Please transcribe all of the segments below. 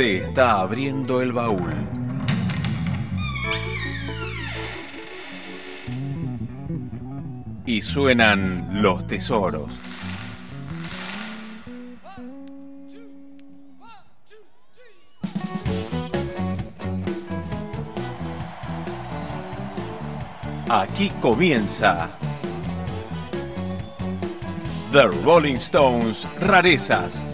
Se está abriendo el baúl. Y suenan los tesoros. Aquí comienza The Rolling Stones Rarezas.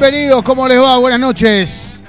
Bienvenidos, ¿cómo les va? Buenas noches.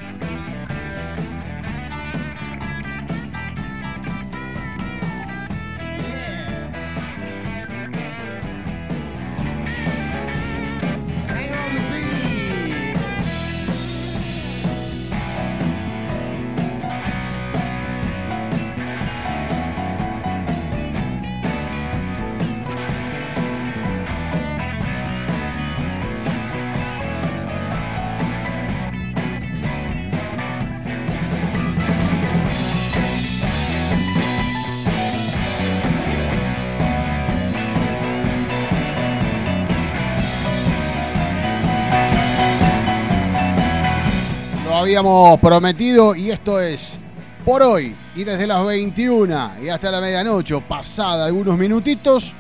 Habíamos prometido y esto es por hoy y desde las 21 y hasta la medianoche, pasada algunos minutitos,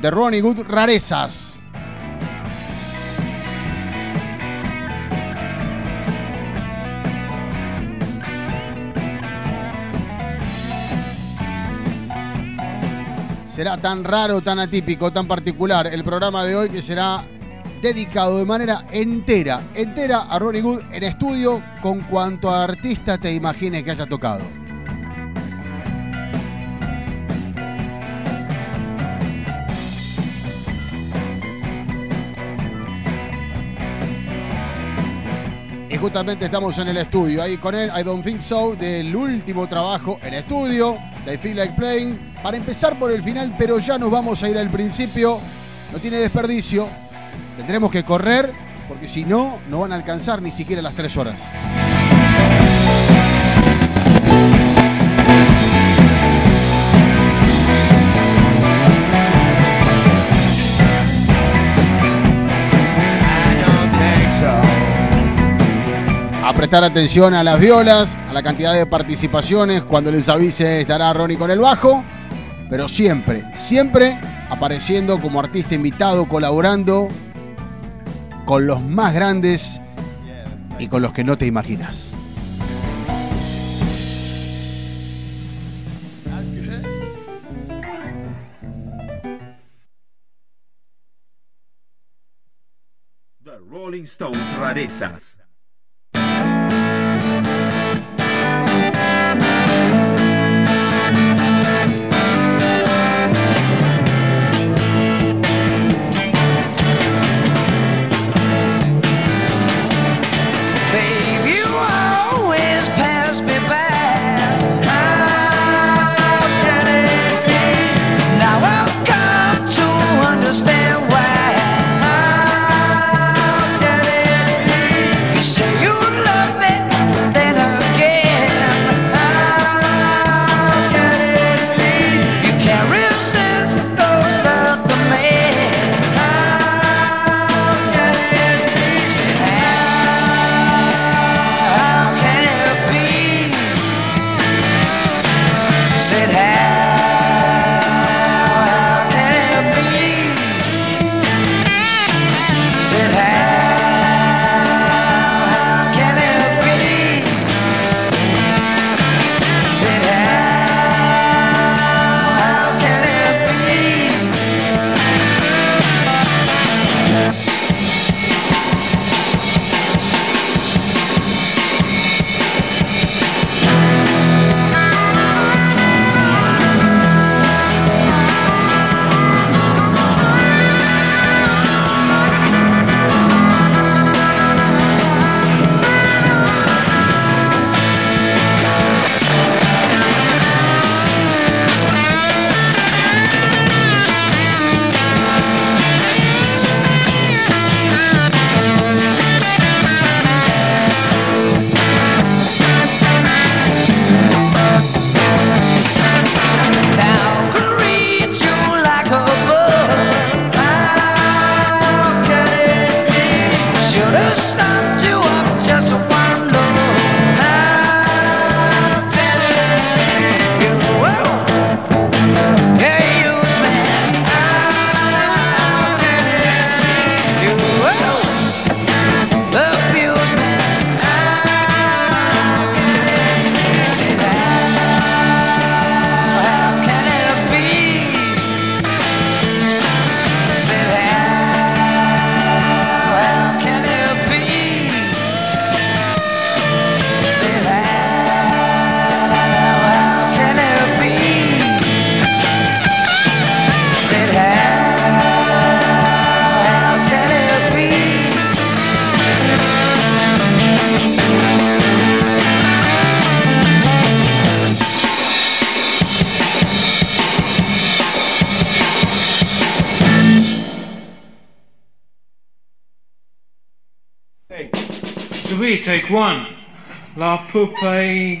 de Ronnie Good Rarezas. Será tan raro, tan atípico, tan particular el programa de hoy que será dedicado de manera entera, entera a Ronnie Good en estudio con cuanto artista te imagines que haya tocado. Y justamente estamos en el estudio, ahí con él, I Don't Think So, del último trabajo en estudio, de Feel Like Playing, para empezar por el final, pero ya nos vamos a ir al principio, no tiene desperdicio, tendremos que correr, porque si no, no van a alcanzar ni siquiera las tres horas. Prestar atención a las violas, a la cantidad de participaciones. Cuando les avise estará Ronnie con el bajo. Pero siempre, siempre apareciendo como artista invitado, colaborando con los más grandes y con los que no te imaginas. The Rolling Stones rarezas. Poupée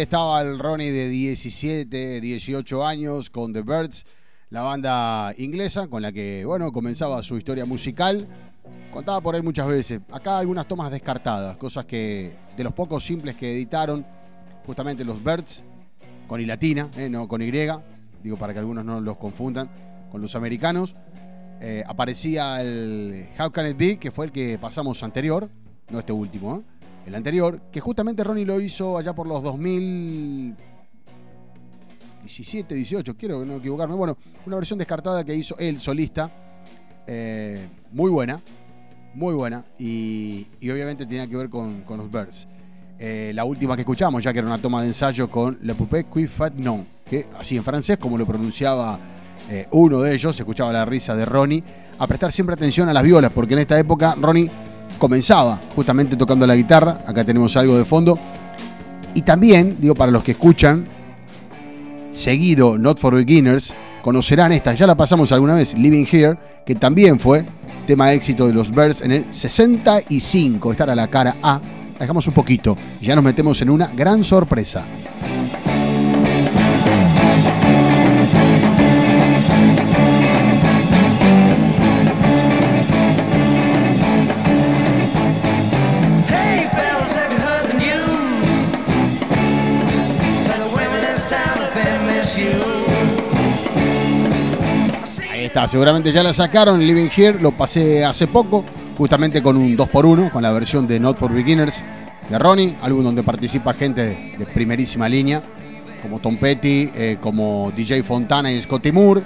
Estaba el Ronnie de 17, 18 años con The Birds, la banda inglesa con la que, bueno, comenzaba su historia musical. Contaba por él muchas veces. Acá algunas tomas descartadas, cosas que de los pocos simples que editaron, justamente los Birds, con I latina, eh, no con Y, digo para que algunos no los confundan con los americanos. Eh, aparecía el How Can It Be, que fue el que pasamos anterior, no este último, ¿eh? El anterior, que justamente Ronnie lo hizo allá por los 2017, 18, quiero no equivocarme. Bueno, una versión descartada que hizo él solista, eh, muy buena, muy buena, y, obviamente tenía que ver con, con los Birds. Eh, la última que escuchamos, ya que era una toma de ensayo con Le Poupée Qui Fat Non, que así en francés, como lo pronunciaba eh, uno de ellos, se escuchaba la risa de Ronnie, a prestar siempre atención a las violas, porque en esta época Ronnie comenzaba justamente tocando la guitarra, acá tenemos algo de fondo, y también, digo, para los que escuchan, seguido Not for Beginners, conocerán esta, ya la pasamos alguna vez, Living Here, que también fue tema de éxito de los Birds en el 65, estar a la cara A, dejamos un poquito, ya nos metemos en una gran sorpresa. Seguramente ya la sacaron, Living Here, lo pasé hace poco, justamente con un 2x1, con la versión de Not for Beginners de Ronnie, álbum donde participa gente de, de primerísima línea, como Tom Petty, eh, como DJ Fontana y Scotty Moore,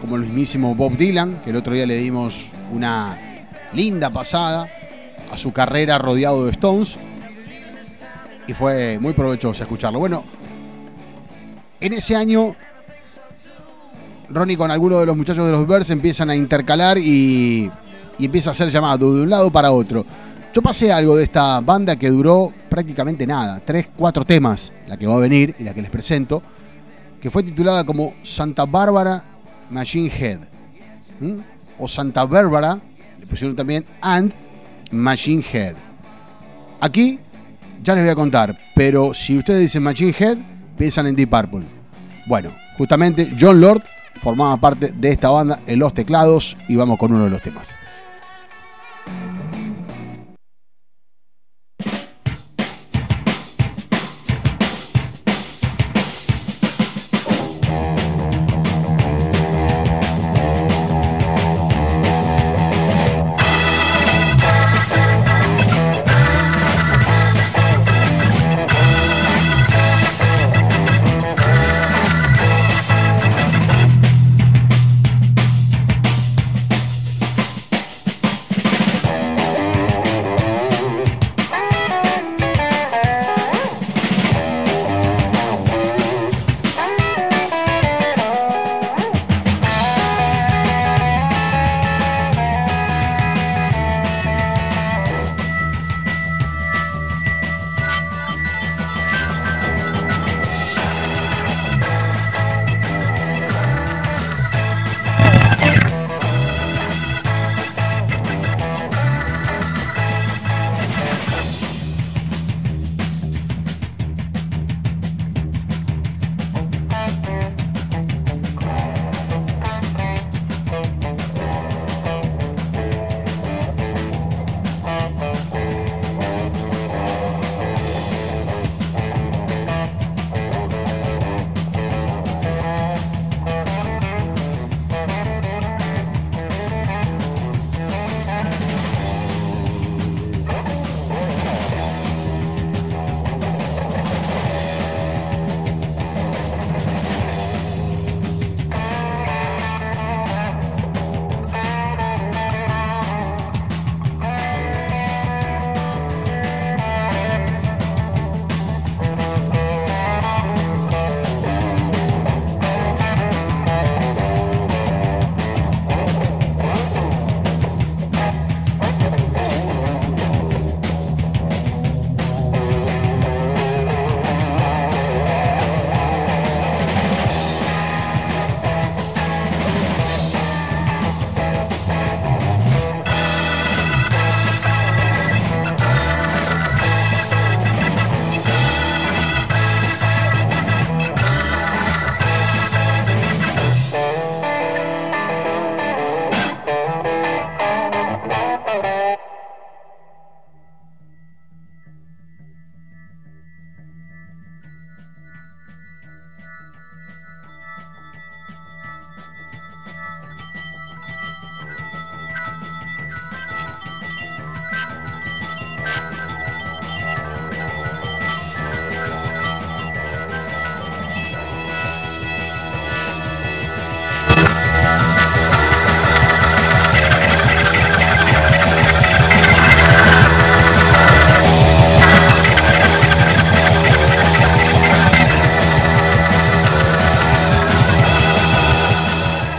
como el mismísimo Bob Dylan, que el otro día le dimos una linda pasada a su carrera rodeado de Stones, y fue muy provechoso escucharlo. Bueno, en ese año Ronnie con algunos de los muchachos de los Birds empiezan a intercalar y, y empieza a ser llamado de un lado para otro. Yo pasé algo de esta banda que duró prácticamente nada, tres, cuatro temas, la que va a venir y la que les presento, que fue titulada como Santa Bárbara Machine Head. O Santa Bárbara, le pusieron también And Machine Head. Aquí ya les voy a contar, pero si ustedes dicen Machine Head, piensan en Deep Purple. Bueno, justamente John Lord formaba parte de esta banda en los teclados y vamos con uno de los temas.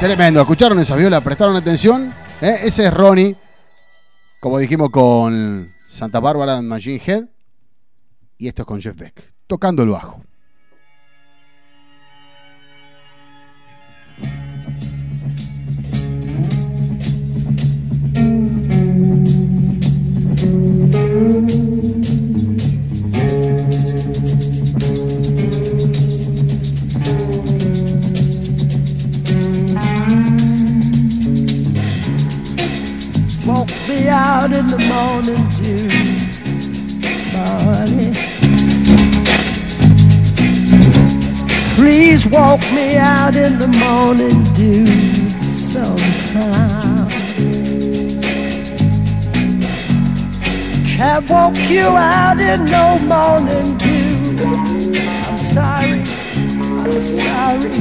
Tremendo, escucharon esa viola, prestaron atención. ¿Eh? Ese es Ronnie, como dijimos con Santa Bárbara Machine Head. Y esto es con Jeff Beck, tocando el bajo. The morning dew, honey. Please walk me out in the morning dew sometime. Can't walk you out in no morning dew. I'm sorry, I'm sorry.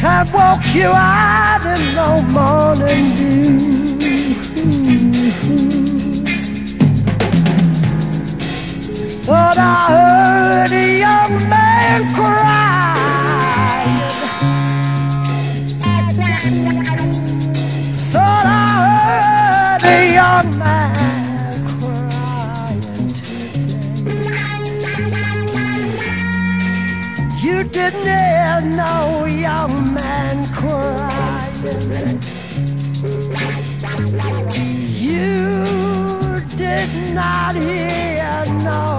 Can't walk you out in no morning dew. But I heard a young man crying. Thought I heard a young man crying today. You didn't hear no young man crying. Not hear no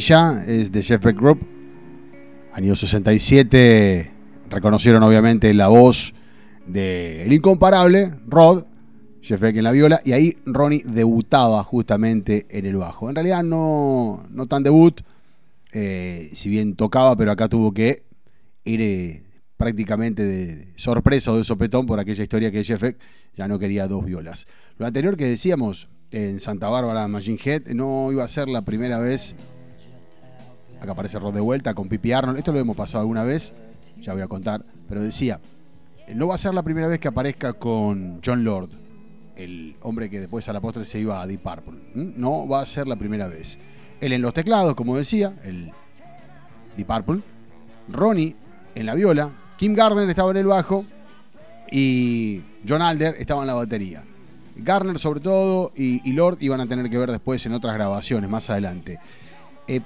es de Jeff Beck Group. Año 67 reconocieron obviamente la voz del incomparable Rod, Jeff Beck en la viola, y ahí Ronnie debutaba justamente en el bajo. En realidad no, no tan debut, eh, si bien tocaba, pero acá tuvo que ir eh, prácticamente de sorpresa o de sopetón por aquella historia que Jeff Beck ya no quería dos violas. Lo anterior que decíamos en Santa Bárbara Machine Head no iba a ser la primera vez. Acá aparece Rod de vuelta con Pipi Arnold. Esto lo hemos pasado alguna vez, ya voy a contar. Pero decía, no va a ser la primera vez que aparezca con John Lord, el hombre que después a la postre se iba a Deep Purple. No va a ser la primera vez. Él en los teclados, como decía, el Deep Purple. Ronnie en la viola. Kim Gardner estaba en el bajo. Y John Alder estaba en la batería. Garner sobre todo y, y Lord iban a tener que ver después en otras grabaciones más adelante. Eh,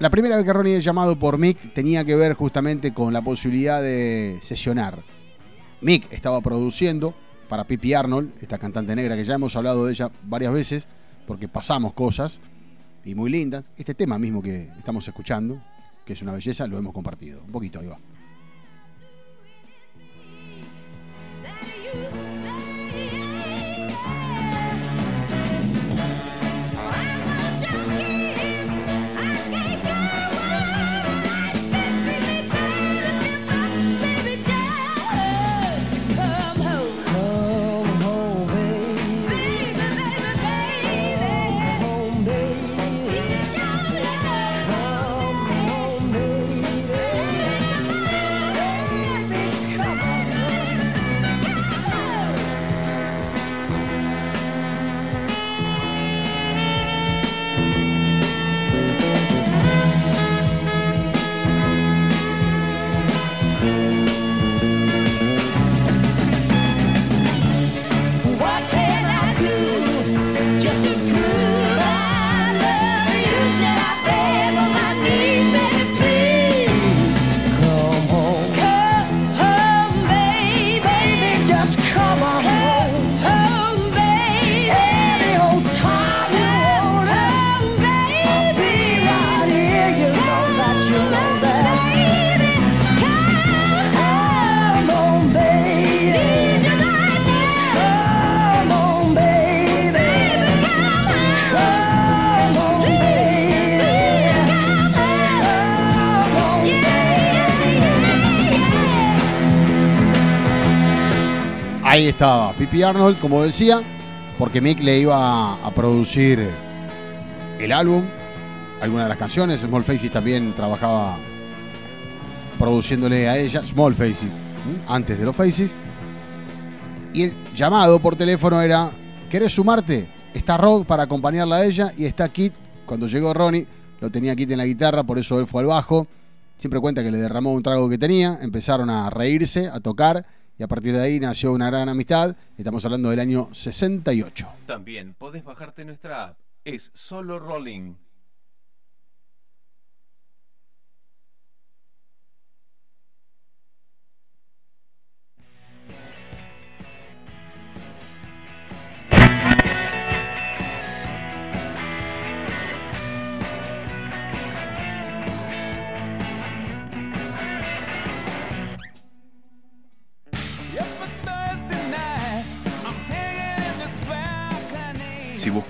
la primera vez que Ronnie es llamado por Mick tenía que ver justamente con la posibilidad de sesionar. Mick estaba produciendo para Pippi Arnold, esta cantante negra que ya hemos hablado de ella varias veces, porque pasamos cosas y muy lindas. Este tema mismo que estamos escuchando, que es una belleza, lo hemos compartido. Un poquito, ahí va. ahí estaba Pipi Arnold, como decía, porque Mick le iba a producir el álbum, algunas de las canciones. Small Faces también trabajaba produciéndole a ella, Small Faces, antes de los Faces. Y el llamado por teléfono era, ¿querés sumarte? Está Rod para acompañarla a ella y está Kit. Cuando llegó Ronnie, lo tenía Kit en la guitarra, por eso él fue al bajo. Siempre cuenta que le derramó un trago que tenía, empezaron a reírse, a tocar y a partir de ahí nació una gran amistad. Estamos hablando del año 68. También podés bajarte nuestra app. Es solo Rolling.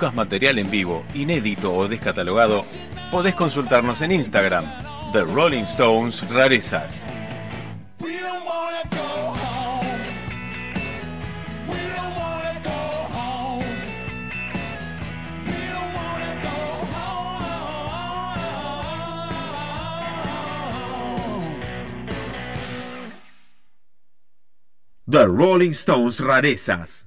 buscas material en vivo, inédito o descatalogado, podés consultarnos en Instagram, The Rolling Stones Rarezas. The Rolling Stones Rarezas.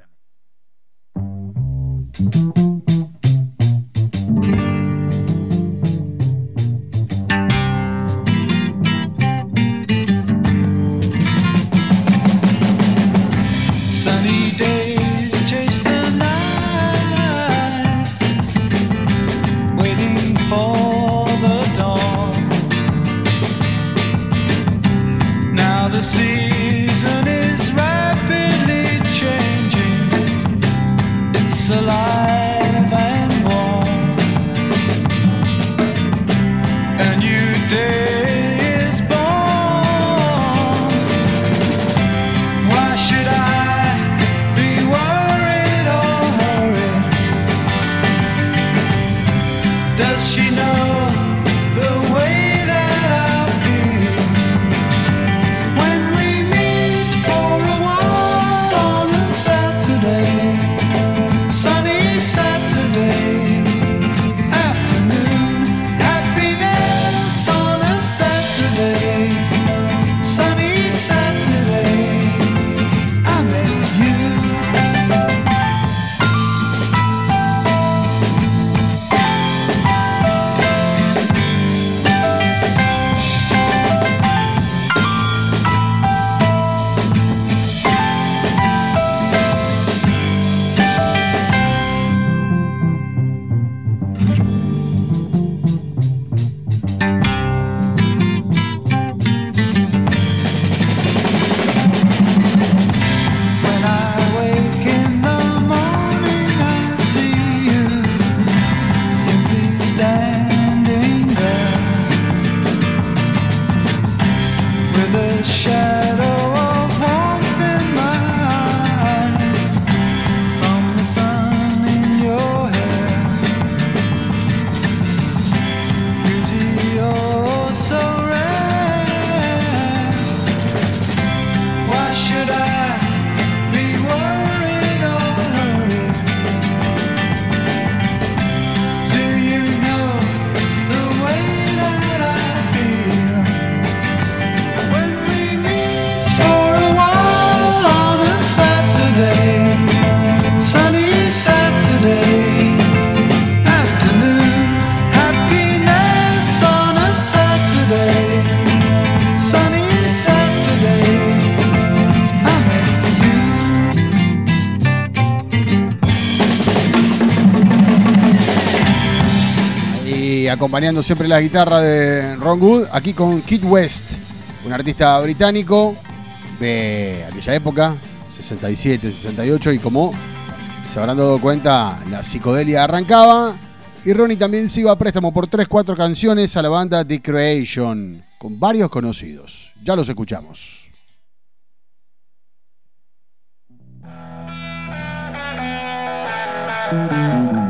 acompañando siempre la guitarra de Ron Good, aquí con Kid West, un artista británico de aquella época, 67, 68, y como se habrán dado cuenta, la psicodelia arrancaba. Y Ronnie también se iba a préstamo por 3-4 canciones a la banda The Creation, con varios conocidos. Ya los escuchamos. Thank.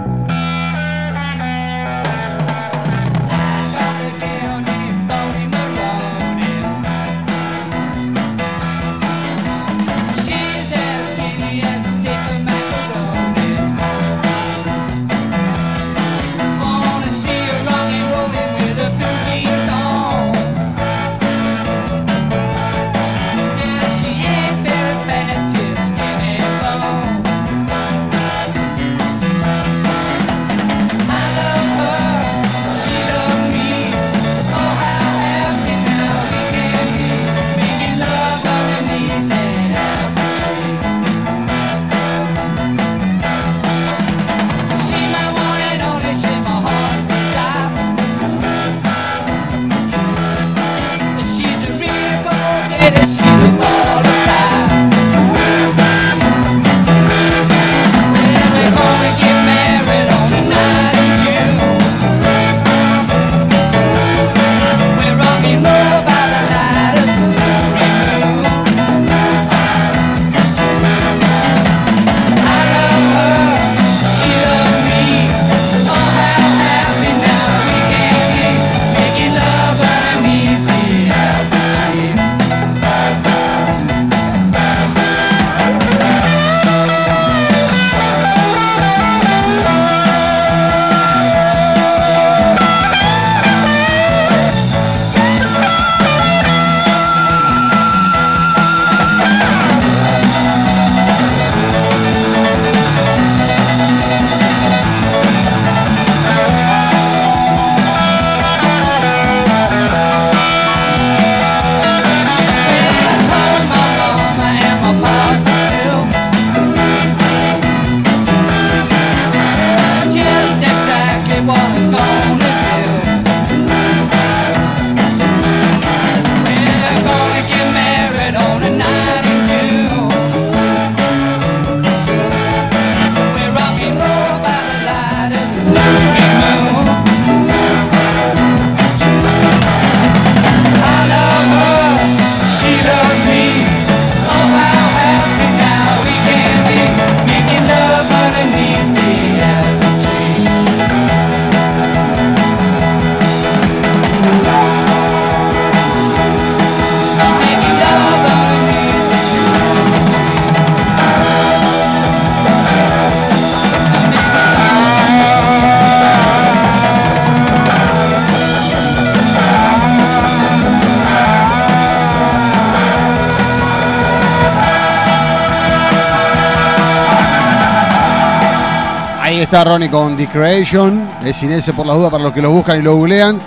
Está Ronnie con The Creation, es sin ese por las dudas para los que lo buscan y lo googlean.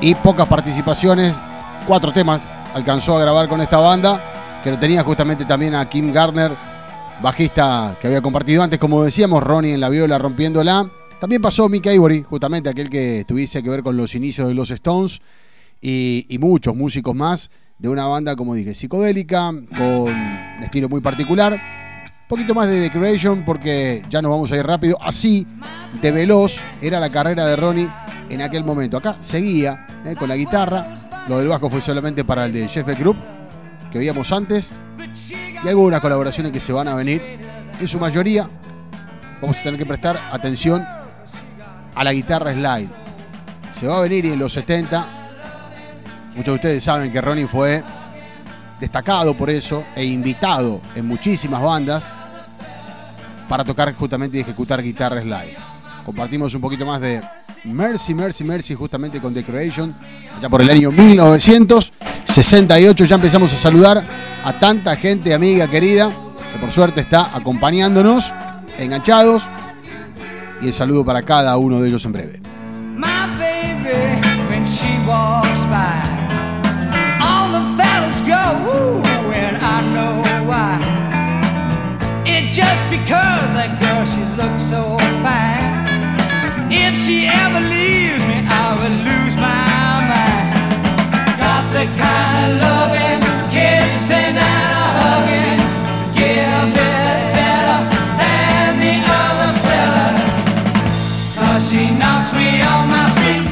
Y pocas participaciones, cuatro temas alcanzó a grabar con esta banda, que lo tenía justamente también a Kim Gardner, bajista que había compartido antes, como decíamos, Ronnie en la viola rompiéndola. También pasó Mick Ivory, justamente aquel que tuviese que ver con los inicios de los Stones, y, y muchos músicos más de una banda, como dije, psicodélica, con un estilo muy particular. Poquito más de The Creation porque ya nos vamos a ir rápido. Así de veloz era la carrera de Ronnie en aquel momento. Acá seguía eh, con la guitarra. Lo del bajo fue solamente para el de Jeff Group que veíamos antes. Y algunas colaboraciones que se van a venir. En su mayoría vamos a tener que prestar atención a la guitarra slide. Se va a venir en los 70 Muchos de ustedes saben que Ronnie fue destacado por eso e invitado en muchísimas bandas para tocar justamente y ejecutar guitarra slide. Compartimos un poquito más de Mercy, Mercy, Mercy justamente con The Creation, ya por el año 1968. Ya empezamos a saludar a tanta gente amiga, querida, que por suerte está acompañándonos, enganchados. Y el saludo para cada uno de ellos en breve. Because that girl, she looks so fine. If she ever leaves me, I will lose my mind. Got the kind of loving, kissing and a hugging, give it better than the other fella. Cause she knocks me on my feet.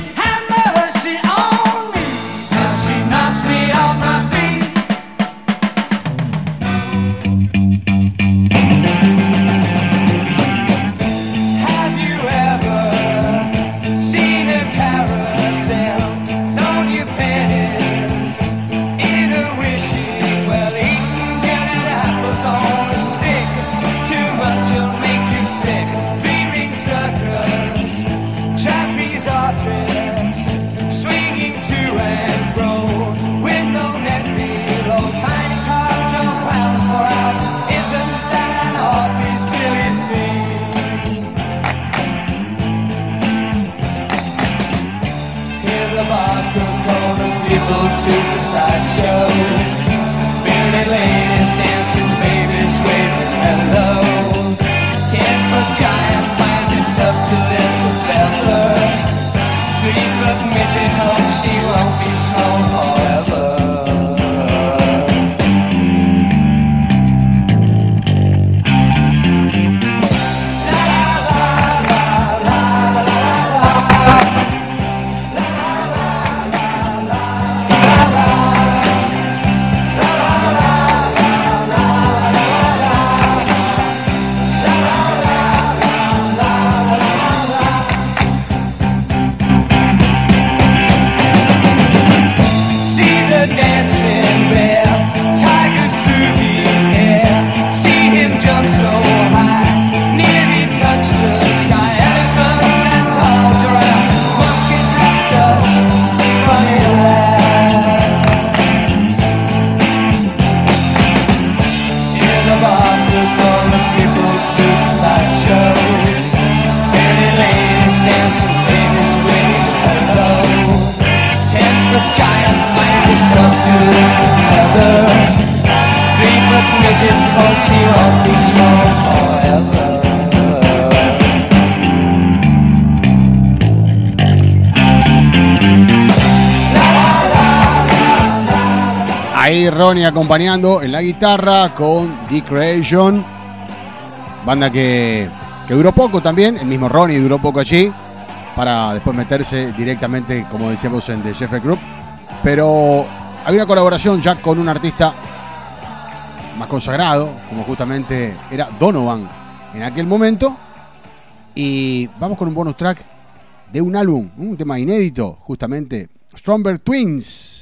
Ronnie acompañando en la guitarra con The Creation. Banda que, que duró poco también. El mismo Ronnie duró poco allí. Para después meterse directamente, como decíamos, en The Jeff Group. Pero hay una colaboración ya con un artista más consagrado, como justamente era Donovan en aquel momento. Y vamos con un bonus track de un álbum, un tema inédito, justamente Stromberg Twins.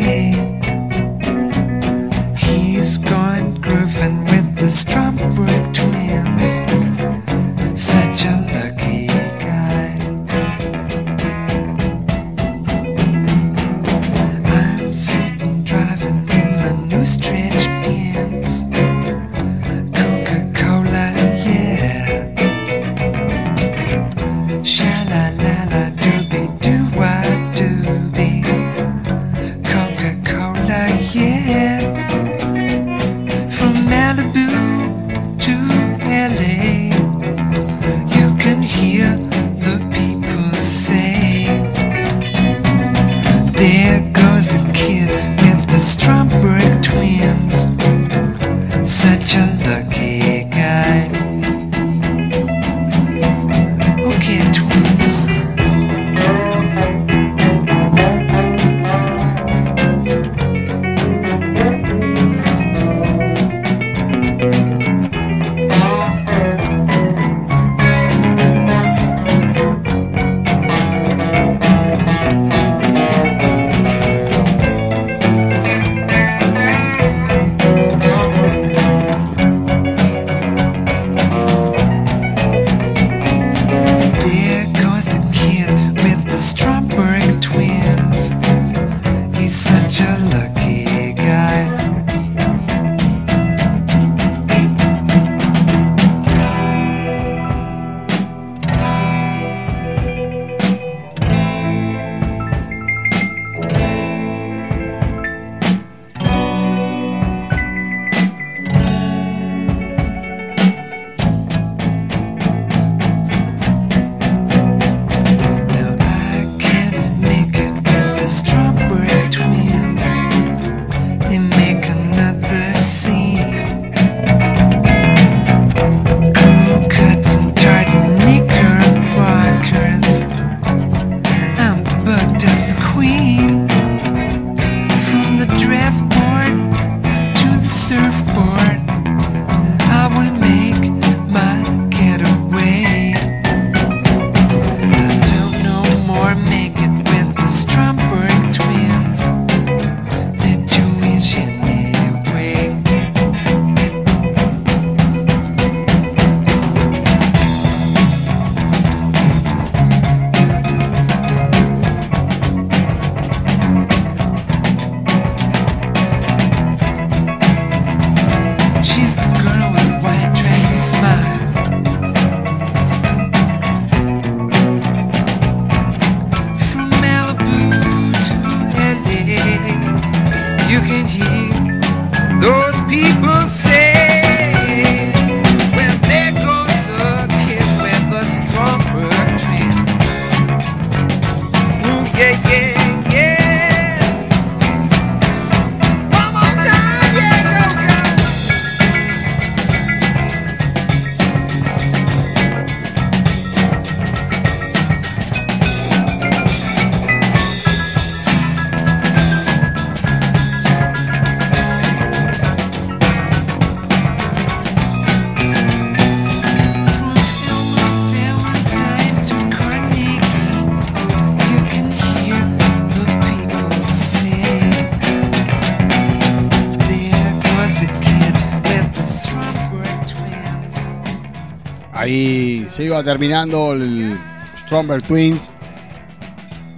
terminando el Stromberg Twins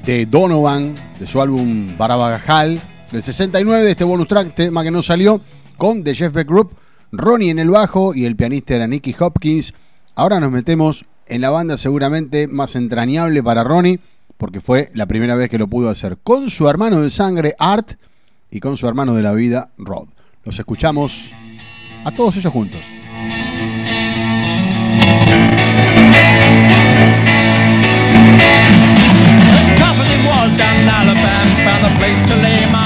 de Donovan, de su álbum Barabagajal, del 69, de este bonus track, tema que no salió, con The Jeff Beck Group, Ronnie en el bajo y el pianista era Nicky Hopkins. Ahora nos metemos en la banda seguramente más entrañable para Ronnie, porque fue la primera vez que lo pudo hacer, con su hermano de sangre, Art, y con su hermano de la vida, Rod. Los escuchamos a todos ellos juntos. place to lay my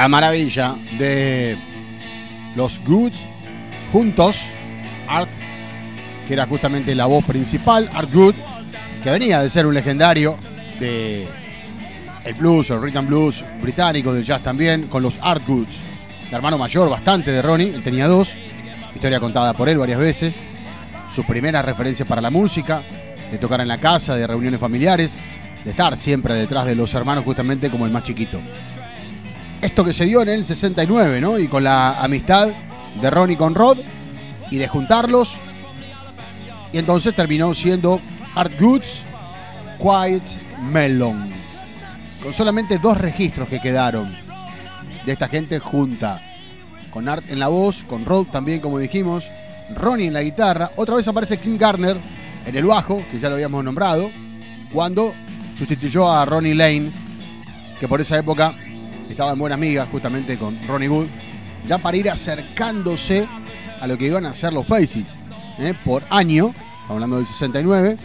la maravilla de los Goods juntos, Art, que era justamente la voz principal, Art Good, que venía de ser un legendario de el blues, el rhythm blues británico, del jazz también, con los Art Goods. El hermano mayor bastante de Ronnie, él tenía dos, historia contada por él varias veces, sus primeras referencias para la música, de tocar en la casa, de reuniones familiares, de estar siempre detrás de los hermanos justamente como el más chiquito. Esto que se dio en el 69, ¿no? Y con la amistad de Ronnie con Rod y de juntarlos. Y entonces terminó siendo Art Goods Quiet Melon. Con solamente dos registros que quedaron de esta gente junta. Con Art en la voz, con Rod también, como dijimos, Ronnie en la guitarra. Otra vez aparece Kim Garner en el bajo, que ya lo habíamos nombrado, cuando sustituyó a Ronnie Lane, que por esa época estaba en buena amiga justamente con Ronnie Wood, ya para ir acercándose a lo que iban a ser los Faces, ¿eh? por año, estamos hablando del 69,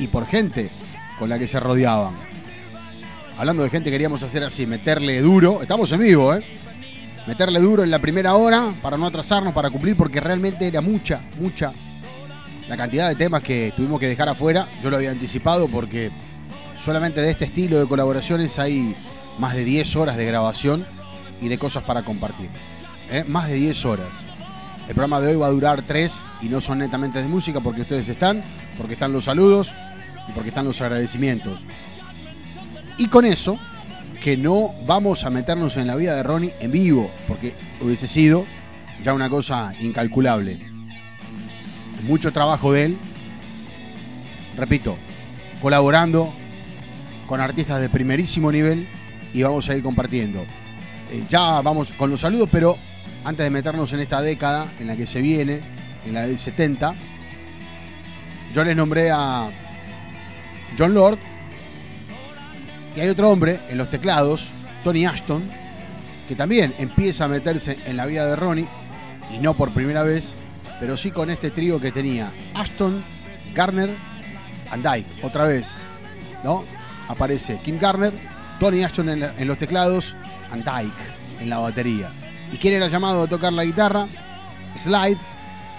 y por gente con la que se rodeaban. Hablando de gente que queríamos hacer así, meterle duro, estamos en vivo, ¿eh? Meterle duro en la primera hora para no atrasarnos, para cumplir, porque realmente era mucha, mucha la cantidad de temas que tuvimos que dejar afuera. Yo lo había anticipado porque solamente de este estilo de colaboraciones hay más de 10 horas de grabación y de cosas para compartir. ¿eh? Más de 10 horas. El programa de hoy va a durar 3 y no son netamente de música porque ustedes están, porque están los saludos y porque están los agradecimientos. Y con eso, que no vamos a meternos en la vida de Ronnie en vivo, porque hubiese sido ya una cosa incalculable. Mucho trabajo de él, repito, colaborando con artistas de primerísimo nivel y vamos a ir compartiendo. Eh, ya vamos con los saludos, pero antes de meternos en esta década en la que se viene, en la del 70, yo les nombré a John Lord y hay otro hombre en los teclados, Tony Ashton, que también empieza a meterse en la vida de Ronnie y no por primera vez, pero sí con este trío que tenía Ashton, Garner and Dyke. Otra vez, ¿no? Aparece Kim Garner, Tony Ashton en, en los teclados, and Dyke en la batería. ¿Y quién era llamado a tocar la guitarra? Slide,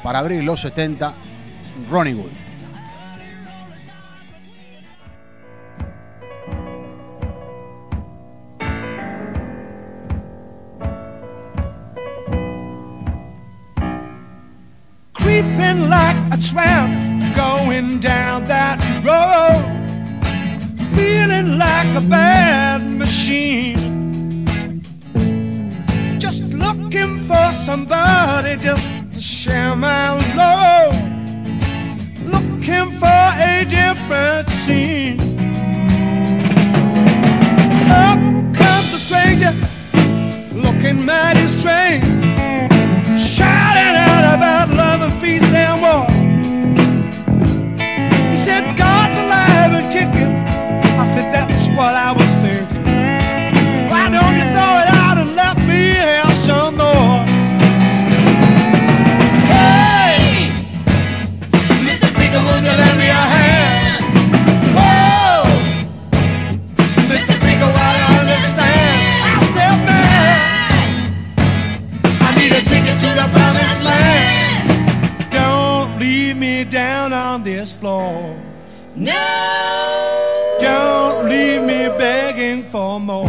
para abrir los 70, Ronnie Wood. creeping like a tramp going down that road, feeling like a bad machine. Just looking for somebody just to share my load, looking for a different scene. Up comes a stranger, looking mighty strange shouting out about love and peace and war. He said, God's alive and kicking. I said, that's what I was thinking. Why don't you throw it out and let me have some more? Hey, Mr. Freaker, won't you lend me a hand? Whoa, Mr. Freaker, why do you understand? I said, man. I need a ticket to the promised land. Don't leave me down on this floor. No. Begging for more.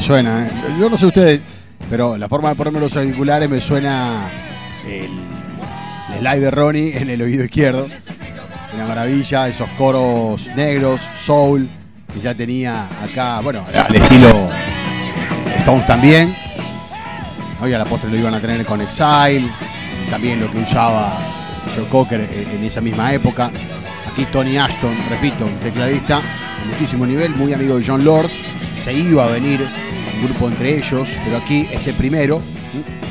suena. ¿eh? Yo no sé ustedes, pero la forma de ponerme los auriculares me suena el, slide de Ronnie en el oído izquierdo. Una maravilla, esos coros negros, soul, que ya tenía acá, bueno, al estilo Stones también. Hoy a la postre lo iban a tener con Exile, también lo que usaba Joe Cocker en en esa misma época. Aquí Tony Ashton, repito, tecladista de muchísimo nivel, muy amigo de John Lord. Se iba a venir un grupo entre ellos, pero aquí este primero,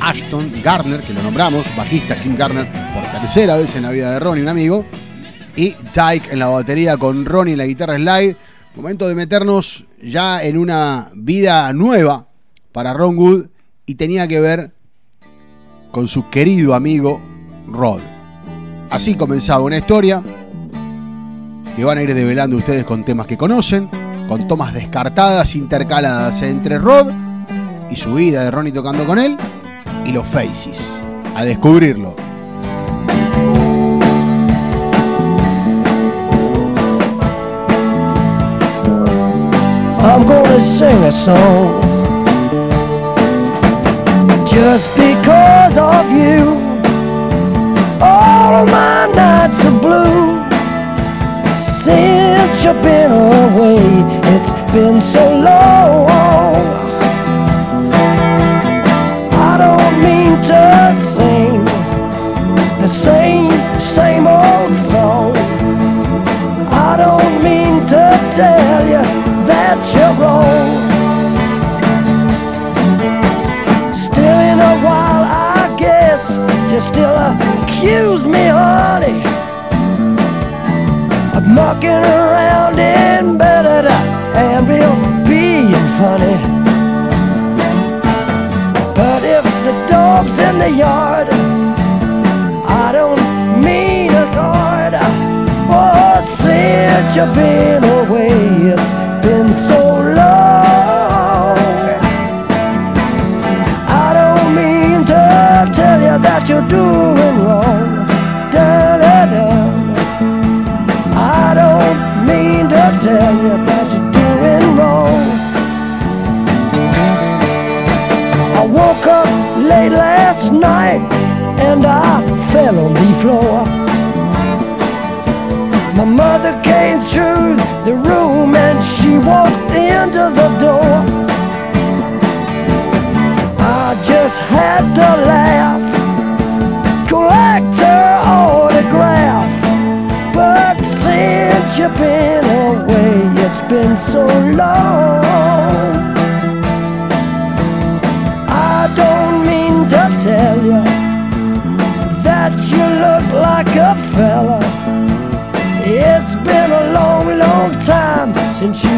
Ashton Garner, que lo nombramos, bajista Kim Garner, por tercera vez en la vida de Ronnie, un amigo. Y Dyke en la batería con Ronnie en la guitarra slide. Momento de meternos ya en una vida nueva para Ron Wood y tenía que ver con su querido amigo Rod. Así comenzaba una historia que van a ir develando ustedes con temas que conocen, con tomas descartadas, intercaladas entre Rod y su vida de Ronnie tocando con él y los Faces. A descubrirlo. I'm gonna sing a song just because of you. All of my nights are blue since you've been away. It's been so long. I don't mean to sing the same, same old song. I don't mean to tell you that you're wrong. Still in a while, I guess you still accuse me, honey, mucking around in bed and real being funny. But if the dog's in the yard, I don't mean a guard. Oh, since you've been away, laugh, collect her autograph. But since you've been away, it's been so long. I don't mean to tell you that you look like a fella. It's been a long, long time since you've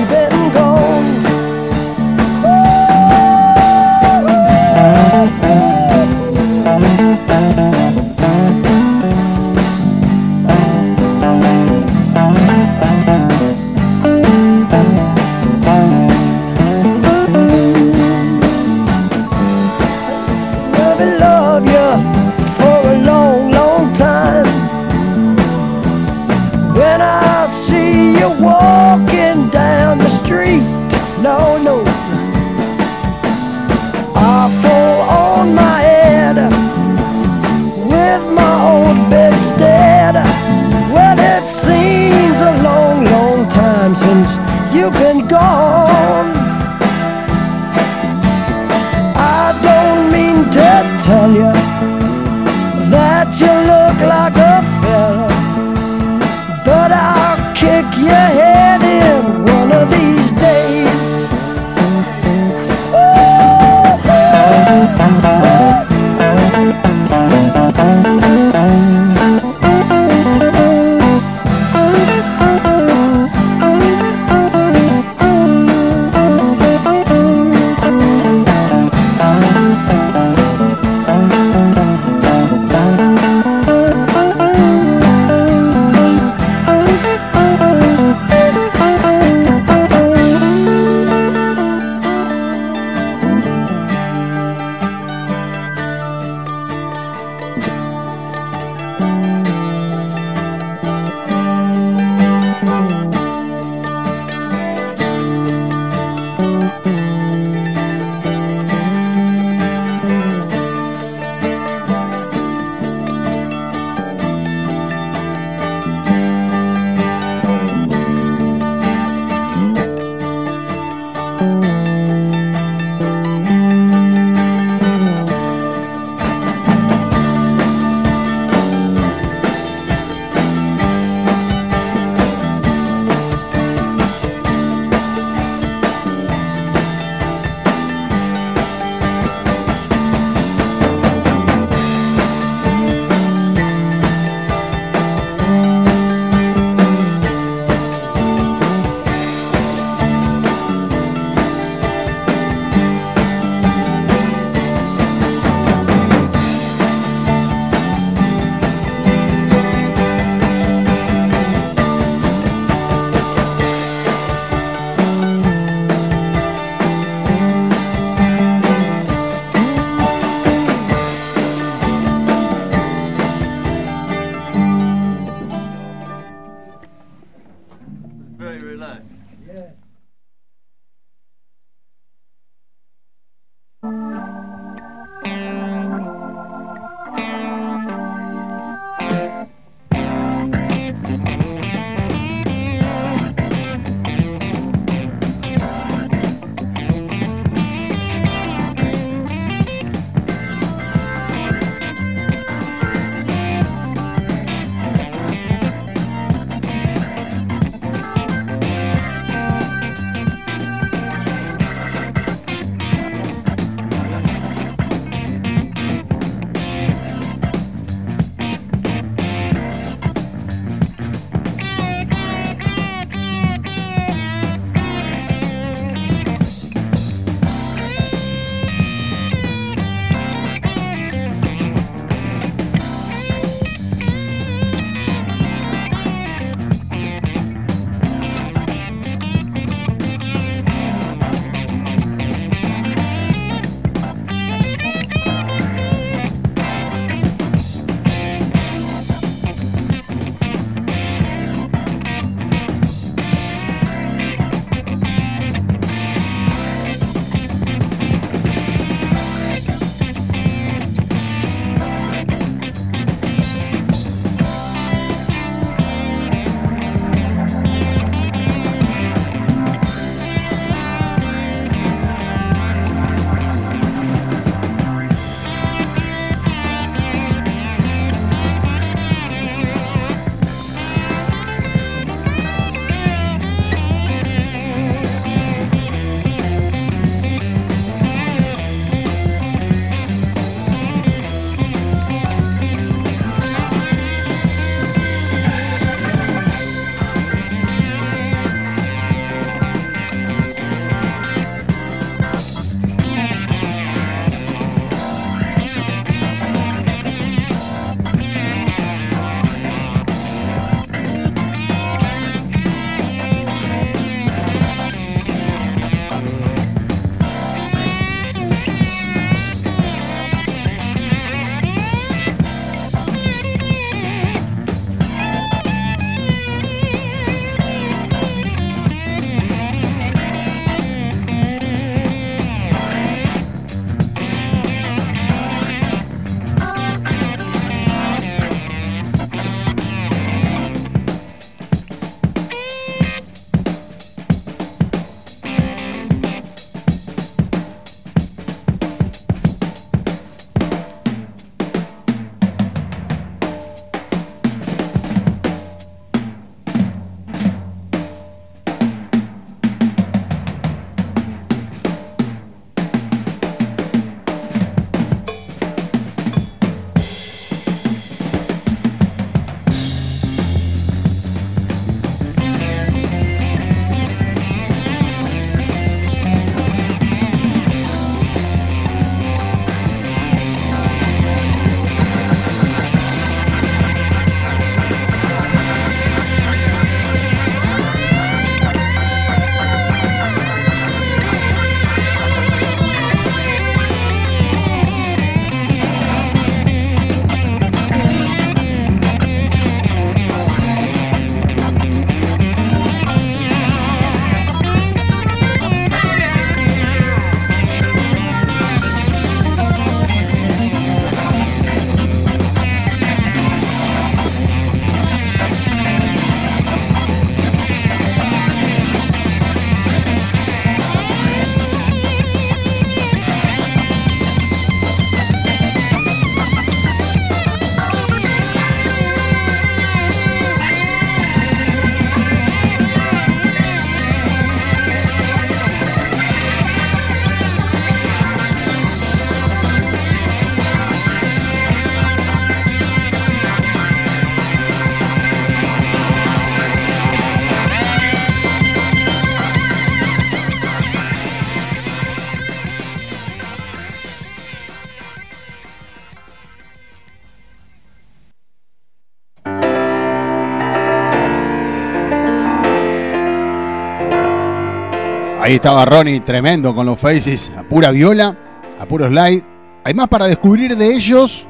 Ahí estaba Ronnie, tremendo con los faces, a pura viola, a puro slide. Hay más para descubrir de ellos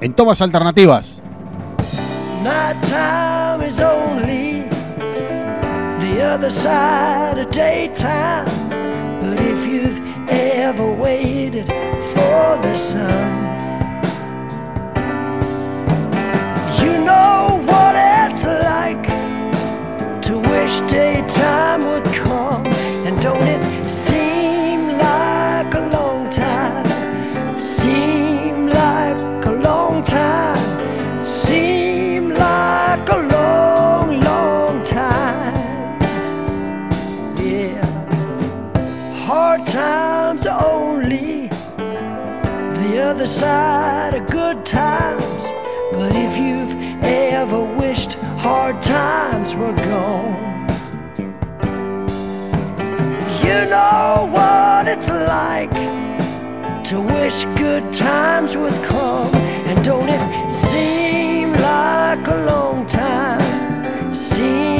en tomas alternativas. Nighttime is only the other side of daytime. But if you've ever waited for the sun, you know what it's like to wish daytime seem like a long time? Seem like a long time. Seem like a long, long time. Yeah. Hard times only the other side of good times. But if you've ever wished hard times were gone, what it's like to wish good times would come. And don't it seem like a long time? Seem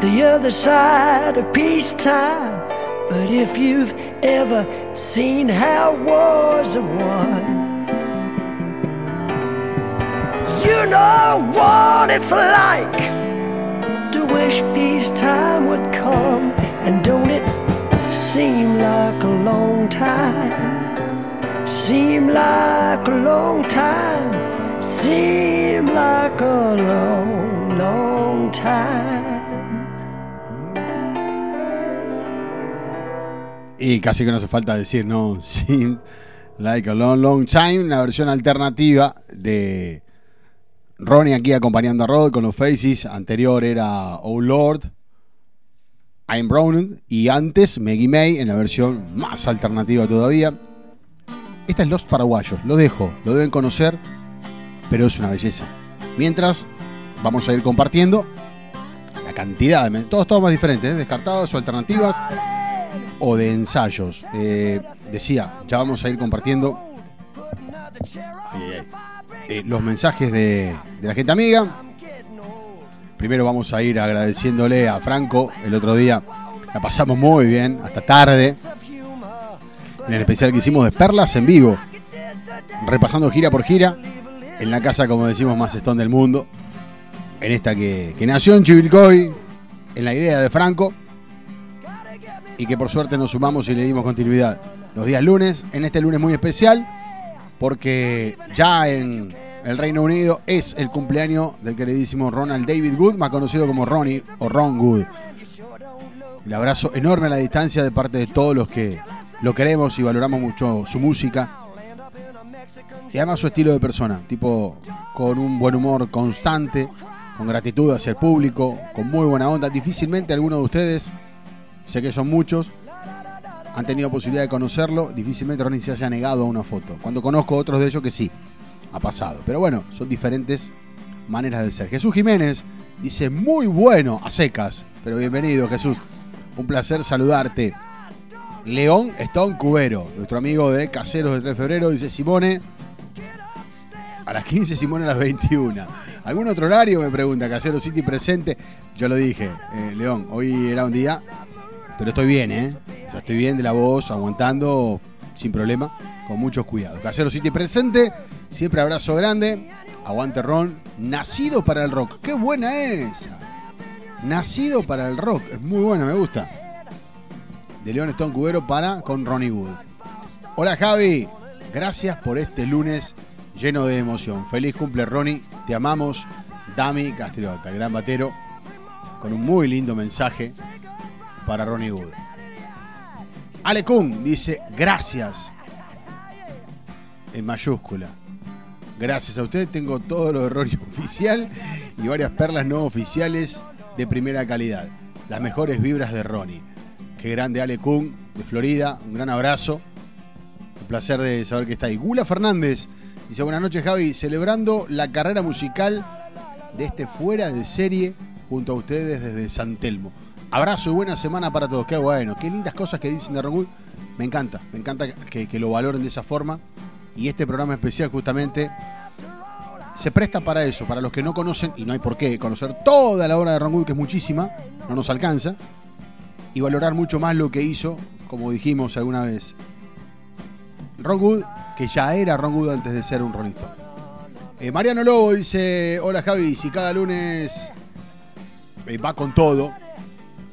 the other side of peacetime. But if you've ever seen how wars are won, you know what it's like to wish peacetime would come. And don't it seem like a long time? Seem like a long time. Seem like a long, long Y casi que no hace falta decir, ¿no? Seems like a long, long time. La versión alternativa de Ronnie aquí acompañando a Rod con los Faces. Anterior era Oh Lord, I'm Brown. Y antes Maggie May en la versión más alternativa todavía. Esta es Los Paraguayos. Lo dejo, lo deben conocer, pero es una belleza. Mientras, vamos a ir compartiendo cantidad Todos, más diferentes, ¿eh? descartados o alternativas o de ensayos. Eh, decía, ya vamos a ir compartiendo ay, eh, los mensajes de, la gente amiga. Primero vamos a ir agradeciéndole a Franco. El otro día la pasamos muy bien, hasta tarde. En el especial que hicimos de Perlas en vivo. Repasando gira por gira. En la casa, como decimos, más stone del mundo. En esta que, que nació en Chivilcoy. En la idea de Franco y que por suerte nos sumamos y le dimos continuidad los días lunes, en este lunes muy especial, porque ya en el Reino Unido es el cumpleaños del queridísimo Ronald David Good, más conocido como Ronnie o Ron Good. El abrazo enorme a la distancia de parte de todos los que lo queremos y valoramos mucho su música. Y además su estilo de persona, tipo con un buen humor constante, con gratitud hacia el público, con muy buena onda. Difícilmente alguno de ustedes, sé que son muchos, han tenido posibilidad de conocerlo. Difícilmente Ronnie se haya negado a una foto. Cuando conozco otros de ellos que sí, ha pasado. Pero bueno, son diferentes maneras de ser. Jesús Jiménez dice muy bueno a secas. Pero bienvenido Jesús. Un placer saludarte. León Stone Cubero, nuestro amigo de Caseros de 3 de febrero, dice Simone. A las 15, Simone a las 21. ¿Algún otro horario? Me pregunta Casero City presente. Yo lo dije, eh, León, hoy era un día, pero estoy bien, ¿eh? Ya estoy bien de la voz, aguantando sin problema, con muchos cuidados. Casero City presente, siempre abrazo grande. Aguante Ron, nacido para el rock. ¡Qué buena esa! Nacido para el rock, es muy buena, me gusta. De León Stone Cubero para con Ronnie Wood. Hola Javi, gracias por este lunes lleno de emoción. Feliz cumple Ronnie, te amamos. Dami Castriota, gran batero, con un muy lindo mensaje para Ronnie Wood. Ale Kun dice gracias en mayúscula. Gracias a usted tengo todo lo de Ronnie oficial y varias perlas no oficiales de primera calidad. Las mejores vibras de Ronnie. Qué grande Ale Kun de Florida, un gran abrazo. Un placer de saber que está ahí. Gula Fernández dice buenas noches Javi, celebrando la carrera musical de este fuera de serie junto a ustedes desde San Telmo. Abrazo y buena semana para todos. Qué bueno, qué lindas cosas que dicen de Ron Wood. Me encanta, me encanta que, lo valoren de esa forma. Y este programa especial justamente se presta para eso, para los que no conocen, y no hay por qué conocer toda la obra de Ron Wood, que es muchísima, no nos alcanza, y valorar mucho más lo que hizo, como dijimos alguna vez. Ron Wood, que ya era Ron Wood antes de ser un Rolling Stone. Eh, Mariano Lobo dice, hola Javi, si cada lunes eh, va con todo,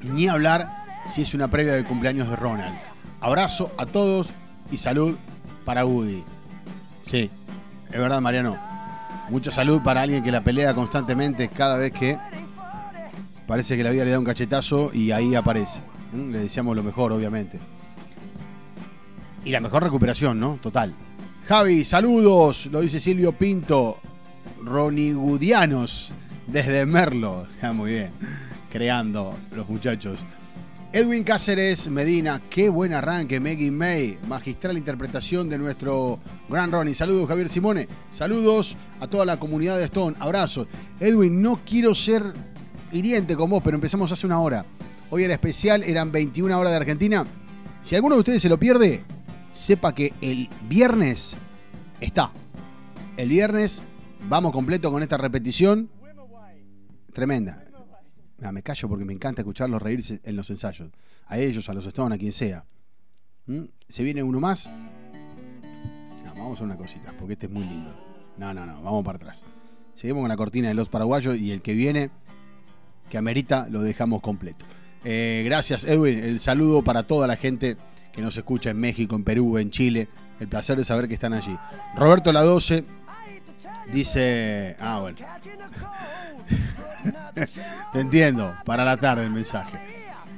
ni hablar si es una previa del cumpleaños de Ronald. Abrazo a todos y salud para Woody. Sí, es verdad Mariano. Mucha salud para alguien que la pelea constantemente cada vez que parece que la vida le da un cachetazo y ahí aparece. ¿Mm? Le deseamos lo mejor, obviamente. Y la mejor recuperación, ¿no? Total. Javi, saludos, lo dice Silvio Pinto, Ronigudianos, desde Merlo. Ya, muy bien, creando los muchachos. Edwin Cáceres Medina, qué buen arranque, Maggie May, magistral interpretación de nuestro gran Ronnie. Saludos, Javier Simone. Saludos a toda la comunidad de Stone. Abrazos. Edwin, no quiero ser hiriente con vos, pero empezamos hace una hora. Hoy era especial, eran 21 horas de Argentina. Si alguno de ustedes se lo pierde, sepa que el viernes está. El viernes vamos completo con esta repetición. Tremenda. Ah, me callo porque me encanta escucharlos reírse en los ensayos. A ellos, a los Stone, a quien sea. ¿Mm? ¿Se viene uno más? Vamos a una cosita, porque este es muy lindo. No, no, no, vamos para atrás. Seguimos con la cortina de los paraguayos y el que viene, que amerita, lo dejamos completo. Eh, gracias, Edwin. El saludo para toda la gente que nos escucha en México, en Perú, en Chile. El placer de saber que están allí. Roberto La 12 dice. Ah, bueno. Te entiendo, para la tarde el mensaje.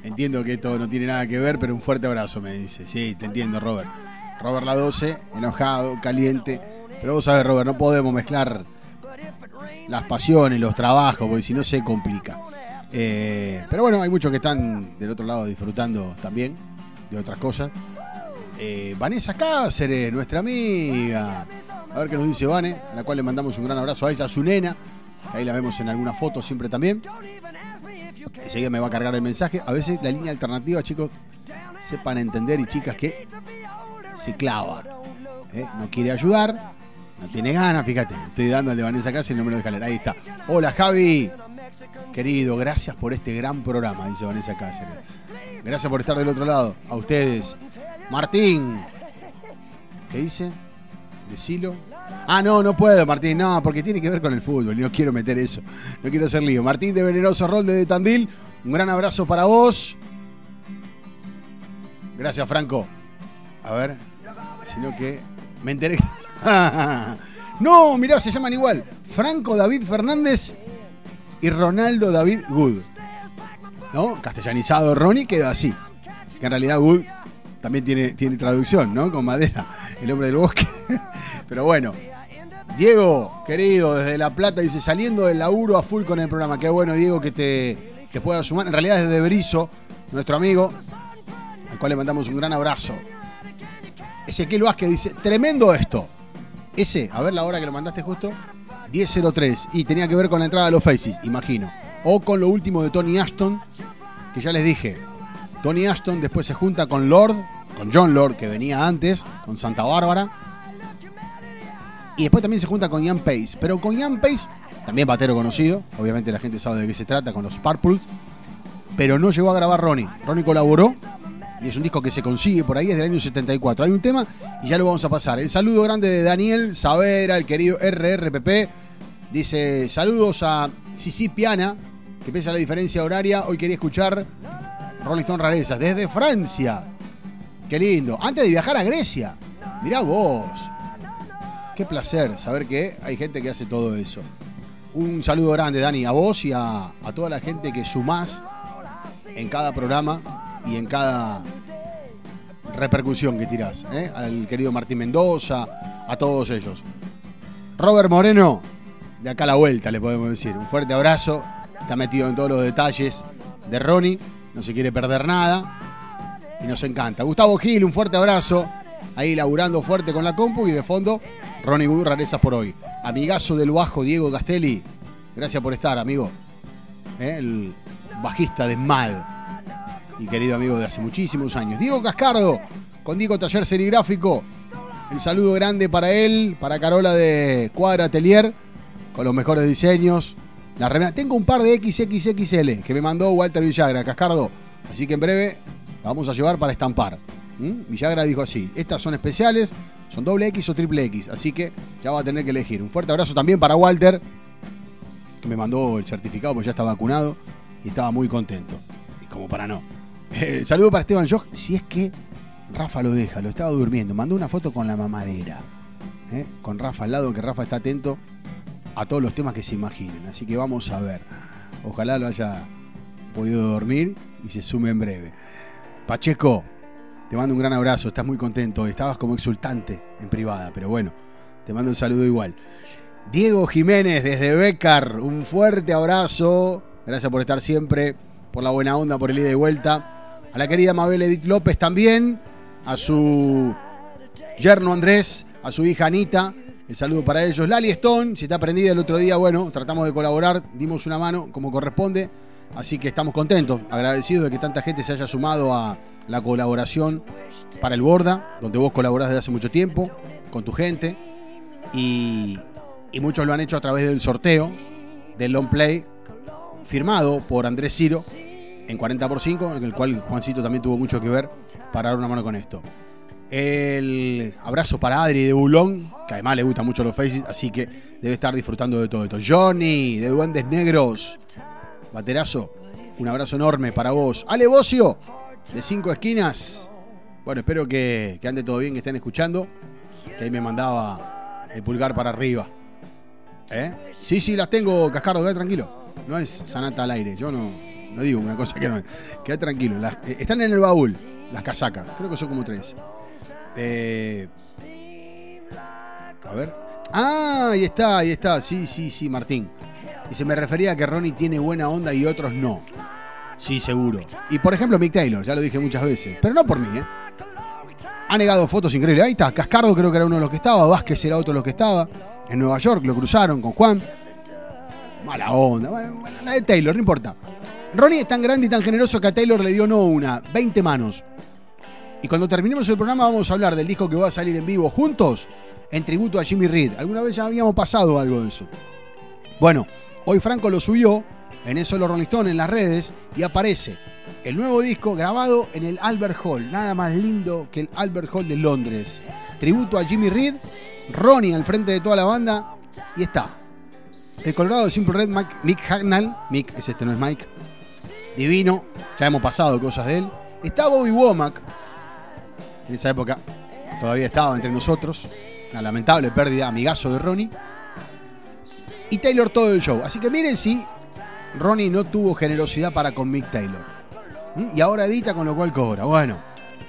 Entiendo que esto no tiene nada que ver, pero un fuerte abrazo me dice. Sí, te entiendo, Robert. Robert La 12, enojado, caliente. Pero vos sabés, Robert, no podemos mezclar las pasiones, los trabajos, porque si no se complica. Eh, pero bueno, hay muchos que están del otro lado disfrutando también de otras cosas. Eh, Vanessa Cáceres, nuestra amiga. A ver qué nos dice Vane, a la cual le mandamos un gran abrazo a ella, a su nena. Ahí la vemos en alguna foto siempre también. Enseguida me va a cargar el mensaje. A veces la línea alternativa, chicos, sepan entender y chicas que se clava. ¿eh? No quiere ayudar, no tiene ganas, fíjate. Estoy dando al de Vanessa Cáceres me lo deja leer. Ahí está. Hola Javi. Querido, gracias por este gran programa, dice Vanessa Cáceres. Gracias por estar del otro lado. A ustedes. Martín. ¿Qué dice? Decilo. Ah, no, no puedo, Martín. No, porque tiene que ver con el fútbol. y No quiero meter eso. No quiero hacer lío. Martín de Venenoso Rol de Tandil. Un gran abrazo para vos. Gracias, Franco. A ver. Sino que me enteré. no, mirá, se llaman igual. Franco David Fernández y Ronaldo David Good. ¿No? Castellanizado Ronnie queda así. Que en realidad Wood también tiene, tiene traducción, ¿no? Con madera, el hombre del bosque. Pero bueno. Diego, querido, desde La Plata, dice, saliendo del laburo a full con el programa. Qué bueno, Diego, que te, te puedas sumar. En realidad es de Berizo, nuestro amigo, al cual le mandamos un gran abrazo. Ezequiel Vázquez dice, tremendo esto. Ese, a ver la hora que lo mandaste justo, 10.03. Y tenía que ver con la entrada de los Faces, imagino. O con lo último de Tony Ashton, que ya les dije. Tony Ashton después se junta con Lord, con John Lord, que venía antes, con Santa Bárbara. Y después también se junta con Ian Pace. Pero con Ian Pace, también batero conocido. Obviamente la gente sabe de qué se trata con los Purples. Pero no llegó a grabar Ronnie. Ronnie colaboró. Y es un disco que se consigue por ahí, es del año 74. Hay un tema y ya lo vamos a pasar. El saludo grande de Daniel Savera, el querido RRPP. Dice, saludos a Sisi Piana, que pese a la diferencia horaria, hoy quería escuchar Rolling Stone Rarezas desde Francia. Qué lindo. Antes de viajar a Grecia. Mirá vos. Qué placer saber que hay gente que hace todo eso. Un saludo grande, Dani, a vos y a, toda la gente que sumás en cada programa y en cada repercusión que tirás. ¿eh? Al querido Martín Mendoza, a todos ellos. Robert Moreno, de acá a la vuelta le podemos decir. Un fuerte abrazo. Está metido en todos los detalles de Ronnie. No se quiere perder nada. Y nos encanta. Gustavo Gil, un fuerte abrazo. Ahí laburando fuerte con la compu y de fondo Ronnie Wood, rarezas por hoy. Amigazo del bajo Diego Castelli. Gracias por estar, amigo. ¿Eh? El bajista de Mad y querido amigo de hace muchísimos años. Diego Cascardo, con Diego Taller Serigráfico. El saludo grande para él, para Carola de Cuadra Atelier, con los mejores diseños. La. Tengo un par de XXXL que me mandó Walter Villagra, Cascardo. Así que en breve la vamos a llevar para estampar. ¿Mm? Villagra dijo así: estas son especiales, son doble X o triple X. Así que ya va a tener que elegir. Un fuerte abrazo también para Walter, que me mandó el certificado porque ya está vacunado y estaba muy contento. Y como para no. Eh, saludo para Esteban Joch, si es que Rafa lo deja, lo estaba durmiendo. Mandó una foto con la mamadera. ¿eh? Con Rafa al lado, que Rafa está atento a todos los temas que se imaginen. Así que vamos a ver. Ojalá lo haya podido dormir y se sume en breve. Pacheco, te mando un gran abrazo, estás muy contento. Estabas como exultante en privada, pero bueno, te mando un saludo igual. Diego Jiménez desde Becar, un fuerte abrazo. Gracias por estar siempre, por la buena onda, por el ida y vuelta. A la querida Mabel Edith López también, a su yerno Andrés, a su hija Anita. El saludo para ellos. Lali Stone, si está prendida el otro día, bueno, tratamos de colaborar, dimos una mano como corresponde. Así que estamos contentos, agradecidos de que tanta gente se haya sumado a la colaboración para el Borda, donde vos colaborás desde hace mucho tiempo, con tu gente. Y, y muchos lo han hecho a través del sorteo del long play firmado por Andrés Ciro en 40x5, en el cual Juancito también tuvo mucho que ver para dar una mano con esto. El abrazo para Adri de Bulón, que además le gustan mucho los faces, así que debe estar disfrutando de todo esto. Johnny de Duendes Negros, baterazo, un abrazo enorme para vos. Ale Bocio, de Cinco Esquinas. Bueno, espero que, ande todo bien, que estén escuchando. Que ahí me mandaba el pulgar para arriba. ¿Eh? Sí, sí, las tengo, Cascardo, queda tranquilo. No es sanata al aire, yo no, no digo una cosa que no es. Queda tranquilo. Eh, están en el baúl, las casacas. Creo que son como tres. Eh, a ver. Ah, ahí está, ahí está. Sí, sí, sí, Martín. Dice, me refería a que Ronnie tiene buena onda y otros no. Sí, seguro. Y por ejemplo, Mick Taylor, ya lo dije muchas veces. Pero no por mí, ¿eh? Ha negado fotos increíbles. Ahí está, Cascardo creo que era uno de los que estaba, Vázquez era otro de los que estaba. En Nueva York lo cruzaron con Juan. Mala onda. Bueno, la de Taylor, no importa. Ronnie es tan grande y tan generoso que a Taylor le dio no una, 20 manos. Y cuando terminemos el programa vamos a hablar del disco que va a salir en vivo juntos en tributo a Jimmy Reed. Alguna vez ya habíamos pasado algo de eso. Bueno, hoy Franco lo subió en eso los Rolling Stones en las redes y aparece el nuevo disco grabado en el Albert Hall. Nada más lindo que el Albert Hall de Londres. Tributo a Jimmy Reed, Ronnie al frente de toda la banda y está. El Colorado de Simple Red, Mike- Mick Hagnall. Mick, es este, no es Mike. Divino, ya hemos pasado cosas de él. Está Bobby Womack, en esa época todavía estaba entre nosotros. Una lamentable pérdida, amigazo de Ronnie. Y Taylor todo el show. Así que miren si Ronnie no tuvo generosidad para con Mick Taylor. ¿Mm? Y ahora edita con lo cual cobra. Bueno,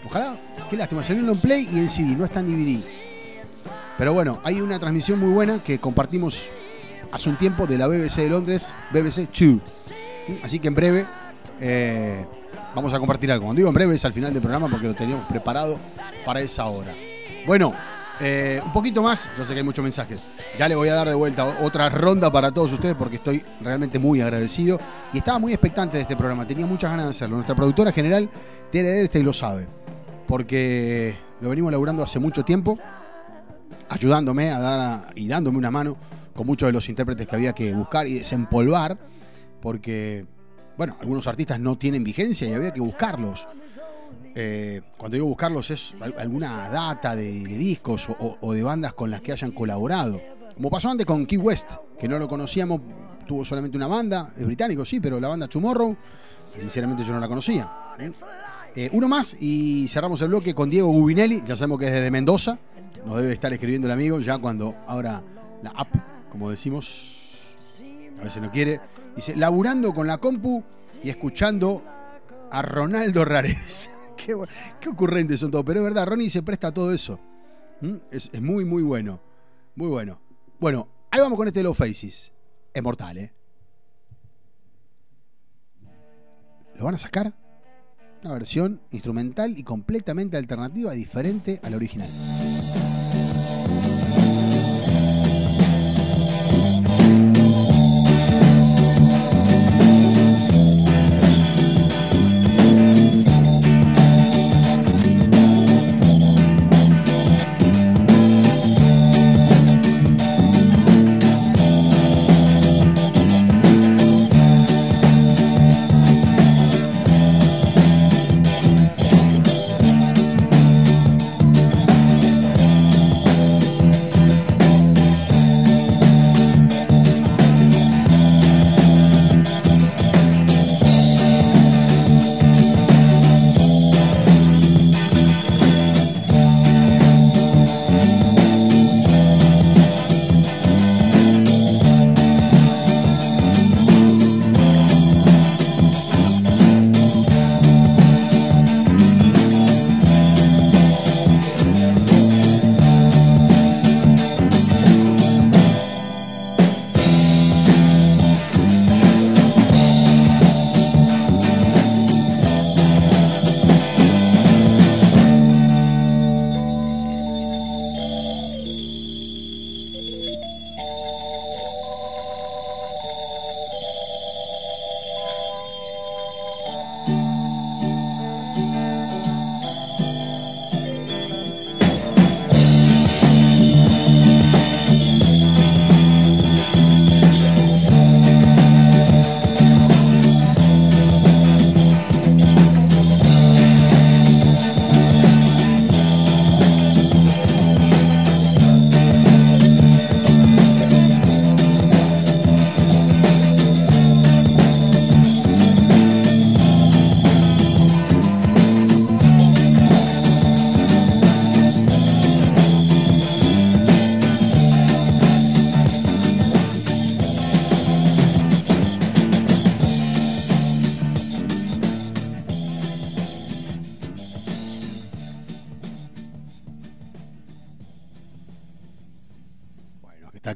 ojalá, qué lástima, salió en play y en CD, no está en DVD. Pero bueno, hay una transmisión muy buena que compartimos hace un tiempo de la BBC de Londres, BBC 2. ¿Mm? Así que en breve eh, vamos a compartir algo. Cuando digo en breve es al final del programa porque lo teníamos preparado para esa hora. Bueno, eh, un poquito más, yo sé que hay muchos mensajes. Ya le voy a dar de vuelta otra ronda para todos ustedes porque estoy realmente muy agradecido y estaba muy expectante de este programa. Tenía muchas ganas de hacerlo. Nuestra productora general, Tere Edelstein, lo sabe porque lo venimos laburando hace mucho tiempo, ayudándome a dar y dándome una mano con muchos de los intérpretes que había que buscar y desempolvar porque, bueno, algunos artistas no tienen vigencia y había que buscarlos. Eh, cuando digo buscarlos es al- alguna data de, de discos o, de bandas con las que hayan colaborado. Como pasó antes con Key West, que no lo conocíamos, tuvo solamente una banda, es británico, sí, pero la banda Tomorrow, sinceramente yo no la conocía. ¿eh? Uno más y cerramos el bloque con Diego Gubinelli, ya sabemos que es desde Mendoza, nos debe estar escribiendo el amigo ya cuando ahora la app, como decimos, a veces no quiere, dice, laburando con la compu y escuchando a Ronaldo Rares. qué, qué ocurrentes son todos, pero es verdad, Ronnie se presta a todo eso. ¿Mm? Es, es muy, muy bueno. Muy bueno. Bueno, ahí vamos con este Low Faces. Es mortal, ¿eh? ¿Lo van a sacar? Una versión instrumental y completamente alternativa, diferente a la original.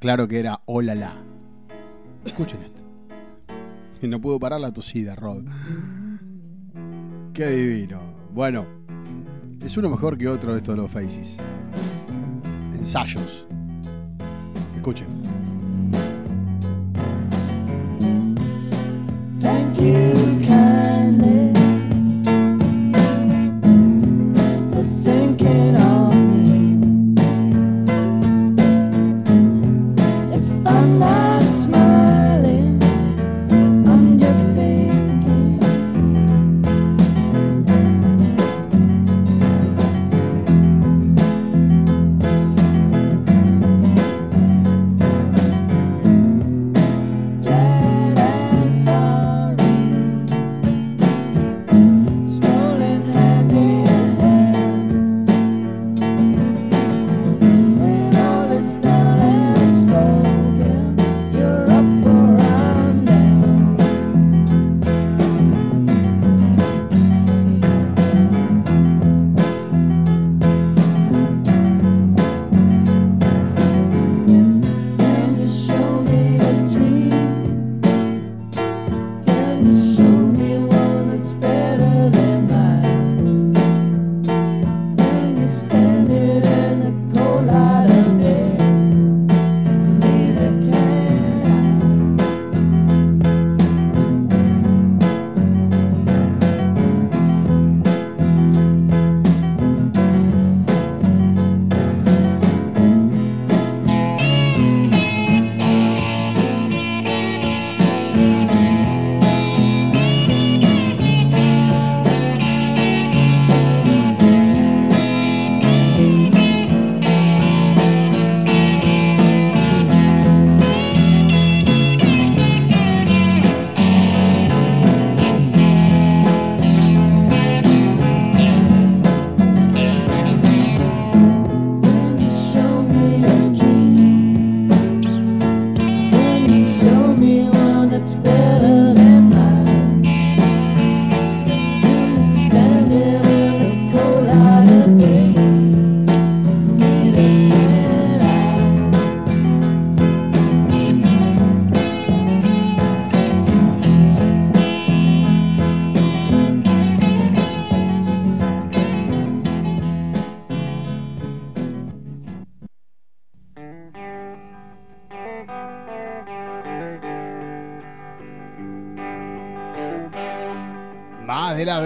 Claro que era hola la. Escuchen esto. Y no pudo parar la tosida, Rod. Qué divino. Bueno, es uno mejor que otro de estos los Faces. Ensayos. Escuchen.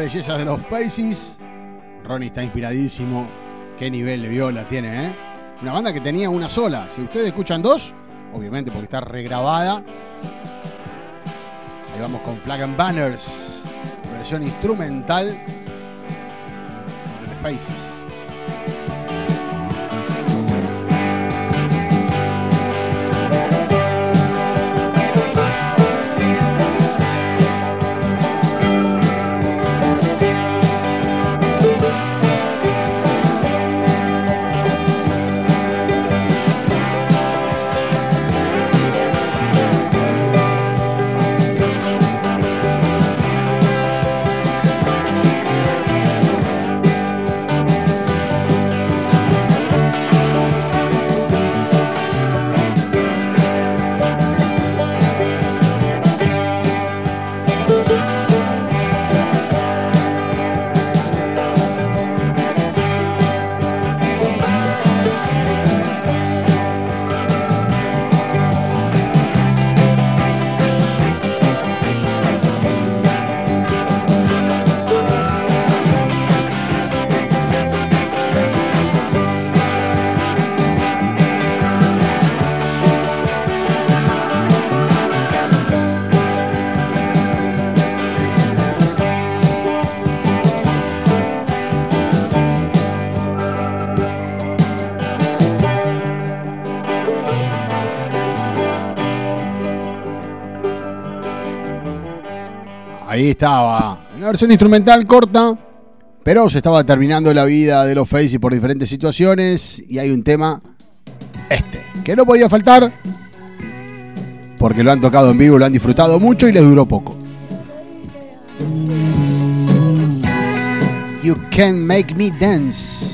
Más de los Faces. Ronnie está inspiradísimo. Qué nivel de viola tiene, ¿eh? Una banda que tenía una sola. Si ustedes escuchan dos, obviamente porque está regrabada. Ahí vamos con Flag and Banners. Versión instrumental de Faces. Ahí estaba. Una versión instrumental corta, pero se estaba terminando la vida de los Face por diferentes situaciones. Y hay un tema, este, que no podía faltar, porque lo han tocado en vivo, lo han disfrutado mucho y les duró poco. You can make me dance.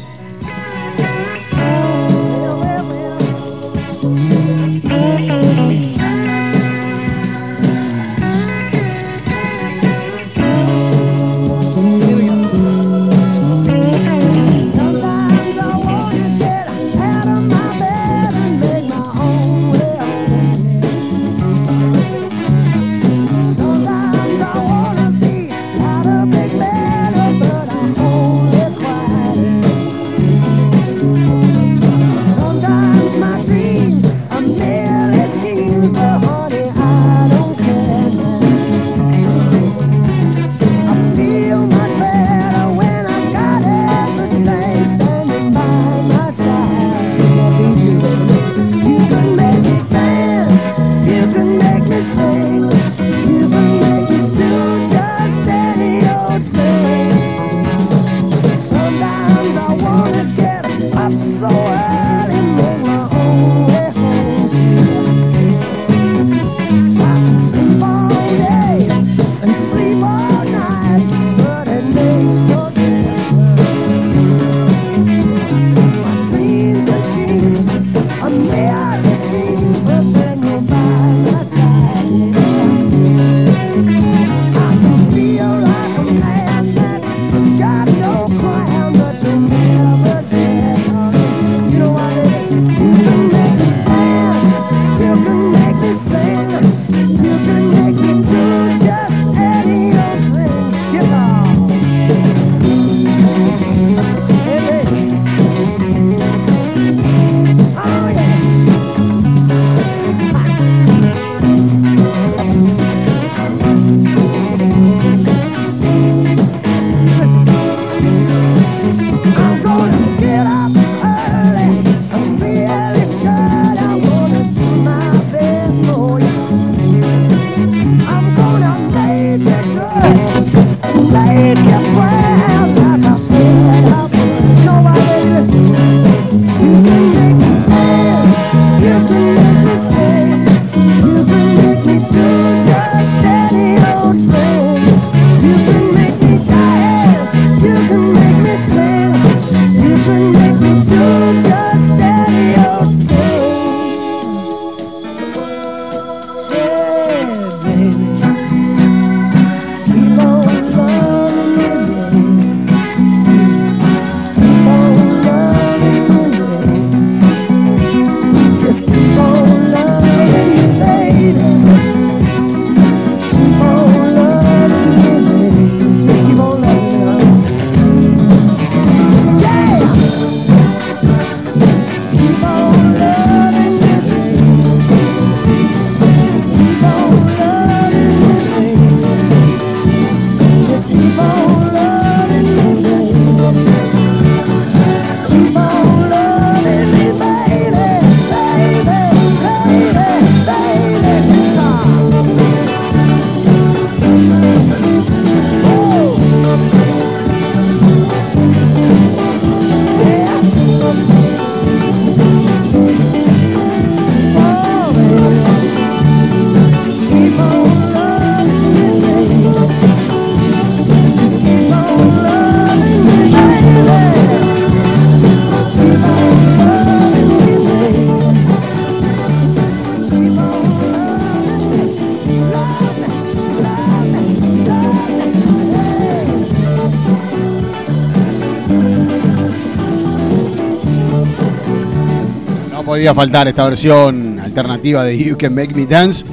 Faltar esta versión alternativa de You Can Make Me Dance,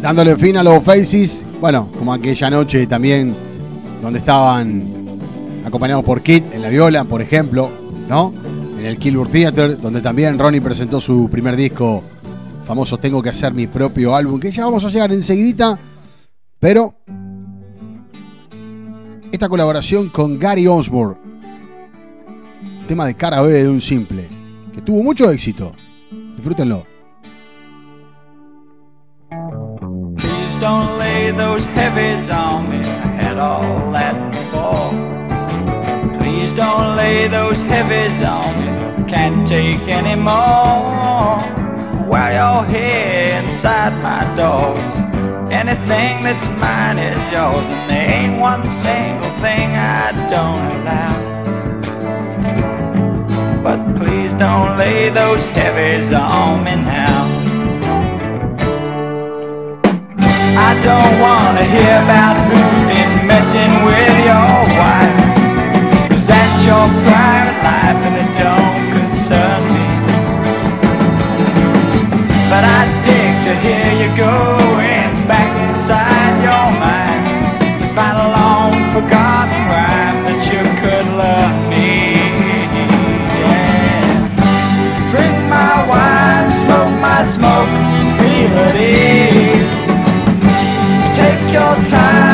dándole fin a los Faces. Bueno, como aquella noche también, donde estaban acompañados por Kit en la viola, por ejemplo, ¿no? En el Kilburn Theater, donde también Ronnie presentó su primer disco famoso Tengo que hacer mi propio álbum, que ya vamos a llegar enseguidita, pero esta colaboración con Gary Osborne, tema de cara B de un simple, que tuvo mucho éxito. Disfrútenlo. Please don't lay those heavies on me. I had all that before. Please don't lay those heavies on me. Can't take any more. While you're here inside my doors, anything that's mine is yours, and there ain't one single thing I don't allow. But please don't lay those heavies on me now. I don't wanna hear about who's been messing with your wife. Cause that's your private life and it don't concern me. But I dig to hear you going back inside time.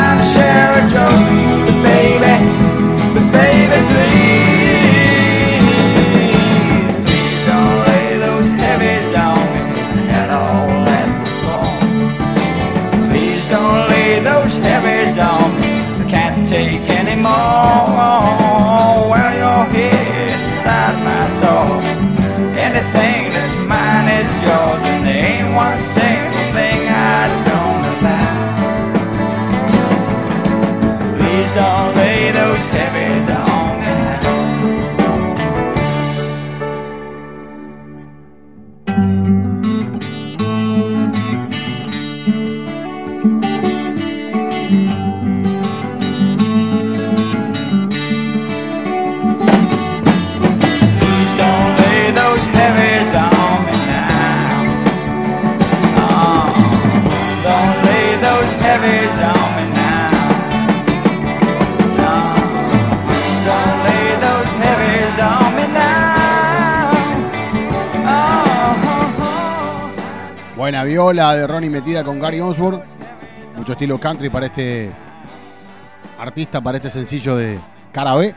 Viola de Ronnie metida con Gary Osborne. Mucho estilo country para este artista, para este sencillo de cara B.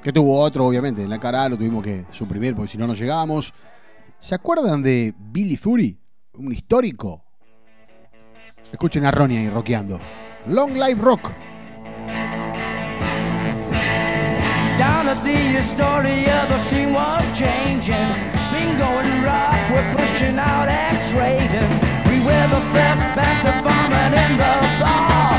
Que tuvo otro, obviamente. En la cara lo tuvimos que suprimir porque si no, no llegábamos. ¿Se acuerdan de Billy Fury? Un histórico. Escuchen a Ronnie ahí rockeando. Long Live Rock. Down at the the scene was changing. And rock were pushing out X-rated. We were the best band to vomit in the bar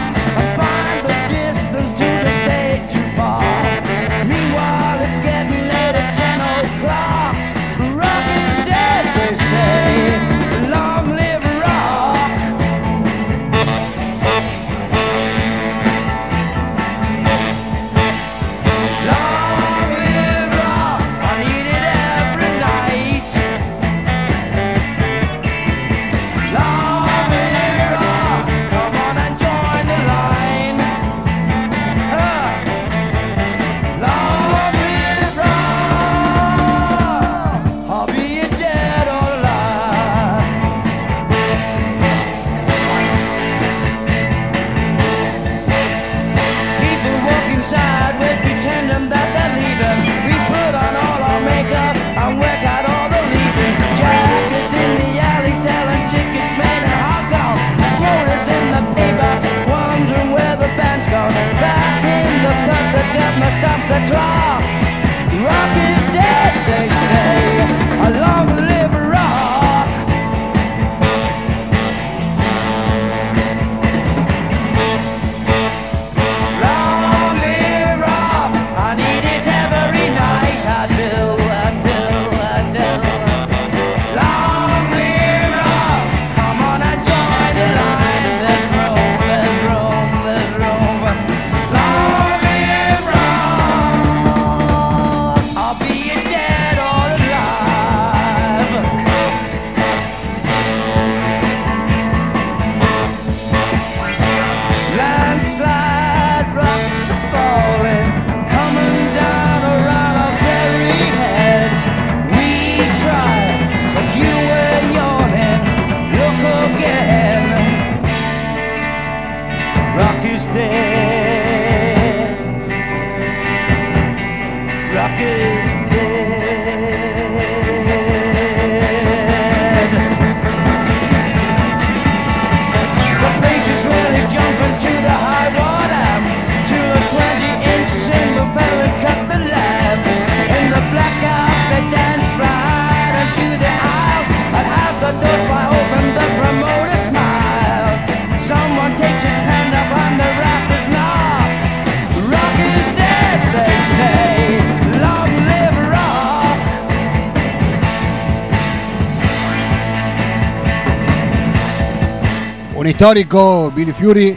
histórico, Billy Fury.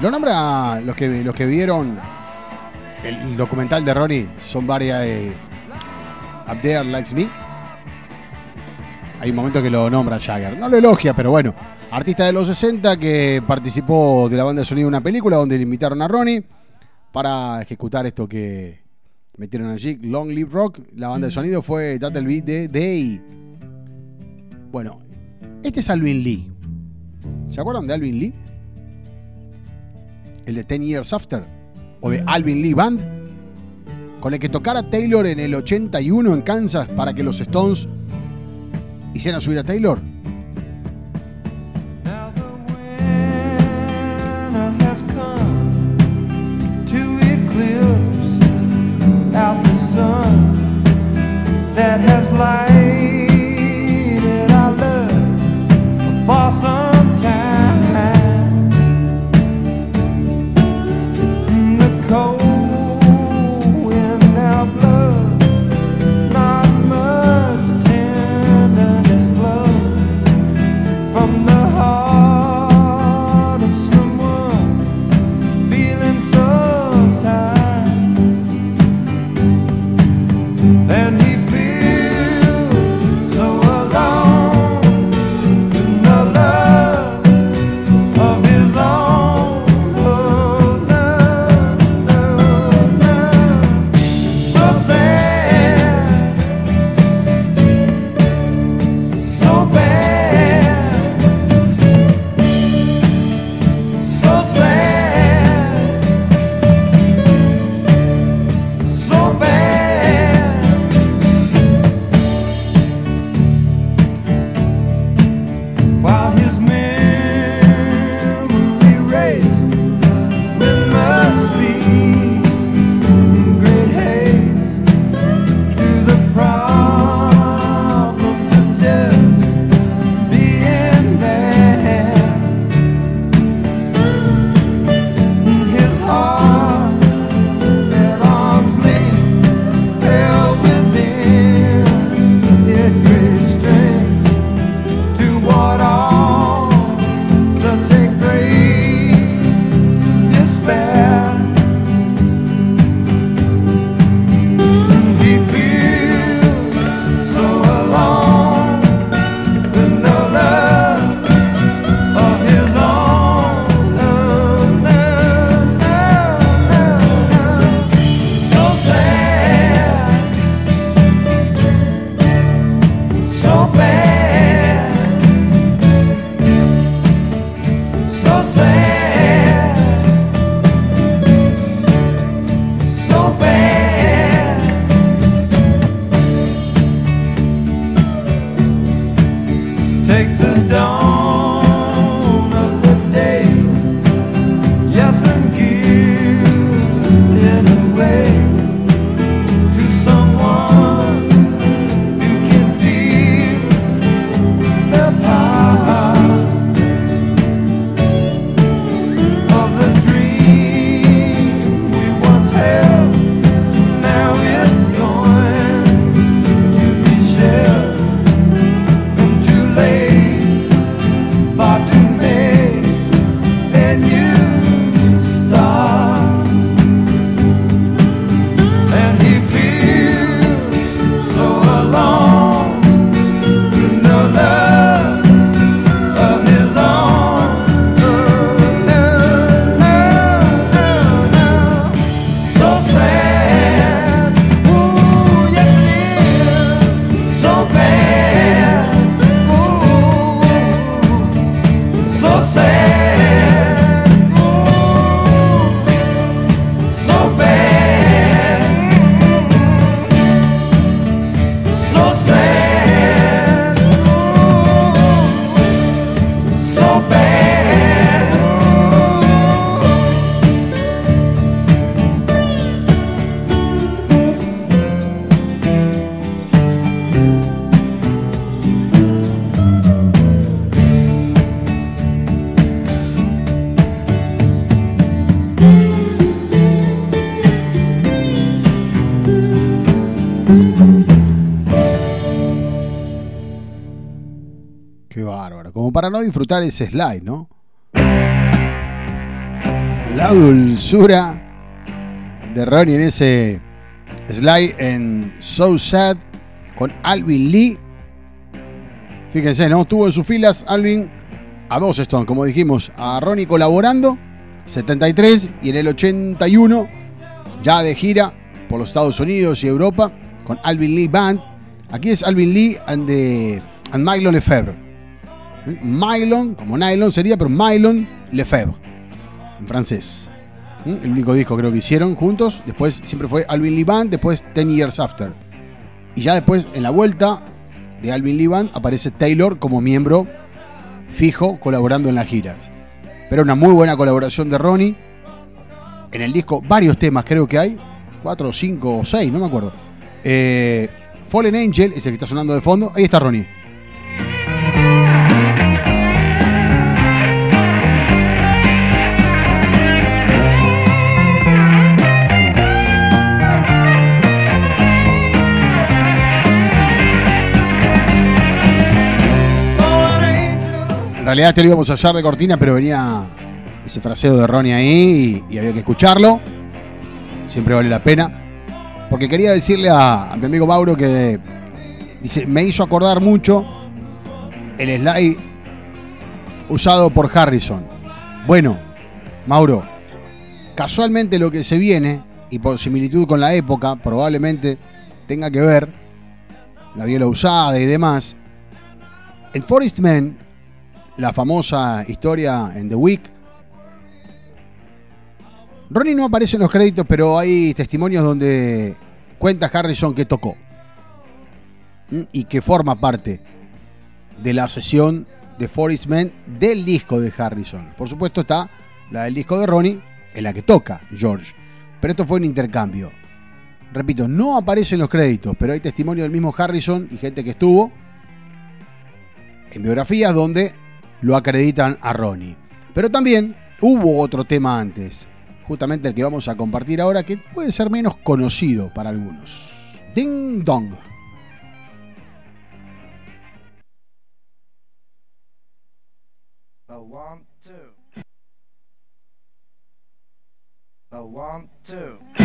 Lo nombra los que, los que vieron el documental de Ronnie, son varias. Eh, Up There Likes Me. Hay un momento que lo nombra Jagger. No lo elogia, pero bueno. Artista de los 60 que participó de la banda de sonido de una película donde le invitaron a Ronnie para ejecutar esto que metieron allí. Long Live Rock. La banda de sonido fue Tattle Beat de Day. Bueno, este es Alvin Lee. ¿Se acuerdan de Alvin Lee? El de 10 Years After. O de Alvin Lee Band. Con el que tocara Taylor en el 81 en Kansas para que los Stones hicieran subir a Taylor. that has lighted Como para no disfrutar ese slide, ¿no? La dulzura de Ronnie en ese slide en So Sad con Alvin Lee. Fíjense, ¿no? Tuvo en sus filas Alvin a dos Stone, como dijimos, a Ronnie colaborando, 73 y en el 81 ya de gira por los Estados Unidos y Europa con Alvin Lee Band. Aquí es Alvin Lee and, the, and Lefebvre. ¿Eh? Mylon, como nylon sería, pero Mylon Lefebvre, en francés. ¿Eh? El único disco creo que hicieron juntos. Después siempre fue Alvin Lee después Ten Years After. Y ya después, en la vuelta de Alvin Lee aparece Taylor como miembro fijo colaborando en las giras. Pero una muy buena colaboración de Ronnie. En el disco, varios temas creo que hay. Cuatro, cinco o seis, no me acuerdo. Eh, Fallen Angel, ese que está sonando de fondo. Ahí está Ronnie. Realidad este lo íbamos a hacer de cortina, pero venía ese fraseo de Ronnie ahí y, había que escucharlo. Siempre vale la pena. Porque quería decirle a, mi amigo Mauro que dice, me hizo acordar mucho el slide usado por Harrison. Bueno, Mauro, casualmente lo que se viene, y por similitud con la época, probablemente tenga que ver, la viola usada y demás, en Forest Man, la famosa historia en The Week, Ronnie no aparece en los créditos, pero hay testimonios donde cuenta Harrison que tocó y que forma parte de la sesión de Forest Man del disco de Harrison. Por supuesto está la del disco de Ronnie, en la que toca George. Pero esto fue un intercambio. Repito, no aparece en los créditos, pero hay testimonio del mismo Harrison y gente que estuvo en biografías donde lo acreditan a Ronnie. Pero también hubo otro tema antes, justamente el que vamos a compartir ahora, que puede ser menos conocido para algunos. Ding Dong. A one, two. A one, two.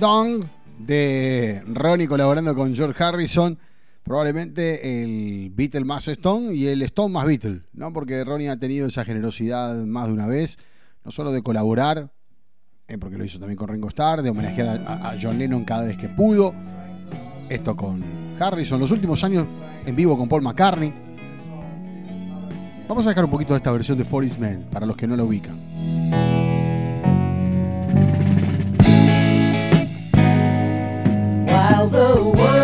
Dong de Ronnie colaborando con George Harrison. Probablemente el Beatle más Stone y el Stone más Beatle, ¿no? Porque Ronnie ha tenido esa generosidad más de una vez, no solo de colaborar, eh, porque lo hizo también con Ringo Starr, de homenajear a, John Lennon cada vez que pudo. Esto con Harrison, los últimos años en vivo con Paul McCartney. Vamos a dejar un poquito de esta versión de Forest Man para los que no lo ubican. The world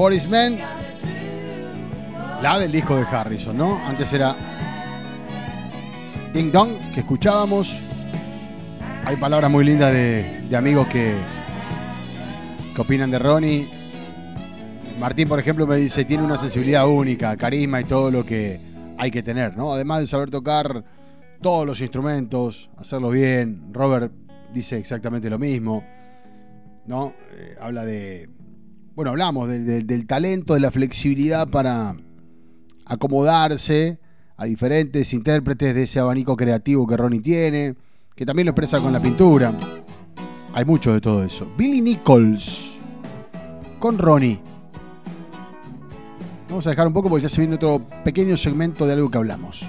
Forest Man, la del disco de Harrison, ¿no? Antes era Ding Dong, que escuchábamos. Hay palabras muy lindas de, amigos que, que opinan de Ronnie. Martín, por ejemplo, me dice, tiene una sensibilidad única, carisma y todo lo que hay que tener, ¿no? Además de saber tocar todos los instrumentos, hacerlo bien. Robert dice exactamente lo mismo, ¿no? Eh, habla de, bueno, hablamos del, del- talento, de la flexibilidad para acomodarse a diferentes intérpretes de ese abanico creativo que Ronnie tiene, que también lo expresa con la pintura. Hay mucho de todo eso. Billy Nichols con Ronnie. Vamos a dejar un poco porque ya se viene otro pequeño segmento de algo que hablamos.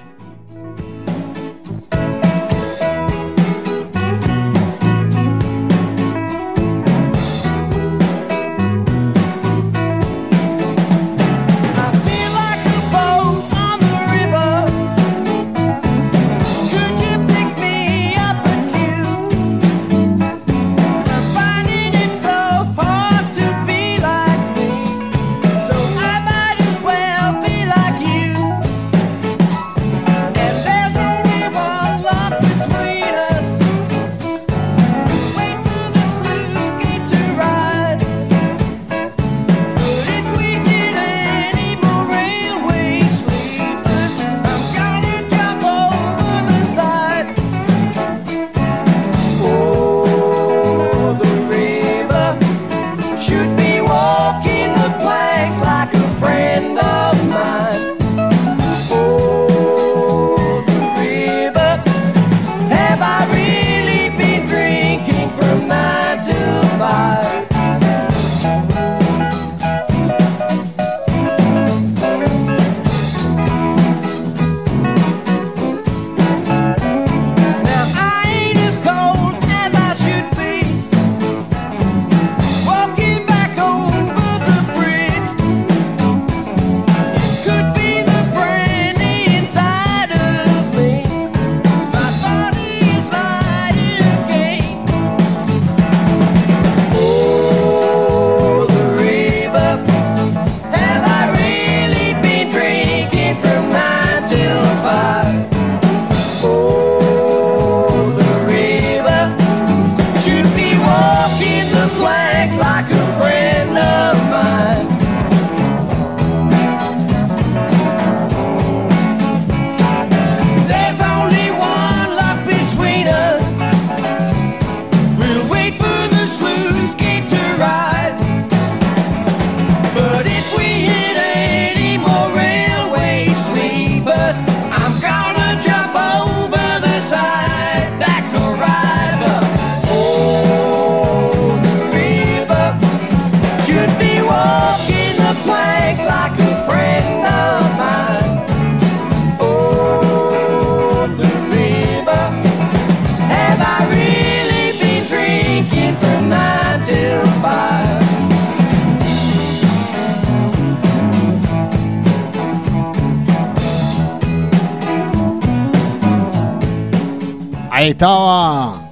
Ahí estaba.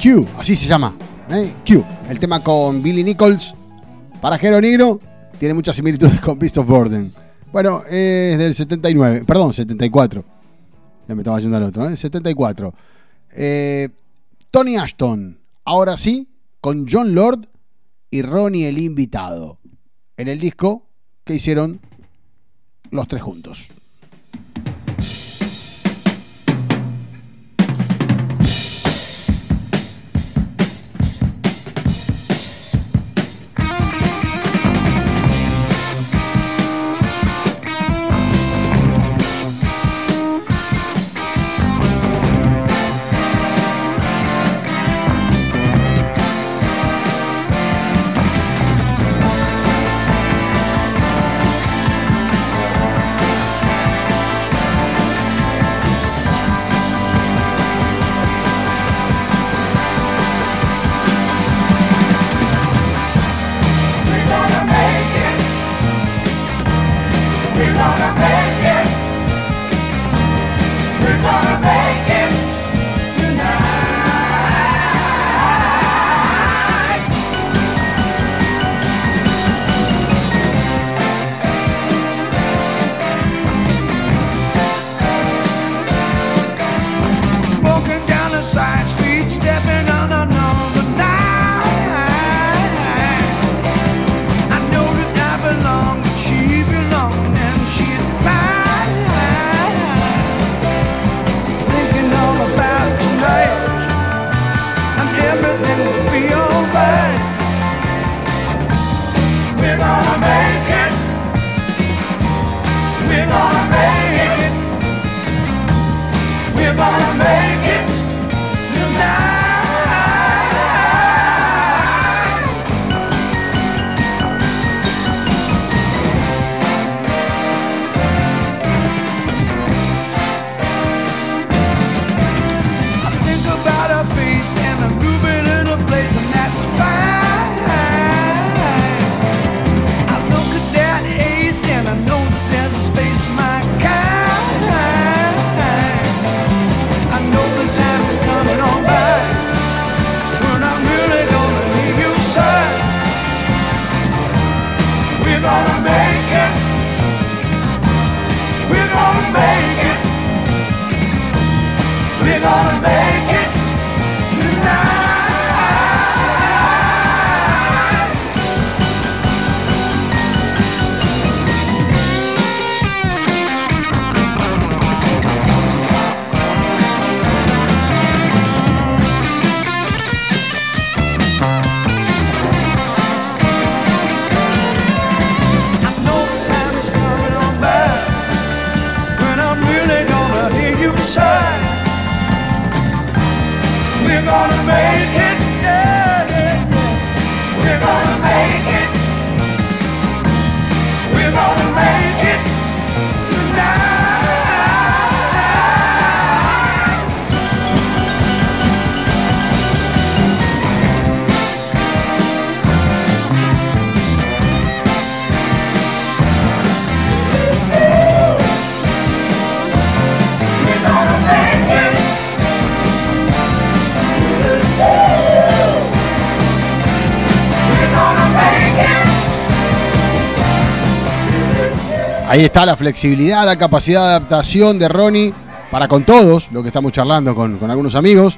Q, así se llama. ¿eh? Q, el tema con Billy Nichols. Para Jero Negro, tiene muchas similitudes con Beast of Burden. Bueno, es del 79, perdón, 74. Ya me estaba yendo al otro, ¿eh? 74. Eh, Tony Ashton, ahora sí, con John Lord y Ronnie el invitado. En el disco que hicieron los tres juntos. Ahí está la flexibilidad, la capacidad de adaptación de Ronnie para con todos, lo que estamos charlando con, algunos amigos.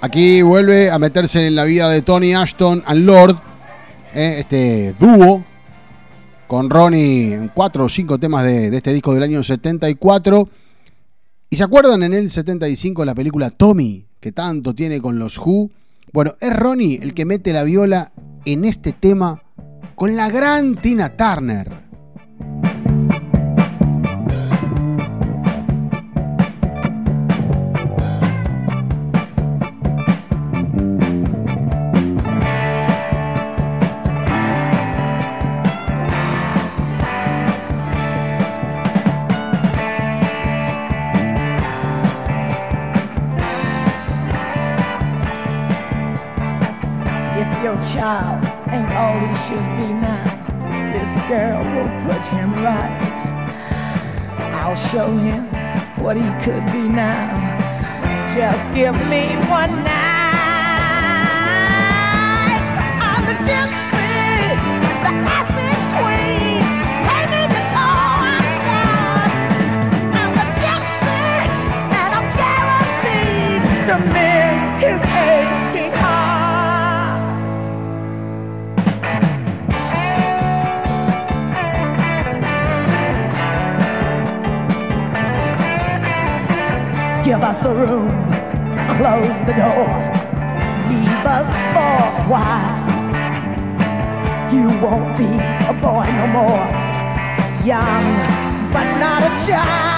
Aquí vuelve a meterse en la vida de Tony Ashton and Lord, eh, este dúo con Ronnie en cuatro o cinco temas de, de este disco del año 74. ¿Y se acuerdan en el 75 la película Tommy, que tanto tiene con los Who? Bueno, es Ronnie el que mete la viola en este tema con la gran Tina Turner. Should be now, this girl will put him right. I'll show him what he could be now. Just give me one night. Room, close the door, leave us for a while. You won't be a boy no more, young but not a child.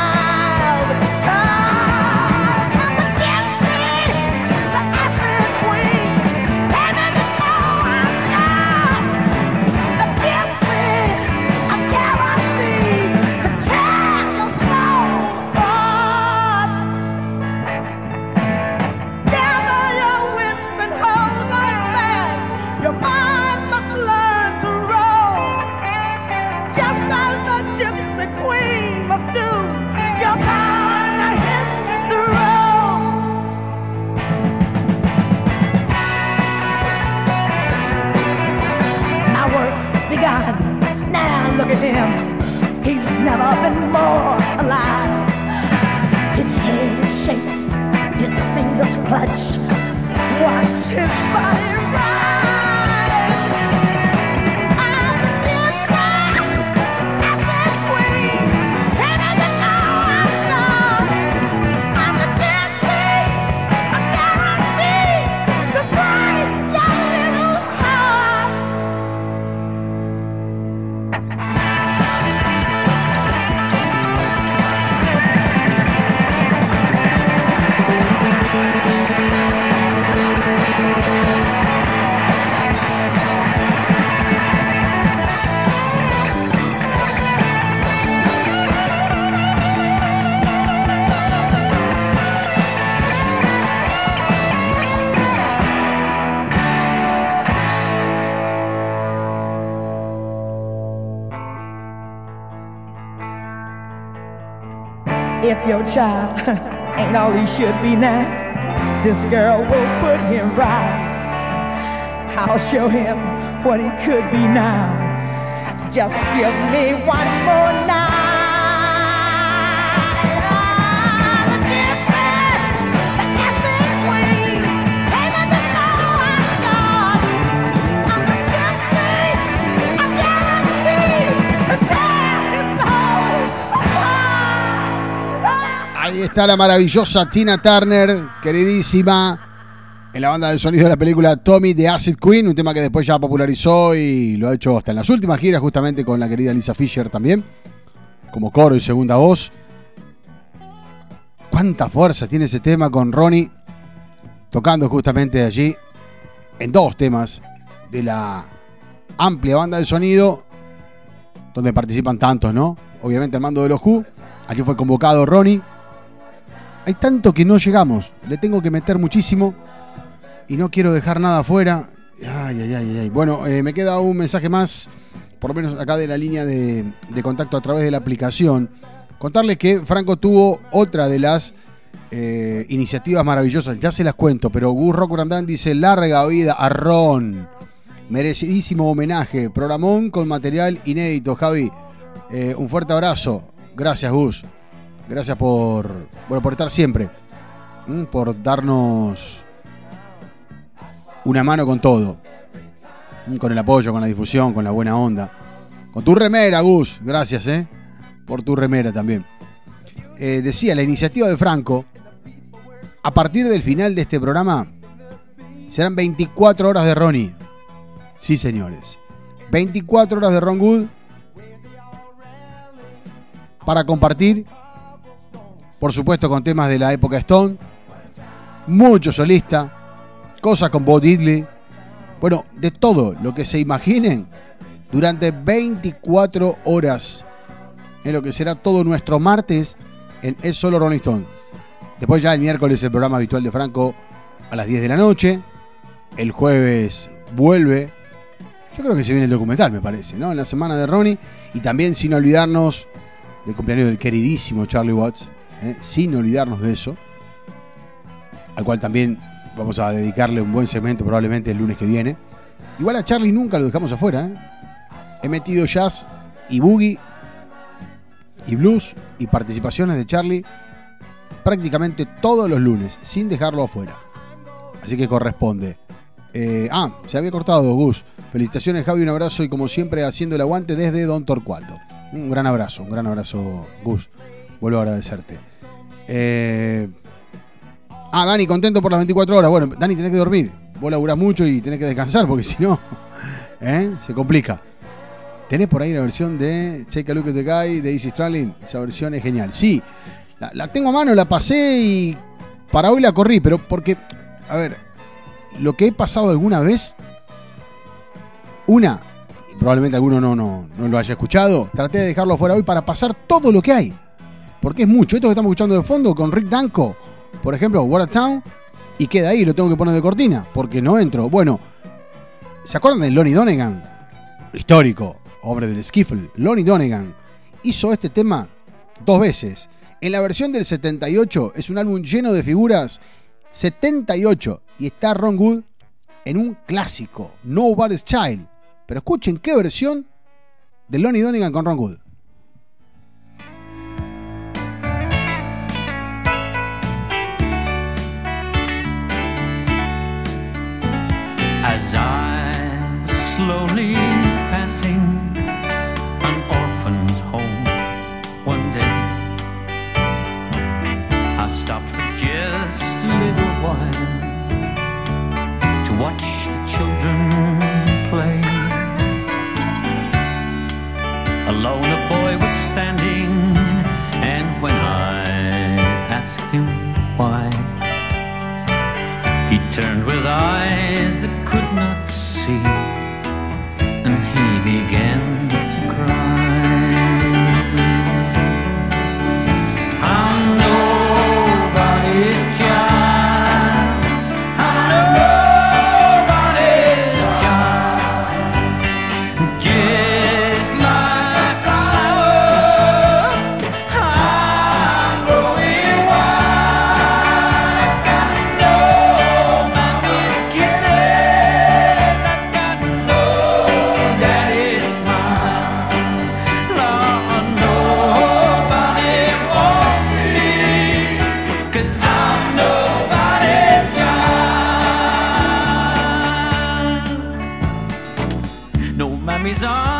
Begun. Now look at him. He's never been more alive. His head shakes, his fingers clutch. Watch his body rise. If your child ain't all he should be now, this girl will put him right. I'll show him what he could be now. Just give me one more Ahí está la maravillosa Tina Turner, queridísima, en la banda de sonido de la película Tommy de Acid Queen, un tema que después ya popularizó y lo ha hecho hasta en las últimas giras, justamente con la querida Lisa Fisher también, como coro y segunda voz. ¿Cuánta fuerza tiene ese tema con Ronnie? tocando justamente allí en dos temas de la amplia banda de sonido, donde participan tantos, ¿no? Obviamente al mando de los Who, allí fue convocado Ronnie. Hay tanto que no llegamos, le tengo que meter muchísimo y no quiero dejar nada afuera. Ay, ay, ay, ay. Bueno, eh, me queda un mensaje más, por lo menos acá de la línea de, contacto a través de la aplicación. Contarles que Franco tuvo otra de las eh, iniciativas maravillosas, ya se las cuento, pero Gus Rock Brandán dice larga vida a Ron. Merecidísimo homenaje. Programón con material inédito, Javi. Eh, un fuerte abrazo. Gracias, Gus. Gracias por, bueno, por estar siempre. Por darnos una mano con todo. Con el apoyo, con la difusión, con la buena onda. Con tu remera, Gus. Gracias, ¿eh? Por tu remera también. Eh, decía, la iniciativa de Franco, a partir del final de este programa, serán 24 horas de Ronnie. Sí, señores. 24 horas de Ron Good para compartir, por supuesto con temas de la época Stone, mucho solista, cosas con Bo Diddley, bueno, de todo lo que se imaginen durante 24 horas en lo que será todo nuestro martes en Es Solo Rolling Stone. Después ya el miércoles el programa habitual de Franco a las 10 de la noche. El jueves vuelve. Yo creo que se viene el documental, me parece, ¿no? En la semana de Ronnie. Y también sin olvidarnos del cumpleaños del queridísimo Charlie Watts. ¿Eh? Sin olvidarnos de eso. Al cual también vamos a dedicarle un buen segmento probablemente el lunes que viene. Igual a Charlie nunca lo dejamos afuera. ¿eh? He metido jazz y boogie y blues y participaciones de Charlie prácticamente todos los lunes, sin dejarlo afuera. Así que corresponde. Eh, ah, se había cortado, Gus. Felicitaciones, Javi, un abrazo y como siempre haciendo el aguante desde Don Torcuato. Un gran abrazo, un gran abrazo, Gus. Vuelvo a agradecerte. Eh, ah, Dani, contento por las 24 horas. Bueno, Dani, tenés que dormir. Vos laburás mucho y tenés que descansar porque si no, ¿eh? se complica. ¿Tenés por ahí la versión de Take a Look at the Guy de Easy Stralin? Esa versión es genial. Sí, la, la tengo a mano, la pasé y para hoy la corrí, pero porque, a ver, lo que he pasado alguna vez, una, probablemente alguno no, no, no lo haya escuchado, traté de dejarlo fuera hoy para pasar todo lo que hay. Porque es mucho. Esto que estamos escuchando de fondo con Rick Danko, por ejemplo, Watertown, y queda ahí, lo tengo que poner de cortina, porque no entro. Bueno, ¿se acuerdan de Lonnie Donegan? Histórico, hombre del skiffle. Lonnie Donegan hizo este tema dos veces. En la versión del 78 es un álbum lleno de figuras. 78 y está Ron Good en un clásico, Nobody's Child. Pero escuchen qué versión de Lonnie Donegan con Ron Good. Watch the children play. Alone, a boy was standing, and when I asked him why, he turned with eyes No mommy's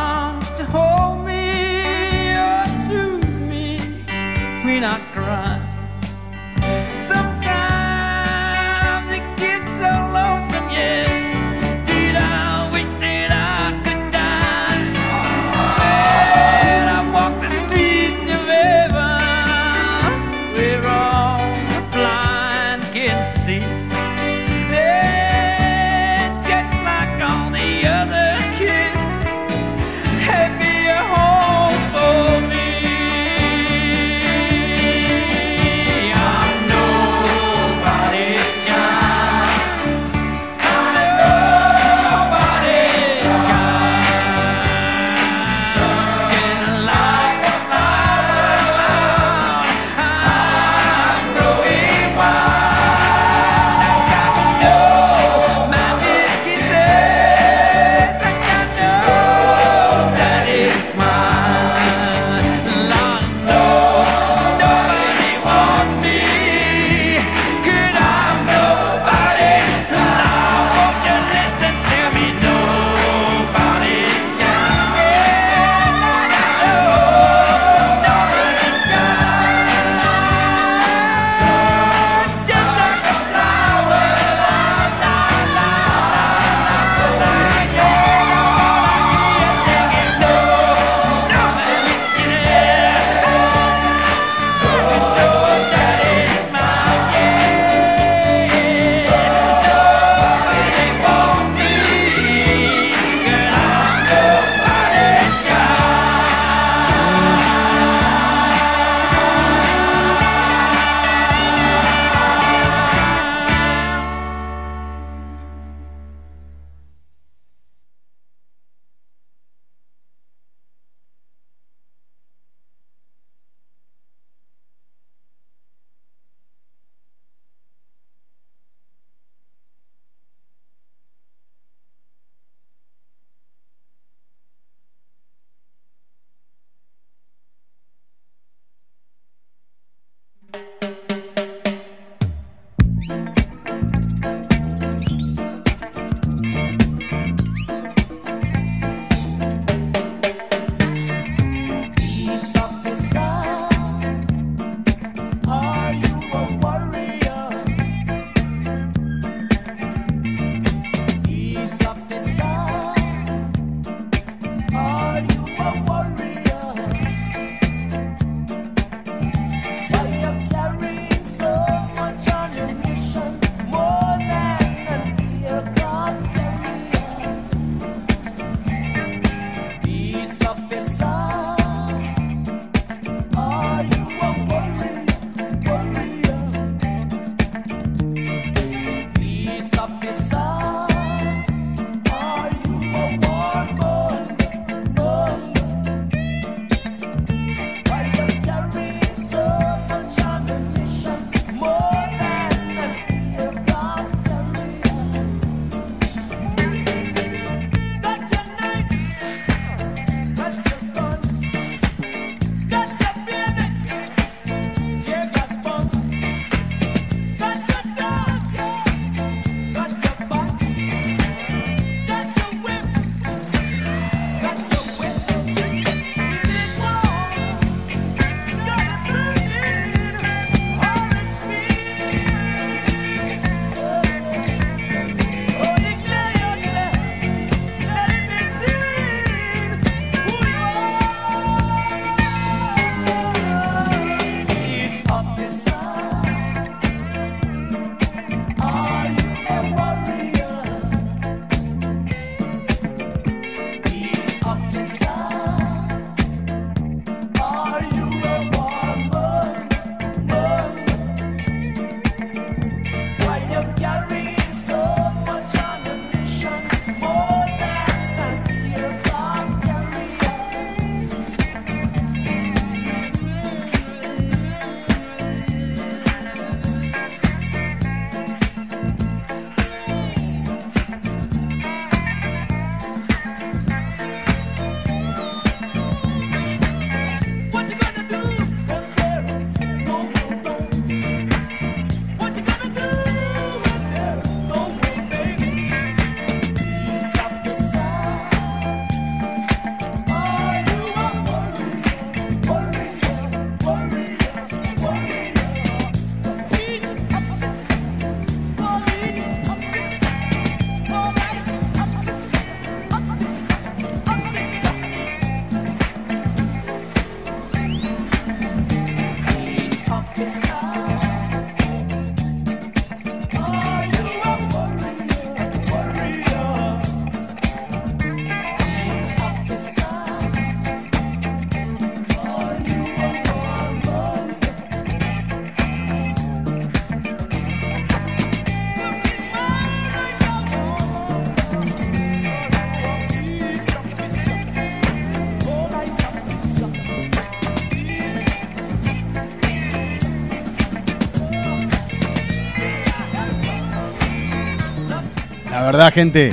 verdad, gente,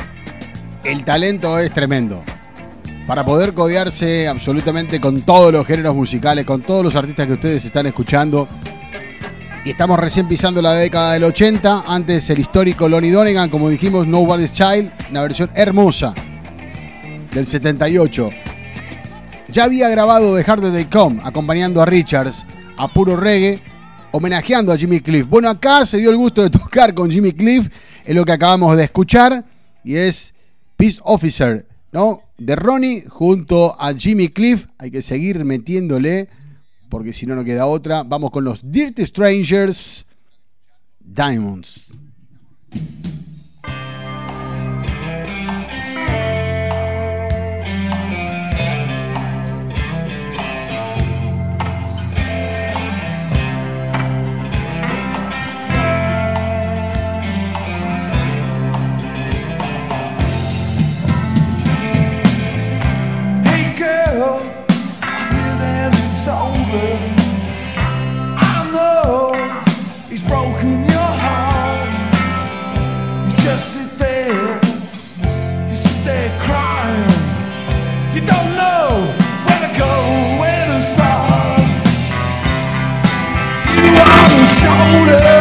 el talento es tremendo. Para poder codearse absolutamente con todos los géneros musicales, con todos los artistas que ustedes están escuchando. Y estamos recién pisando la década del 80. Antes el histórico Lonnie Donegan, como dijimos, Nobody's Child, una versión hermosa del 78. Ya había grabado The Harder They Come, acompañando a Richards, a puro reggae, homenajeando a Jimmy Cliff. Bueno, acá se dio el gusto de tocar con Jimmy Cliff, es lo que acabamos de escuchar, y es Peace Officer, ¿no? De Ronnie junto a Jimmy Cliff. Hay que seguir metiéndole, porque si no, no queda otra. Vamos con los Dirty Strangers Diamonds. The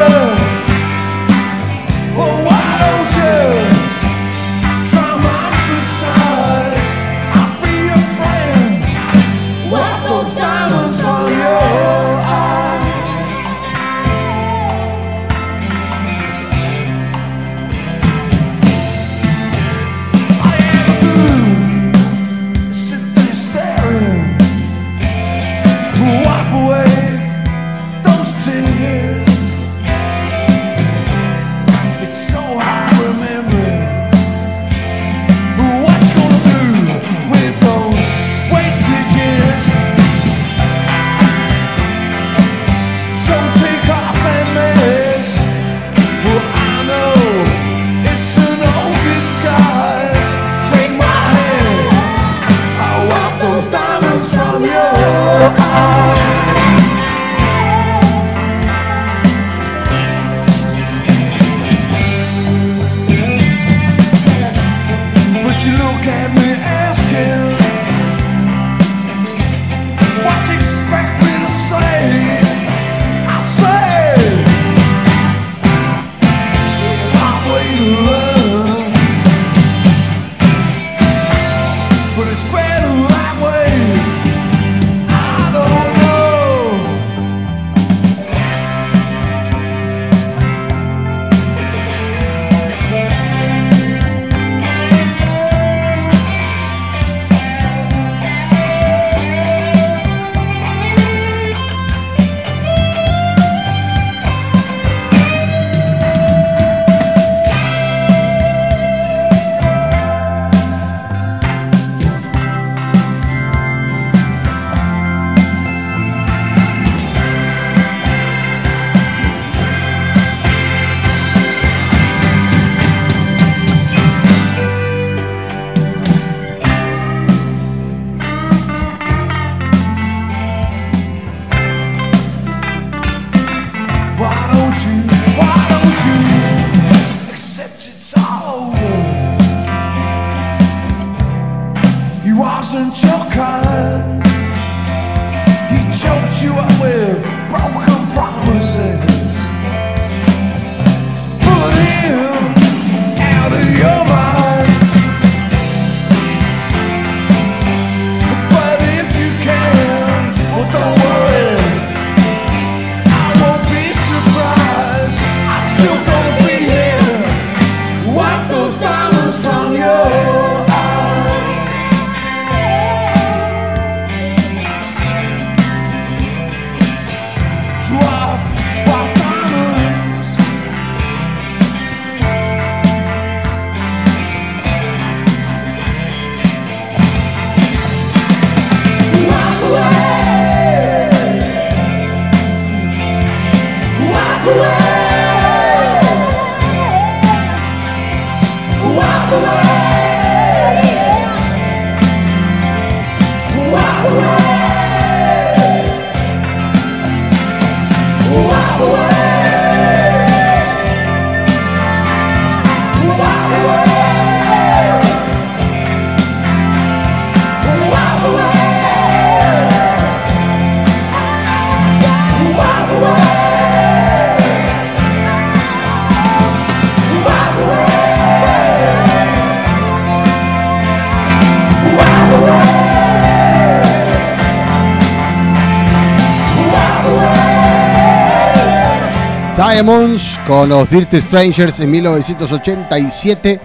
con los Dirty Strangers en 1987.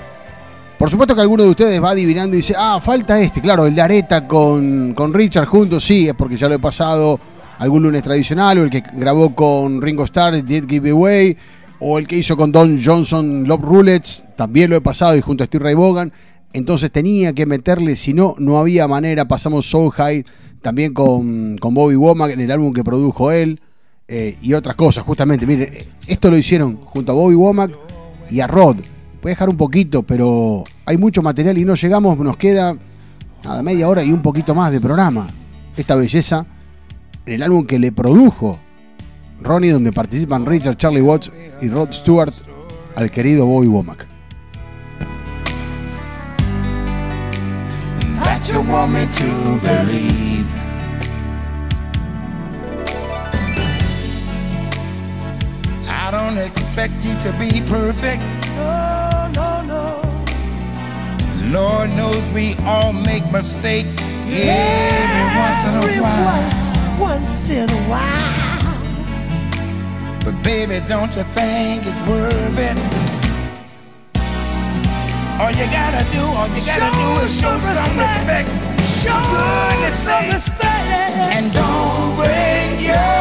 Por supuesto que alguno de ustedes va adivinando y dice, ah, falta este. Claro, el de Areta con, con Richard juntos, sí, es porque ya lo he pasado algún lunes tradicional, o el que grabó con Ringo Starr, Did Give Away, o el que hizo con Don Johnson, Love Roulets, también lo he pasado y junto a Steve Ray Vaughan. Entonces tenía que meterle, si no, no había manera. Pasamos Soul High también con, con Bobby Womack en el álbum que produjo él. Eh, y otras cosas, justamente. Miren, esto lo hicieron junto a Bobby Womack y a Rod. Voy a dejar un poquito, pero hay mucho material y no llegamos, nos queda nada, media hora y un poquito más de programa. Esta belleza en el álbum que le produjo Ronnie, donde participan Richard, Charlie Watts y Rod Stewart al querido Bobby Womack. Don't expect you to be perfect. No, no, no. Lord knows we all make mistakes every once in a while. Once in a while. But baby, don't you think it's worth it? All you gotta do, all you gotta do is show some respect. Show goodness some respect. And don't break your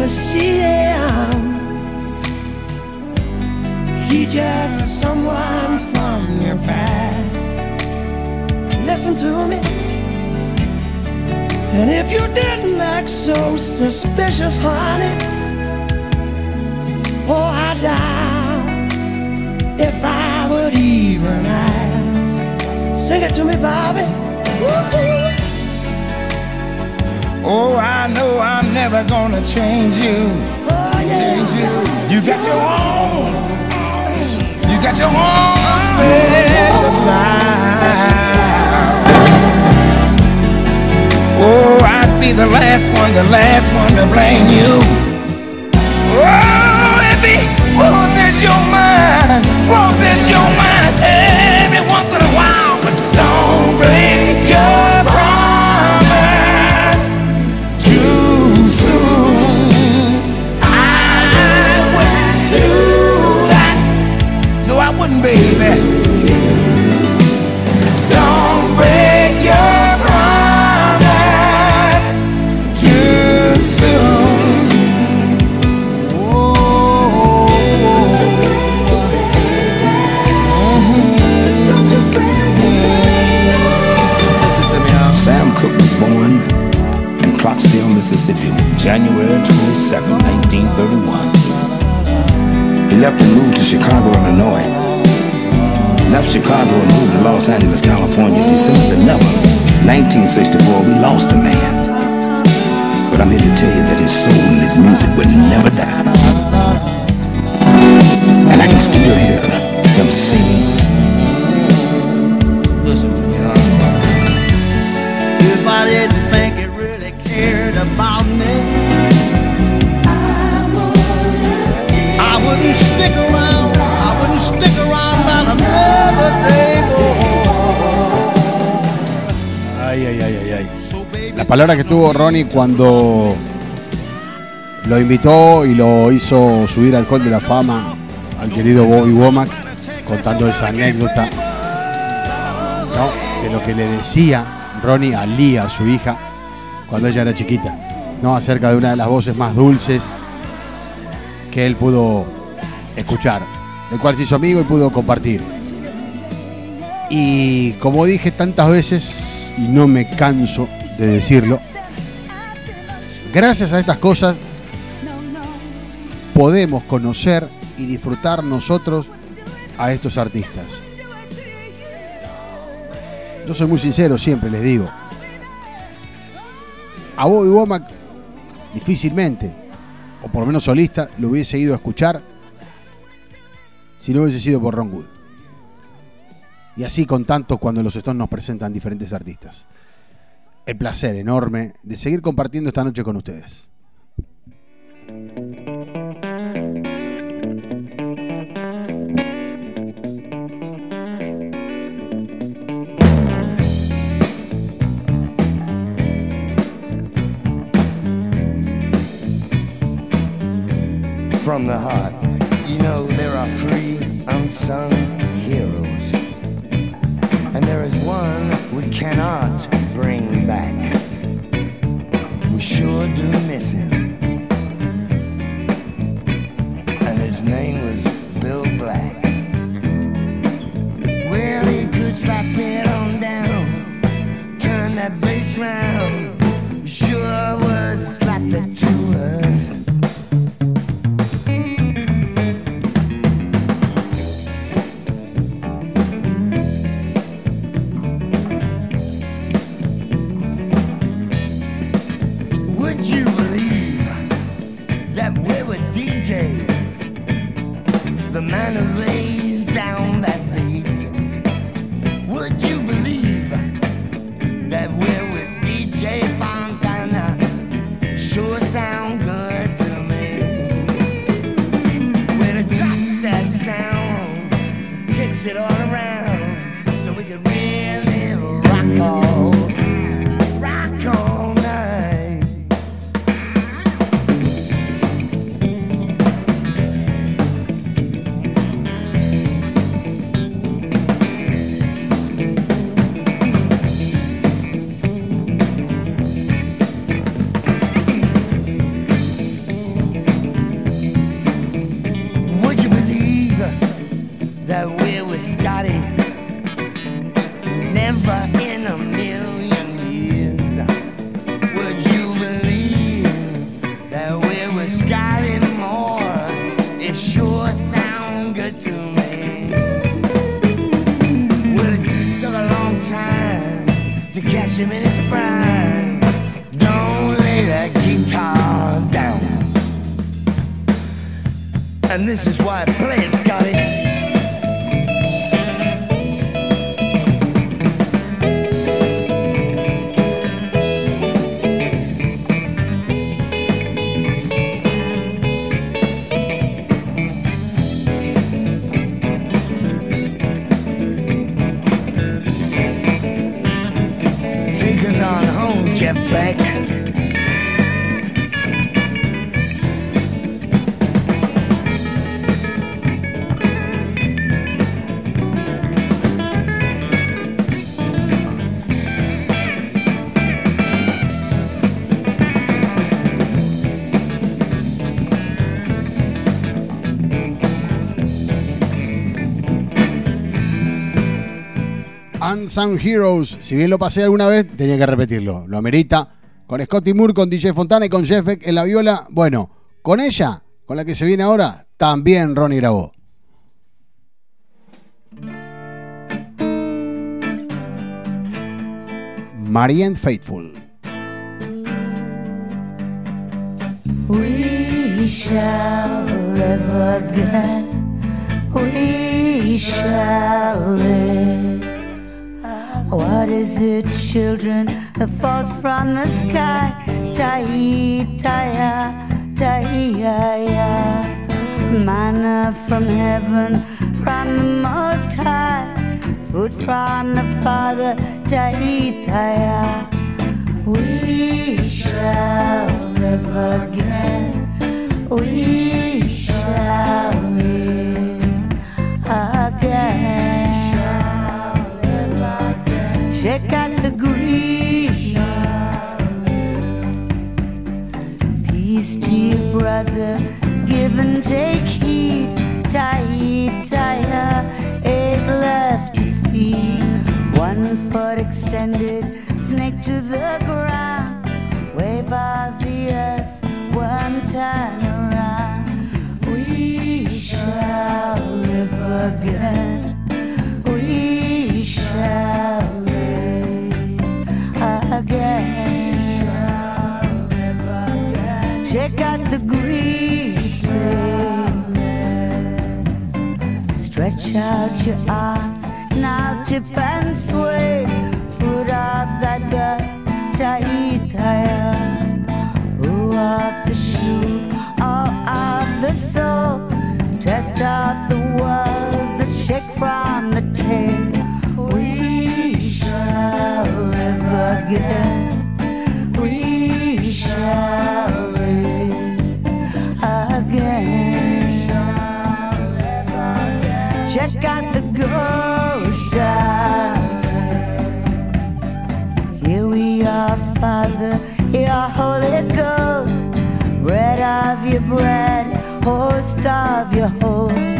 him. He just someone from your past. Listen to me. And if you didn't act so suspicious, honey, oh, I doubt if I would even ask. Sing it to me, Bobby. Oh, I know I'm never gonna change you. Change you. You got your own. You got your own special style. Oh, I'd be the last one, the last one to blame you. Oh, if he was your mind, was your mind every once in a while, but don't break January 22nd, 1931. He left and moved to Chicago, Illinois. Left Chicago and moved to Los Angeles, California, December the 11th, 1964. We lost a man. But I'm here to tell you that his soul and his music would never die. And I can still hear him singing. Listen to me, If I didn't think it really cared about me, I wouldn't stick around. Ay. La palabra que tuvo Ronnie cuando lo invitó y lo hizo subir al Hall de la Fama al querido Bobby Womack, contando esa anécdota de lo que le decía Ronnie a Lia, su hija, cuando ella era chiquita, ¿no? acerca de una de las voces más dulces que él pudo escuchar, del cual se hizo amigo y pudo compartir. Y como dije tantas veces, y no me canso de decirlo, gracias a estas cosas podemos conocer y disfrutar nosotros a estos artistas. Yo soy muy sincero, siempre les digo. A Bobby Womack difícilmente, o por lo menos solista, lo hubiese ido a escuchar si no hubiese sido por Ron Wood. Y así con tantos cuando los Stones nos presentan diferentes artistas. El placer enorme de seguir compartiendo esta noche con ustedes. from the heart. You know, there are three unsung heroes, and there is one we cannot bring back. We sure do miss him. And his name was Bill Black. And this is why I play it, Scotty. Unsung Heroes, si bien lo pasé alguna vez, tenía que repetirlo. Lo amerita. Con Scotty Moore, con DJ Fontana y con Jeff Beck en la viola. Bueno, con ella, con la que se viene ahora, también Ronnie grabó. Marianne Faithful. We shall. We shall live. What is it, children, that falls from the sky? Taitaya, Taiyaya. Manna from heaven, from the Most High. Food from the Father, Taitaya. We shall live again. We shall live the Grisha. Peace to you, brother. Give and take heed. Tie, tie, eight left to feed. One foot extended, snake to the ground. Wave of the earth, one turn around. We shall live again. We shall. Check out the green. Stretch out your arms, now tip and sway. Foot off that bed, tight higher. Off the shoe, all off the soul. Test out the walls, the shake from the tail. We shall live again. We shall. that got the ghost eye. Here we are, Father, here, Holy Ghost, bread of your bread, host of your host.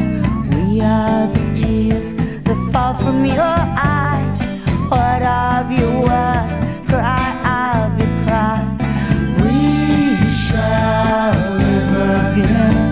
We are the tears that fall from your eyes, what of your word, cry of your cry. We shall live again.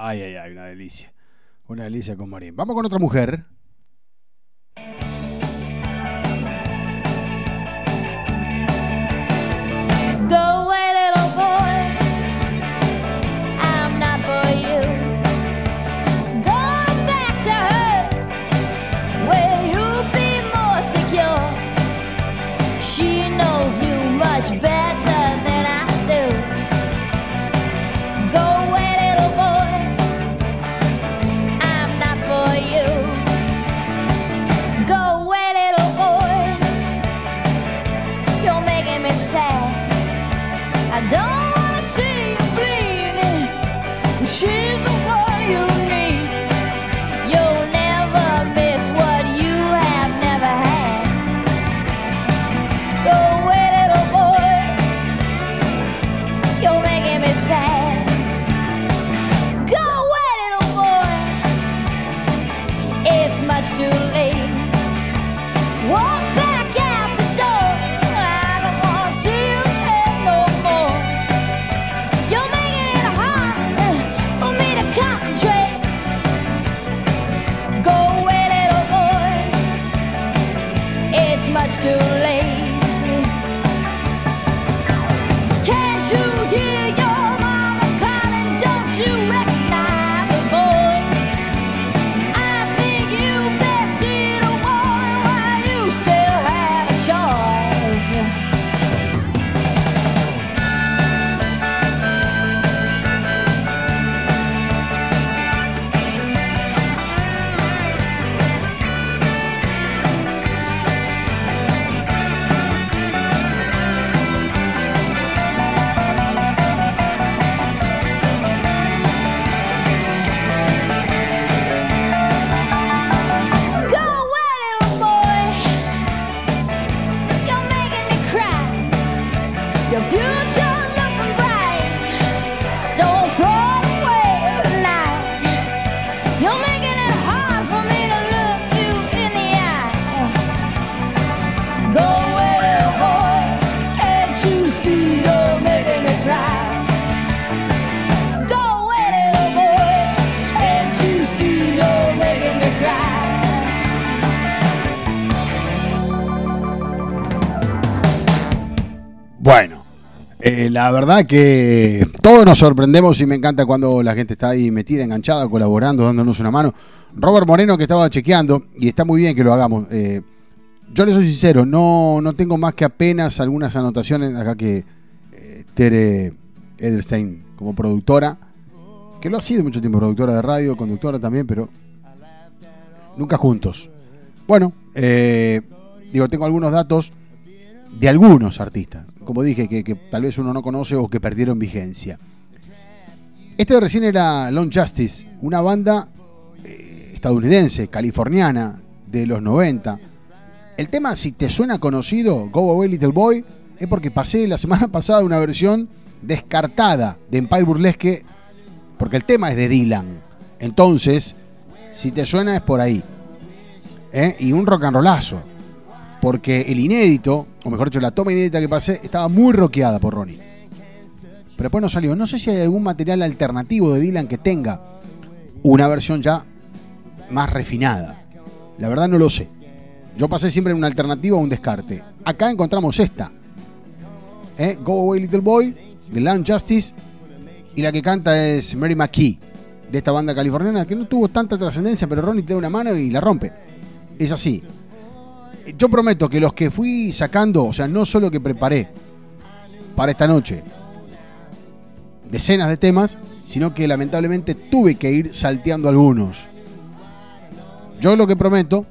Ay, ay, ay, una delicia. Una delicia con Marín. Vamos con otra mujer. la verdad que todos nos sorprendemos y me encanta cuando la gente está ahí metida, enganchada, colaborando, dándonos una mano. Robert Moreno que estaba chequeando y está muy bien que lo hagamos. Eh, yo le soy sincero, no, no tengo más que apenas algunas anotaciones acá que eh, Tere Edelstein como productora, que lo ha sido mucho tiempo, productora de radio, conductora también, pero nunca juntos. Bueno, eh, digo, tengo algunos datos de algunos artistas, como dije, que, tal vez uno no conoce o que perdieron vigencia. Este recién era Long Justice, una banda eh, estadounidense, californiana, de los 90. El tema, si te suena conocido, Go Away Little Boy, es porque pasé la semana pasada una versión descartada de Empire Burlesque, porque el tema es de Dylan. Entonces, si te suena es por ahí. ¿Eh? Y un rock and rollazo. Porque el inédito, o mejor dicho, la toma inédita que pasé, estaba muy rockeada por Ronnie. Pero después no salió. No sé si hay algún material alternativo de Dylan que tenga una versión ya más refinada. La verdad no lo sé. Yo pasé siempre en una alternativa o un descarte. Acá encontramos esta. ¿Eh? Go Away Little Boy, de Land Justice. Y la que canta es Mary McKee, de esta banda californiana, que no tuvo tanta trascendencia, pero Ronnie te da una mano y la rompe. Es así. Yo prometo que los que fui sacando, o sea, no solo que preparé para esta noche decenas de temas, sino que lamentablemente tuve que ir salteando algunos. Yo lo que prometo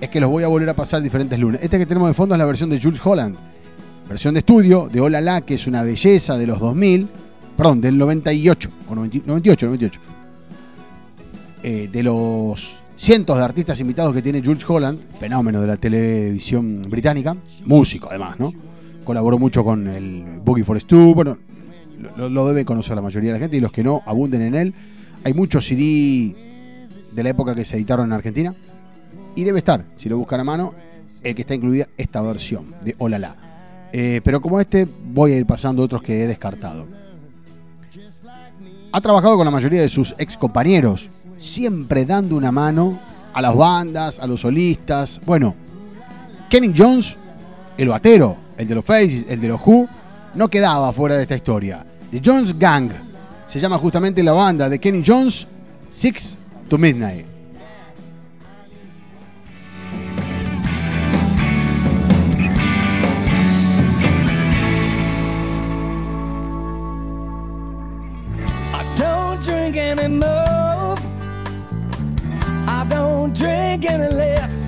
es que los voy a volver a pasar diferentes lunes. Este que tenemos de fondo es la versión de Jules Holland, versión de estudio de Hola La, que es una belleza de los 2000, perdón, del 98, o 90 98, 98. Eh, de los cientos de artistas invitados que tiene Jules Holland, fenómeno de la televisión británica, músico además, ¿no? Colaboró mucho con el Boogie for Stu, bueno, lo, lo debe conocer la mayoría de la gente y los que no abunden en él. Hay muchos CD de la época que se editaron en Argentina y debe estar, si lo buscan a mano, el que está incluida esta versión de Hola La. Eh, pero como este, voy a ir pasando otros que he descartado. Ha trabajado con la mayoría de sus ex compañeros, siempre dando una mano a las bandas, a los solistas. Bueno, Kenny Jones, el batero, el de los Faces, el de los Who, no quedaba fuera de esta historia. The Jones Gang se llama justamente la banda de Kenny Jones, Six to Midnight. Drink anymore. Drink any less.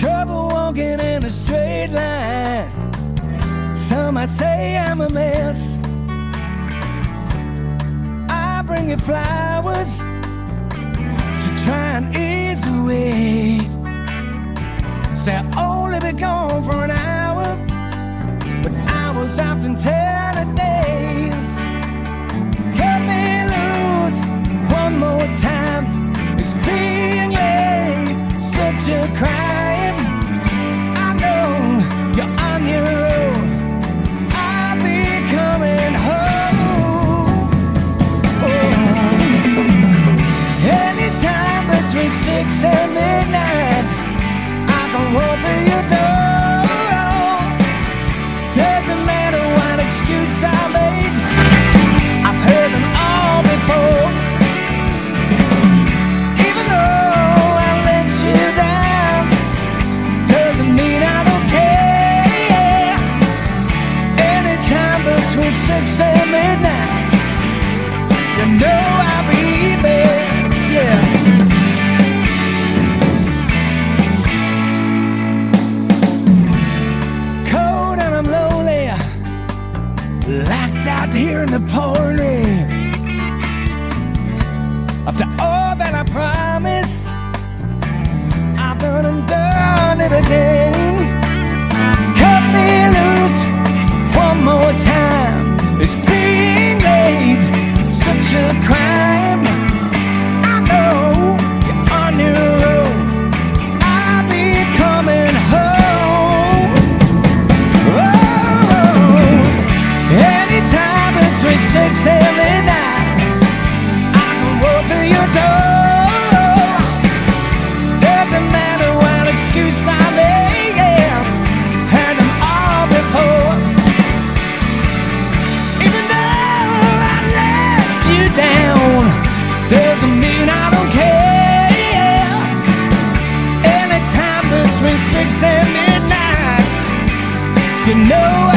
Trouble walking in a straight line. Some might say I'm a mess. I bring you flowers to try and ease the way. Say I'll only be gone for an hour, but hours often tell the days. Cut me loose one more time. Six and midnight, I can through your door. The rain. After all that I promised, I've done and done it again. Cut me loose one more time. It's being made such a crime. tell me that I can walk through your door. Doesn't matter what excuse I make, yeah. all before. Even though I let you down, doesn't mean I don't care. Anytime between six and midnight, you know.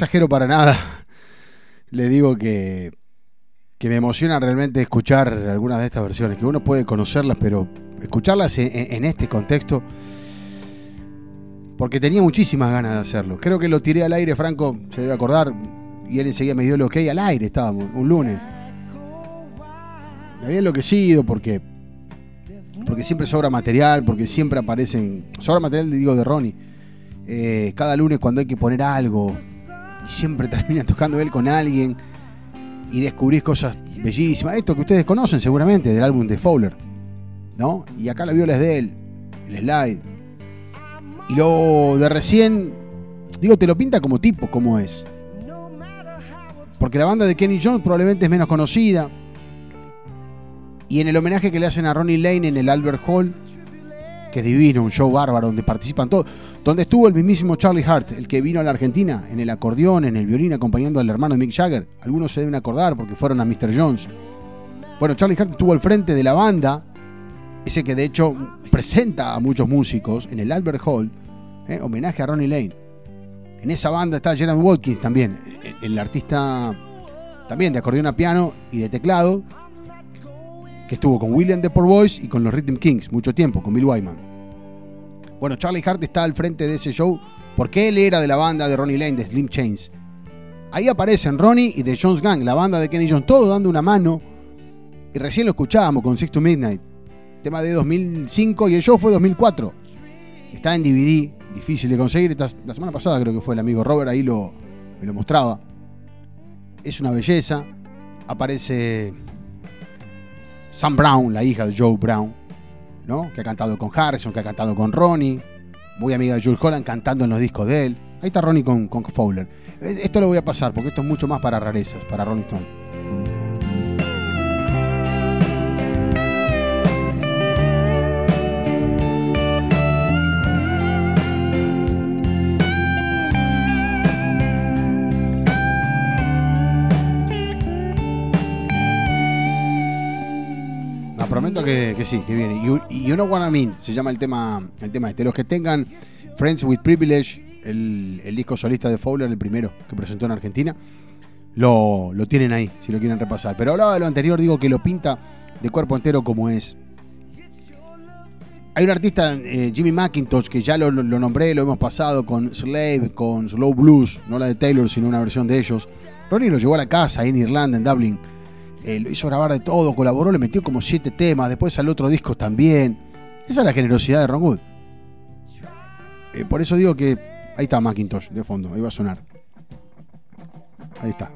Exagero para nada. Le digo que, que me emociona realmente escuchar algunas de estas versiones, que uno puede conocerlas, pero escucharlas en, este contexto, porque tenía muchísimas ganas de hacerlo. Creo que lo tiré al aire, Franco se debe acordar, y él enseguida me dio lo que hay al aire, estábamos, un lunes. Me había enloquecido porque, porque siempre sobra material, porque siempre aparecen, sobra material, digo, de Ronnie. Eh, cada lunes cuando hay que poner algo, siempre termina tocando él con alguien y descubrís cosas bellísimas. Esto que ustedes conocen seguramente del álbum de Fowler, ¿no? Y acá la viola es de él, el slide. Y lo de recién, digo, te lo pinta como tipo, como es. Porque la banda de Kenny Jones probablemente es menos conocida. Y en el homenaje que le hacen a Ronnie Lane en el Albert Hall, que es divino, un show bárbaro donde participan todos, donde estuvo el mismísimo Charlie Hart, el que vino a la Argentina en el acordeón, en el violín, acompañando al hermano de Mick Jagger. Algunos se deben acordar porque fueron a Mr. Jones. Bueno, Charlie Hart estuvo al frente de la banda, ese que de hecho presenta a muchos músicos en el Albert Hall, ¿eh? homenaje a Ronnie Lane. En esa banda está Gerard Watkins también, el, el artista también de acordeón a piano y de teclado, que estuvo con William the Poor Boys y con los Rhythm Kings mucho tiempo, con Bill Wyman. Bueno, Charlie Hart está al frente de ese show porque él era de la banda de Ronnie Lane, de Slim Chains. Ahí aparecen Ronnie y The Jones Gang, la banda de Kenny Jones, todos dando una mano. Y recién lo escuchábamos con Six to Midnight, tema de 2005 y el show fue 2004. Está en DVD, difícil de conseguir. La semana pasada creo que fue el amigo Robert, ahí lo, me lo mostraba. Es una belleza. Aparece Sam Brown, la hija de Joe Brown, ¿no? que ha cantado con Harrison, que ha cantado con Ronnie. Muy amiga de Jules Holland, cantando en los discos de él. Ahí está Ronnie con, con Fowler. Eh, Esto lo voy a pasar porque esto es mucho más para rarezas, para Ronnie Stone. Prometo que, que sí, que viene. You, you know what I mean, se llama el tema, el tema este. Los que tengan Friends with Privilege, el, el disco solista de Fowler, el primero que presentó en Argentina, lo, lo tienen ahí, si lo quieren repasar. Pero hablaba de lo anterior, digo que lo pinta de cuerpo entero como es. Hay un artista, eh, Jimmy McIntosh, que ya lo, lo- nombré, lo hemos pasado con Slave, con Slow Blues, no la de Taylor, sino una versión de ellos. Ronnie lo llevó a la casa ahí en Irlanda, en Dublin. Eh, lo hizo grabar de todo, colaboró, le metió como siete temas, después al otro disco también. Esa es la generosidad de Ron Wood. Eh, por eso digo que ahí está Macintosh de fondo, ahí va a sonar. Ahí está.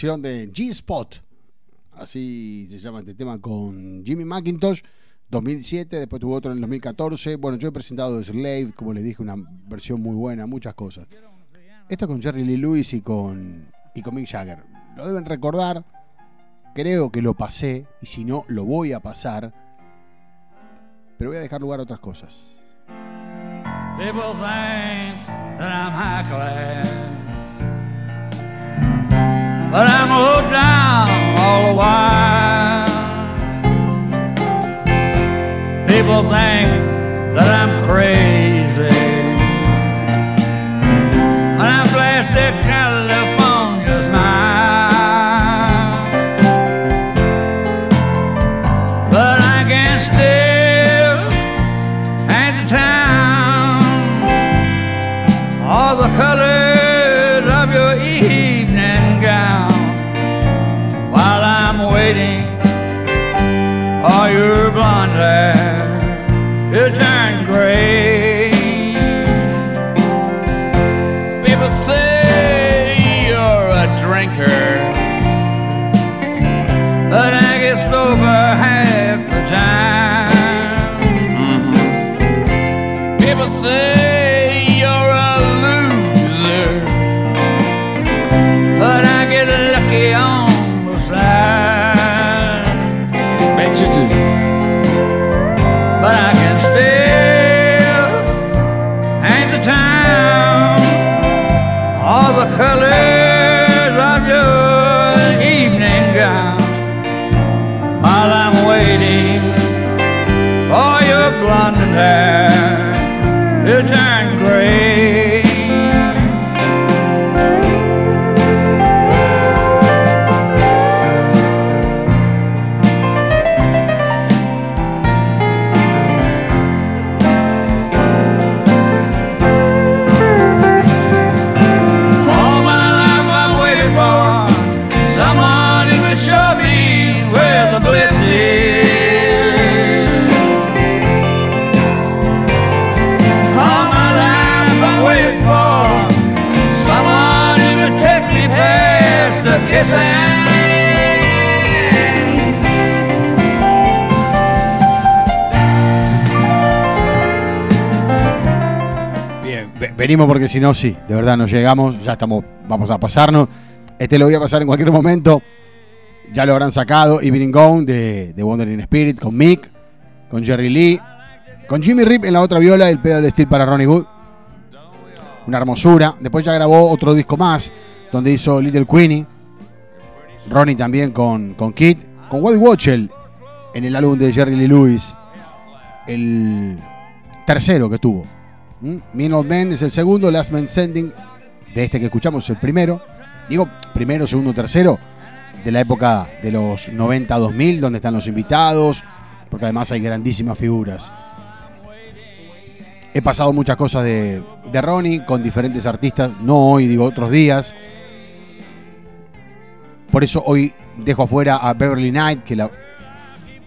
De G-Spot. Así se llama este tema con Jimmy McIntosh. 2007, después tuvo otro en el 2014. Bueno, yo he presentado Slave, como les dije, una versión muy buena, muchas cosas. Esto con Jerry Lee Lewis y con, y con Mick Jagger. Lo deben recordar. Creo que lo pasé, y si no, lo voy a pasar. Pero voy a dejar lugar a otras cosas. But I'm low down all the while. People think porque si no, sí, de verdad nos llegamos, ya estamos, vamos a pasarnos. Este lo voy a pasar en cualquier momento. Ya lo habrán sacado. Evening Gone de, de Wandering Spirit con Mick, con Jerry Lee, con Jimmy Rip en la otra viola, el pedal steel para Ronnie Wood. Una hermosura. Después ya grabó otro disco más, donde hizo Little Queenie. Ronnie también con, con Kid, con Waddy Watchell en el álbum de Jerry Lee Lewis. El tercero que tuvo. Mean Old Man es el segundo, Last Man Standing de este que escuchamos es el primero. Digo, primero, segundo, tercero de la época de los 90-2000, donde están los invitados, porque además hay grandísimas figuras. He pasado muchas cosas de, de Ronnie con diferentes artistas, no hoy, digo otros días. Por eso hoy dejo afuera a Beverly Knight, que la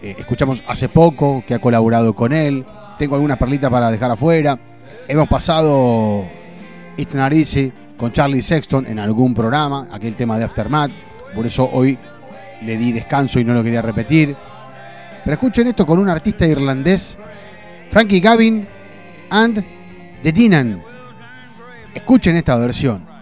eh, escuchamos hace poco, que ha colaborado con él. Tengo algunas perlitas para dejar afuera. Hemos pasado It's Not Easy con Charlie Sexton en algún programa, aquel tema de Aftermath. Por eso hoy le di descanso y no lo quería repetir. Pero escuchen esto con un artista irlandés, Frankie Gavin and The Dinan. Escuchen esta versión.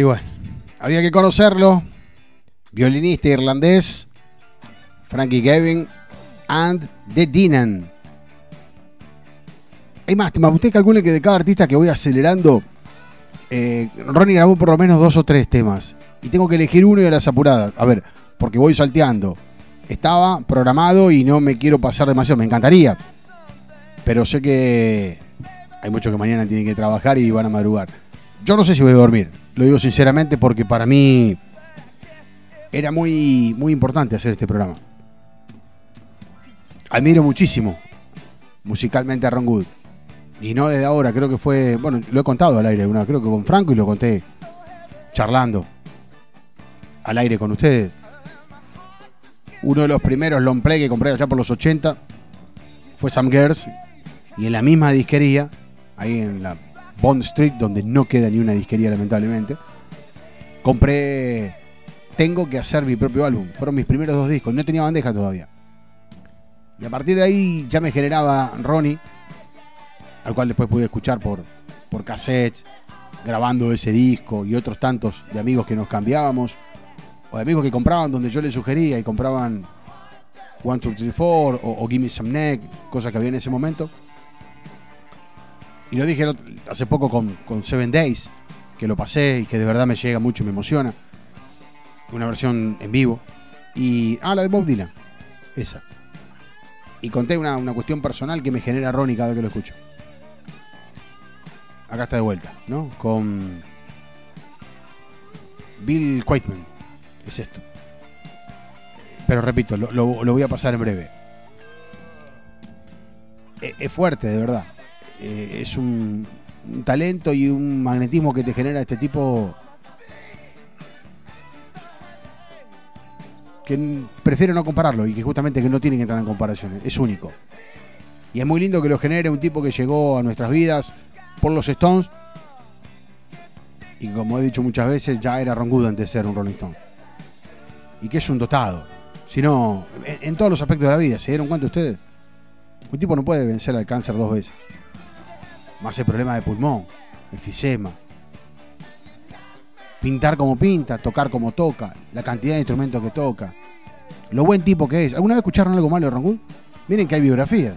Y bueno, había que conocerlo. Violinista irlandés, Frankie Gavin and The Dinan. Hay más, temas. usted calcule que de cada artista que voy acelerando, eh, Ronnie grabó por lo menos dos o tres temas. Y tengo que elegir uno de las apuradas. A ver, porque voy salteando. Estaba programado y no me quiero pasar demasiado. Me encantaría. Pero sé que hay muchos que mañana tienen que trabajar y van a madrugar. Yo no sé si voy a dormir. Lo digo sinceramente porque para mí era muy, muy importante hacer este programa. Admiro muchísimo musicalmente a Ron Wood. Y no desde ahora, creo que fue. Bueno, lo he contado al aire una, creo que con Franco y lo conté charlando al aire con ustedes. Uno de los primeros long play que compré allá por los 80 fue Sam Gers. Y en la misma disquería, ahí en la Bond Street, donde no queda ni una disquería lamentablemente, compré Tengo que hacer mi propio álbum. Fueron mis primeros dos discos, no tenía bandeja todavía. Y a partir de ahí ya me generaba Ronnie, al cual después pude escuchar por, por cassette, grabando ese disco y otros tantos de amigos que nos cambiábamos, o de amigos que compraban donde yo les sugería y compraban One, Two, Three, Four o, o Gimme Some Neck, cosas que había en ese momento. Y lo dije hace poco con, Seven Days, que lo pasé y que de verdad me llega mucho y me emociona. Una versión en vivo. Y. Ah, la de Bob Dylan. Esa. Y conté una, una cuestión personal que me genera Ronnie cada vez que lo escucho. Acá está de vuelta, ¿no? Con. Bill Quaitman. Es esto. Pero repito, lo, lo- lo voy a pasar en breve. E- Es fuerte, de verdad. Eh, Es un, talento y un magnetismo que te genera este tipo. Que prefiero no compararlo y que justamente que no tienen que entrar en comparaciones. Es único. Y es muy lindo que lo genere un tipo que llegó a nuestras vidas por los Stones. Y como he dicho muchas veces, ya era Ron antes de ser un Rolling Stone. Y que es un dotado. Si no, en, en todos los aspectos de la vida, ¿se dieron cuenta ustedes? Un tipo no puede vencer al cáncer dos veces. Más el problema de pulmón, enfisema. Pintar como pinta, tocar como toca, la cantidad de instrumentos que toca. Lo buen tipo que es. ¿Alguna vez escucharon algo malo de Wood? Miren que hay biografía.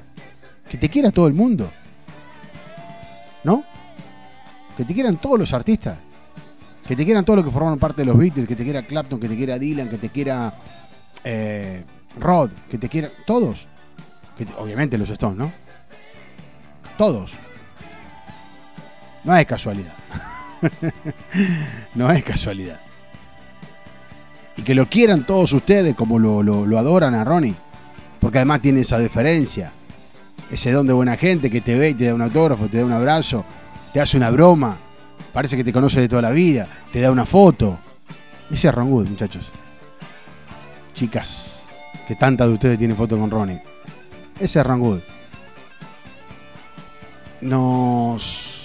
Que te quiera todo el mundo. ¿No? Que te quieran todos los artistas. Que te quieran todos los que formaron parte de los Beatles. Que te quiera Clapton, que te quiera Dylan, que te quiera eh, Rod, que te quiera. Todos. Obviamente los Stones, ¿no? Todos. No es casualidad. no es casualidad. Y que lo quieran todos ustedes como lo, lo- adoran a Ronnie. Porque además tiene esa deferencia. Ese don de buena gente que te ve y te da un autógrafo, te da un abrazo, te hace una broma. Parece que te conoce de toda la vida, te da una foto. Ese es Ron muchachos. Chicas, que tantas de ustedes tienen foto con Ronnie. Ese es Ron. Nos.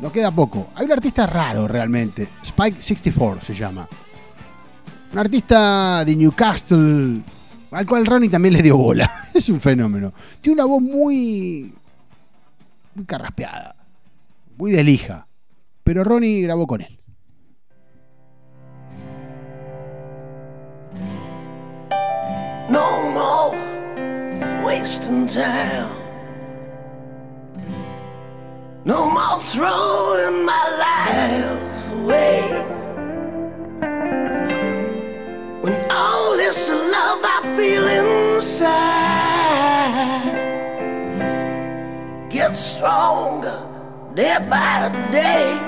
Nos queda poco. Hay un artista raro realmente. Spike 64 se llama. Un artista de Newcastle. Al cual Ronnie también le dio bola. Es un fenómeno. Tiene una voz muy. Muy carraspeada. Muy de lija. Pero Ronnie grabó con él. No more wasting time. No more throwing my life away. When all this love I feel inside gets stronger day by day.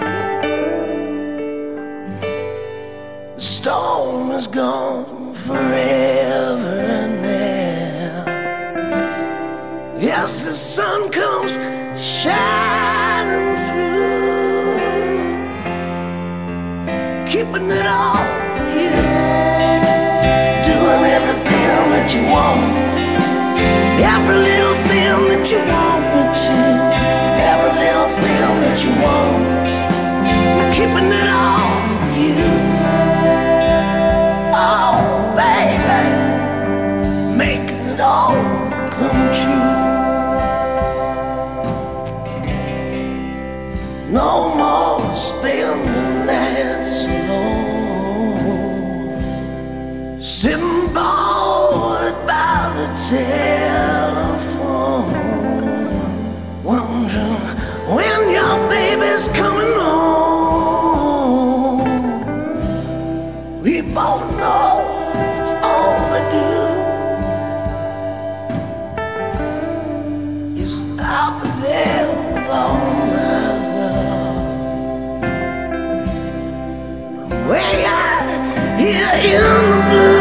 The storm is gone forever and ever. Yes, the sun comes shining keeping it all for you, doing everything that you want, every little thing that you want me to, every little thing that you want, I'm keeping it all for you. Telephone, wondering when your baby's coming home. We both know it's overdue. You stop there with all my love. Way out here in the blue,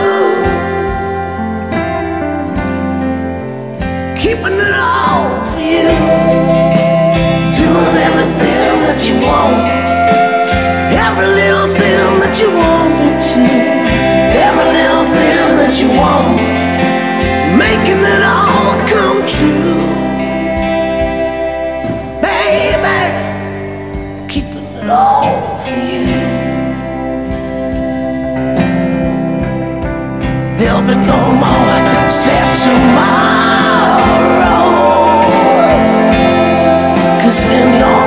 want, making it all come true, baby, keeping it all for you. There'll be no more sad. Cause in your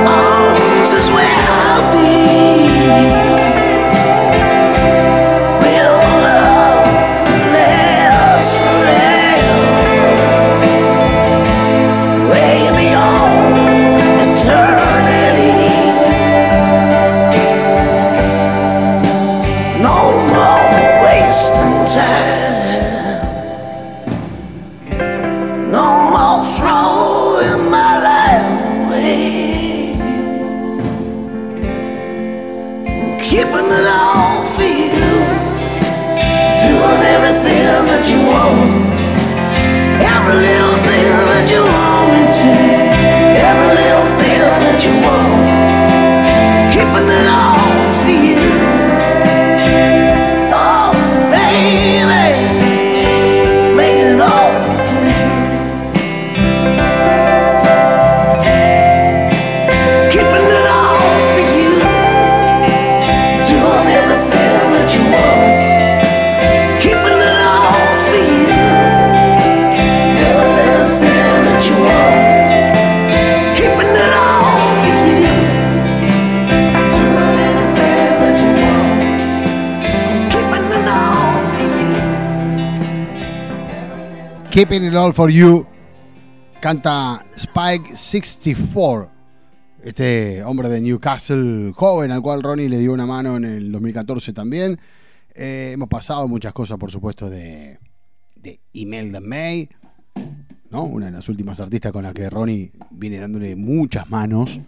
For You canta Spike 64, este hombre de Newcastle joven al cual Ronnie le dio una mano en el 2014 también. Eh, hemos pasado muchas cosas, por supuesto, de, de Imelda May, ¿no? una de las últimas artistas con la que Ronnie viene dándole muchas manos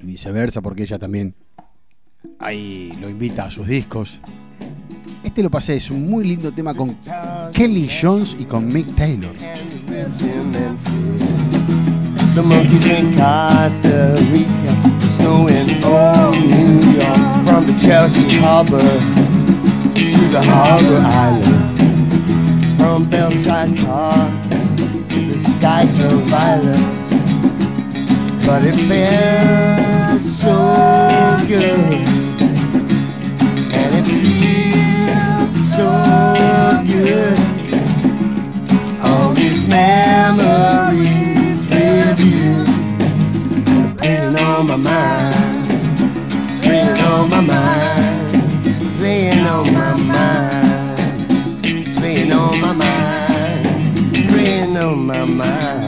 y viceversa, porque ella también ahí lo invita a sus discos. Este lo pasé, es un muy lindo tema con Kelly Jones y con Mick Taylor. The monkeys in Costa Rica, snow in old New York, from the Chelsea Harbor to the Harbor Island, from Belsize Park the sky so violet, but it feels so good, so good. All these memories with you. Playing on my mind, playing on my mind, playing on my mind, playing on my mind, playing on my mind.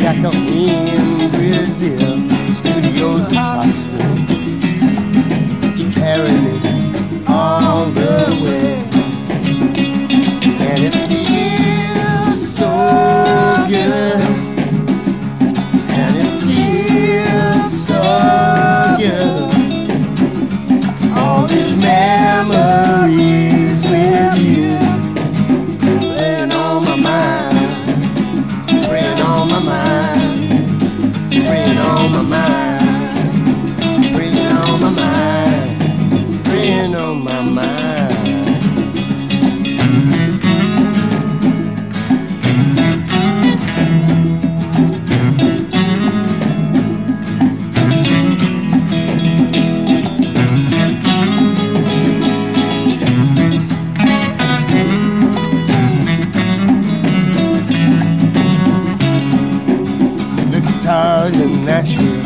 Macaco in Brazil, the studios in guitars in Nashville.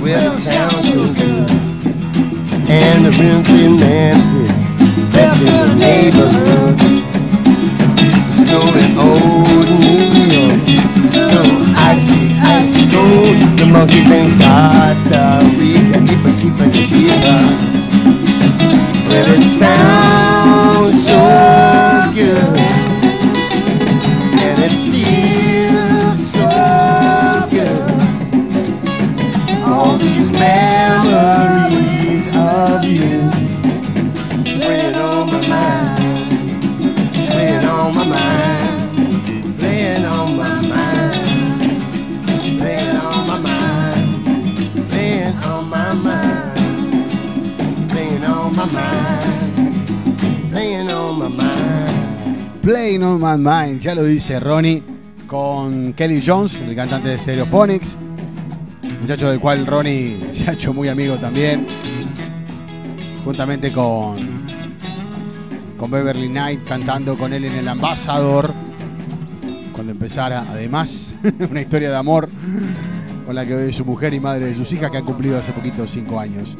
Well, it sounds so good. And the rims in Memphis, best in the neighborhood. Snowing old New York, so icy, icy cold. The monkeys in Costa Rica, keep a sheep in the Cuba. Well, it sounds so No Man Mind, ya lo dice Ronnie, con Kelly Jones, el cantante de Stereophonics, muchacho del cual Ronnie se ha hecho muy amigo también, juntamente con, con Beverly Knight cantando con él en el Ambassador, cuando empezara, además, una historia de amor con la que hoy su mujer y madre de sus hijas que han cumplido hace poquito cinco años.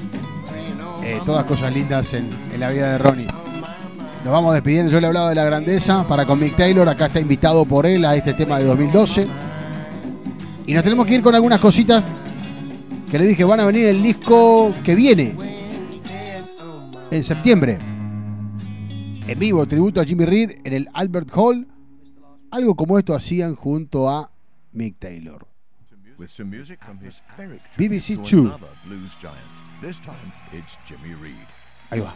Eh, todas cosas lindas en, en la vida de Ronnie. Nos vamos despidiendo. Yo le hablaba de la grandeza para con Mick Taylor. Acá está invitado por él a este tema de 2012. Y nos tenemos que ir con algunas cositas que le dije van a venir el disco que viene en septiembre. En vivo, tributo a Jimmy Reed en el Albert Hall. Algo como esto hacían junto a Mick Taylor. BBC Two. This time it's Jimmy Reed. Ahí va.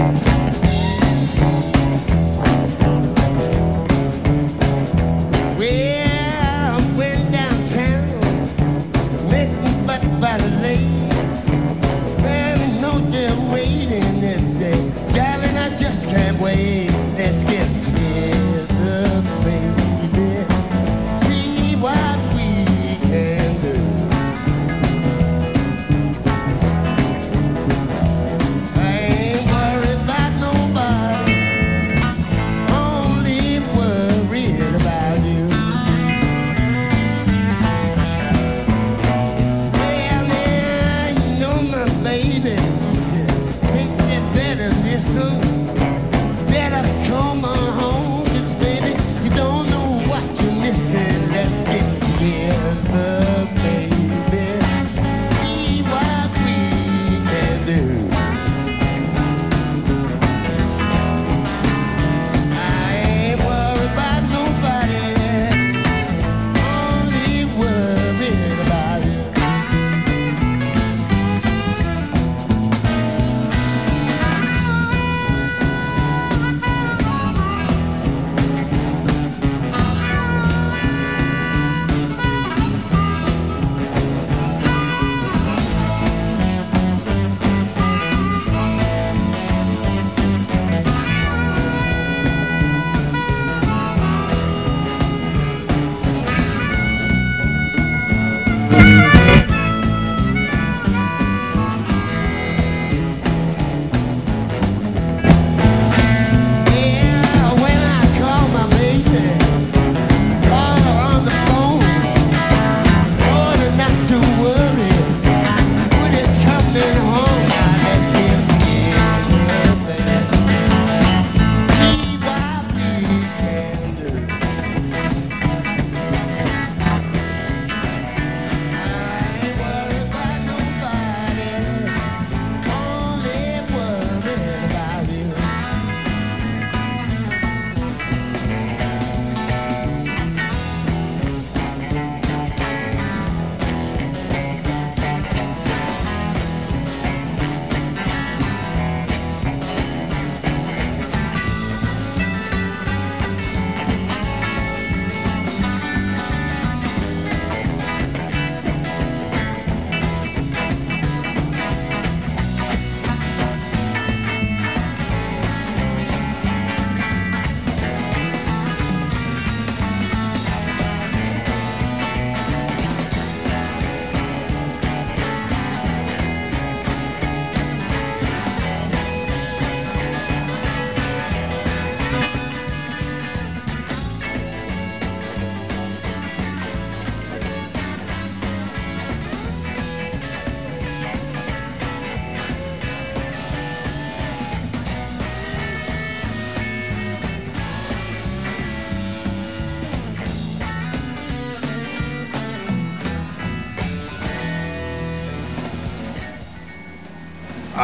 Thank.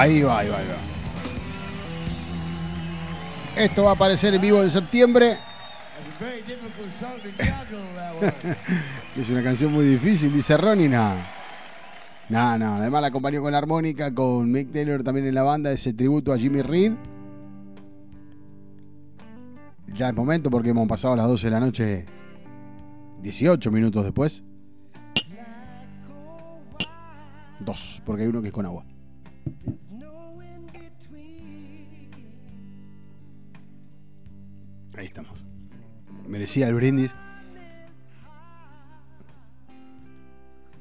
Ahí va, ahí va, ahí va. Esto va a aparecer en vivo en septiembre. Es una canción muy difícil, dice Ronnie. No, no, no. Además la acompañó con la armónica, con Mick Taylor también en la banda, ese tributo a Jimmy Reed. Ya es momento porque hemos pasado las 12 de la noche, 18 minutos después. Dos, porque hay uno que es con agua. Ahí estamos. Merecía el brindis.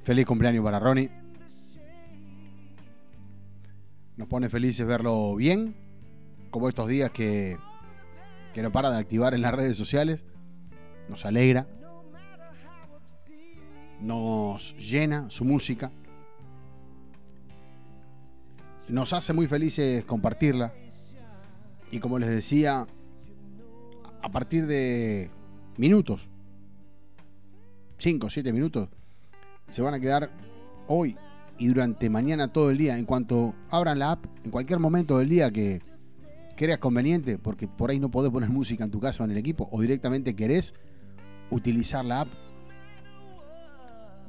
Feliz cumpleaños para Ronnie. Nos pone felices verlo bien, como estos días que, que no para de activar en las redes sociales. Nos alegra. Nos llena su música. Nos hace muy felices compartirla. Y como les decía, a partir de minutos, 5 o 7 minutos, se van a quedar hoy y durante mañana todo el día. En cuanto abran la app, en cualquier momento del día que creas conveniente, porque por ahí no podés poner música en tu casa o en el equipo, o directamente querés utilizar la app,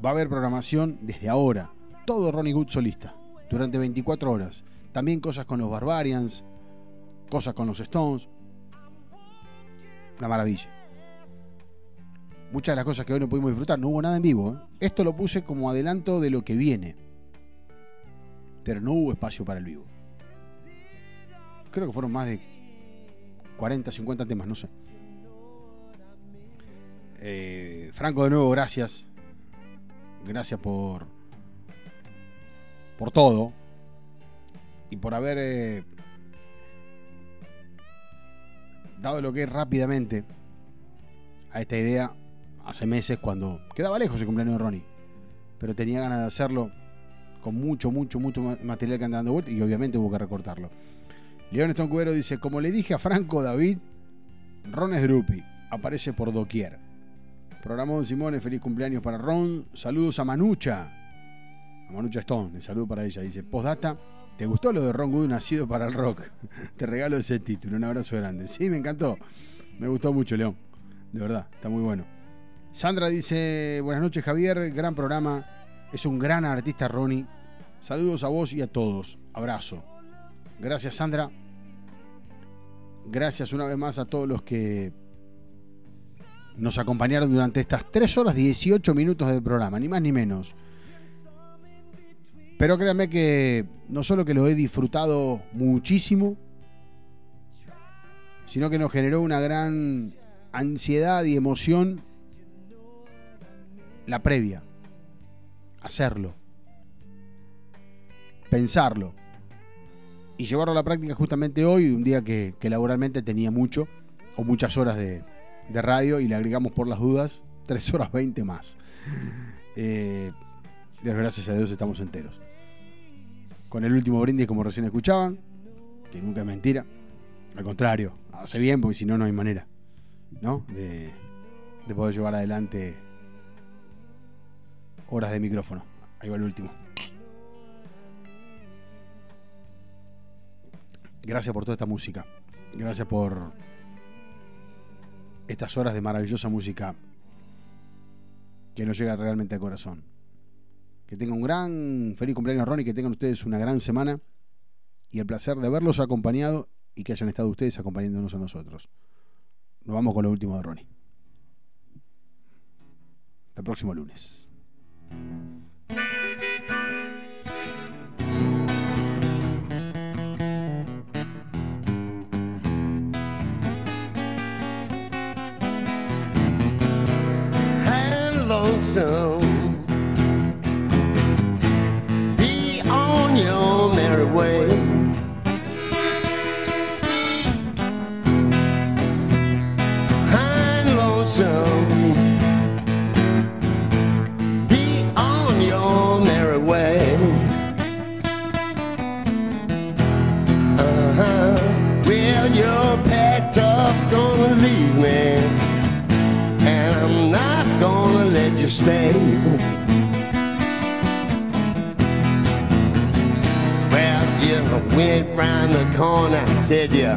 va a haber programación desde ahora. Todo Ronnie Good solista, durante 24 horas. También cosas con los Barbarians, cosas con los Stones. Una maravilla. Muchas de las cosas que hoy no pudimos disfrutar, no hubo nada en vivo. ¿eh? Esto lo puse como adelanto de lo que viene. Pero no hubo espacio para el vivo. Creo que fueron más de 40, 50 temas, no sé. Eh, Franco, de nuevo, gracias. Gracias por. por todo. Y por haber eh, dado lo que es rápidamente a esta idea hace meses cuando quedaba lejos el cumpleaños de Ronnie. Pero tenía ganas de hacerlo con mucho, mucho, mucho ma- material que anda dando vuelta y obviamente hubo que recortarlo. León Stone Cubero dice, como le dije a Franco David, Ron es Drupi, aparece por doquier. Programón Simone, feliz cumpleaños para Ron. Saludos a Manucha. A Manucha Stone, el saludo para ella. Dice, postdata, ¿te gustó lo de Ron Wood nacido para el rock? Te regalo ese título, un abrazo grande. Sí, me encantó. Me gustó mucho, León. De verdad, está muy bueno. Sandra dice, buenas noches Javier, gran programa. Es un gran artista Ronnie. Saludos a vos y a todos. Abrazo. Gracias Sandra. Gracias una vez más a todos los que nos acompañaron durante estas 3 horas 18 minutos del programa, ni más ni menos. Pero créanme que no solo que lo he disfrutado muchísimo, sino que nos generó una gran ansiedad y emoción la previa. Hacerlo. Pensarlo. Y llevarlo a la práctica justamente hoy, un día que, laboralmente tenía mucho, o muchas horas de, radio, y le agregamos por las dudas 3 horas 20 más. Eh, gracias a Dios estamos enteros. Con el último brindis, como recién escuchaban, que nunca es mentira. Al contrario, hace bien, porque si no, no hay manera, ¿no? De, de poder llevar adelante horas de micrófono. Ahí va el último. Gracias por toda esta música. Gracias por estas horas de maravillosa música que nos llega realmente al corazón. Que tengan un gran feliz cumpleaños, Ronnie, que tengan ustedes una gran semana y el placer de verlos acompañado y que hayan estado ustedes acompañándonos a nosotros. Nos vamos con lo último de Ronnie. Hasta el próximo lunes. and stay. Well, you went round the corner. Said you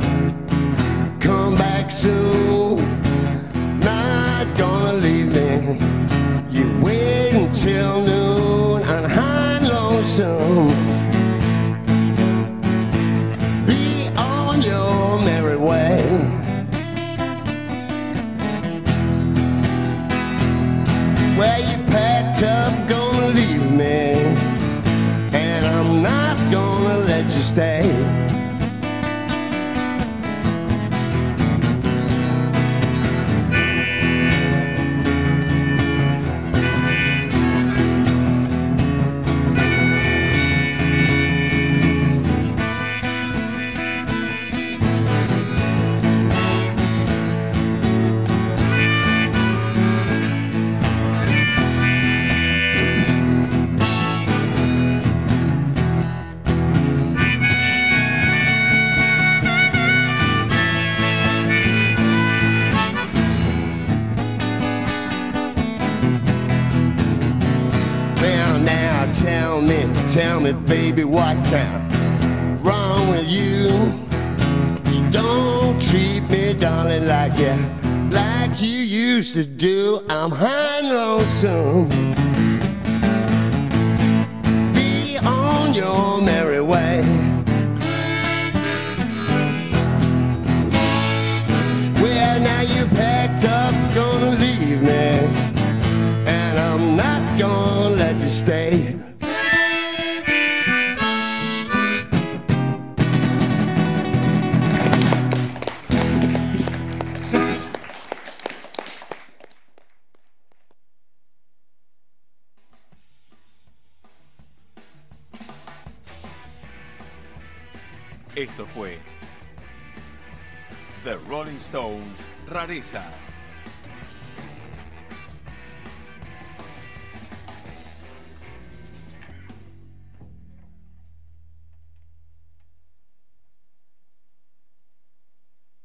come back soon. Not gonna leave me. You wait until noon and I'm lonesome. Be on your merry way. Up, gonna leave me. And I'm not gonna let you stay. Tell me, baby, what's wrong with you? You don't treat me, darling, like you, like you used to do. I'm high and lonesome. Be on your merry way. Well, now you packed up, gonna leave me and I'm not gonna let you stay. Rarezas.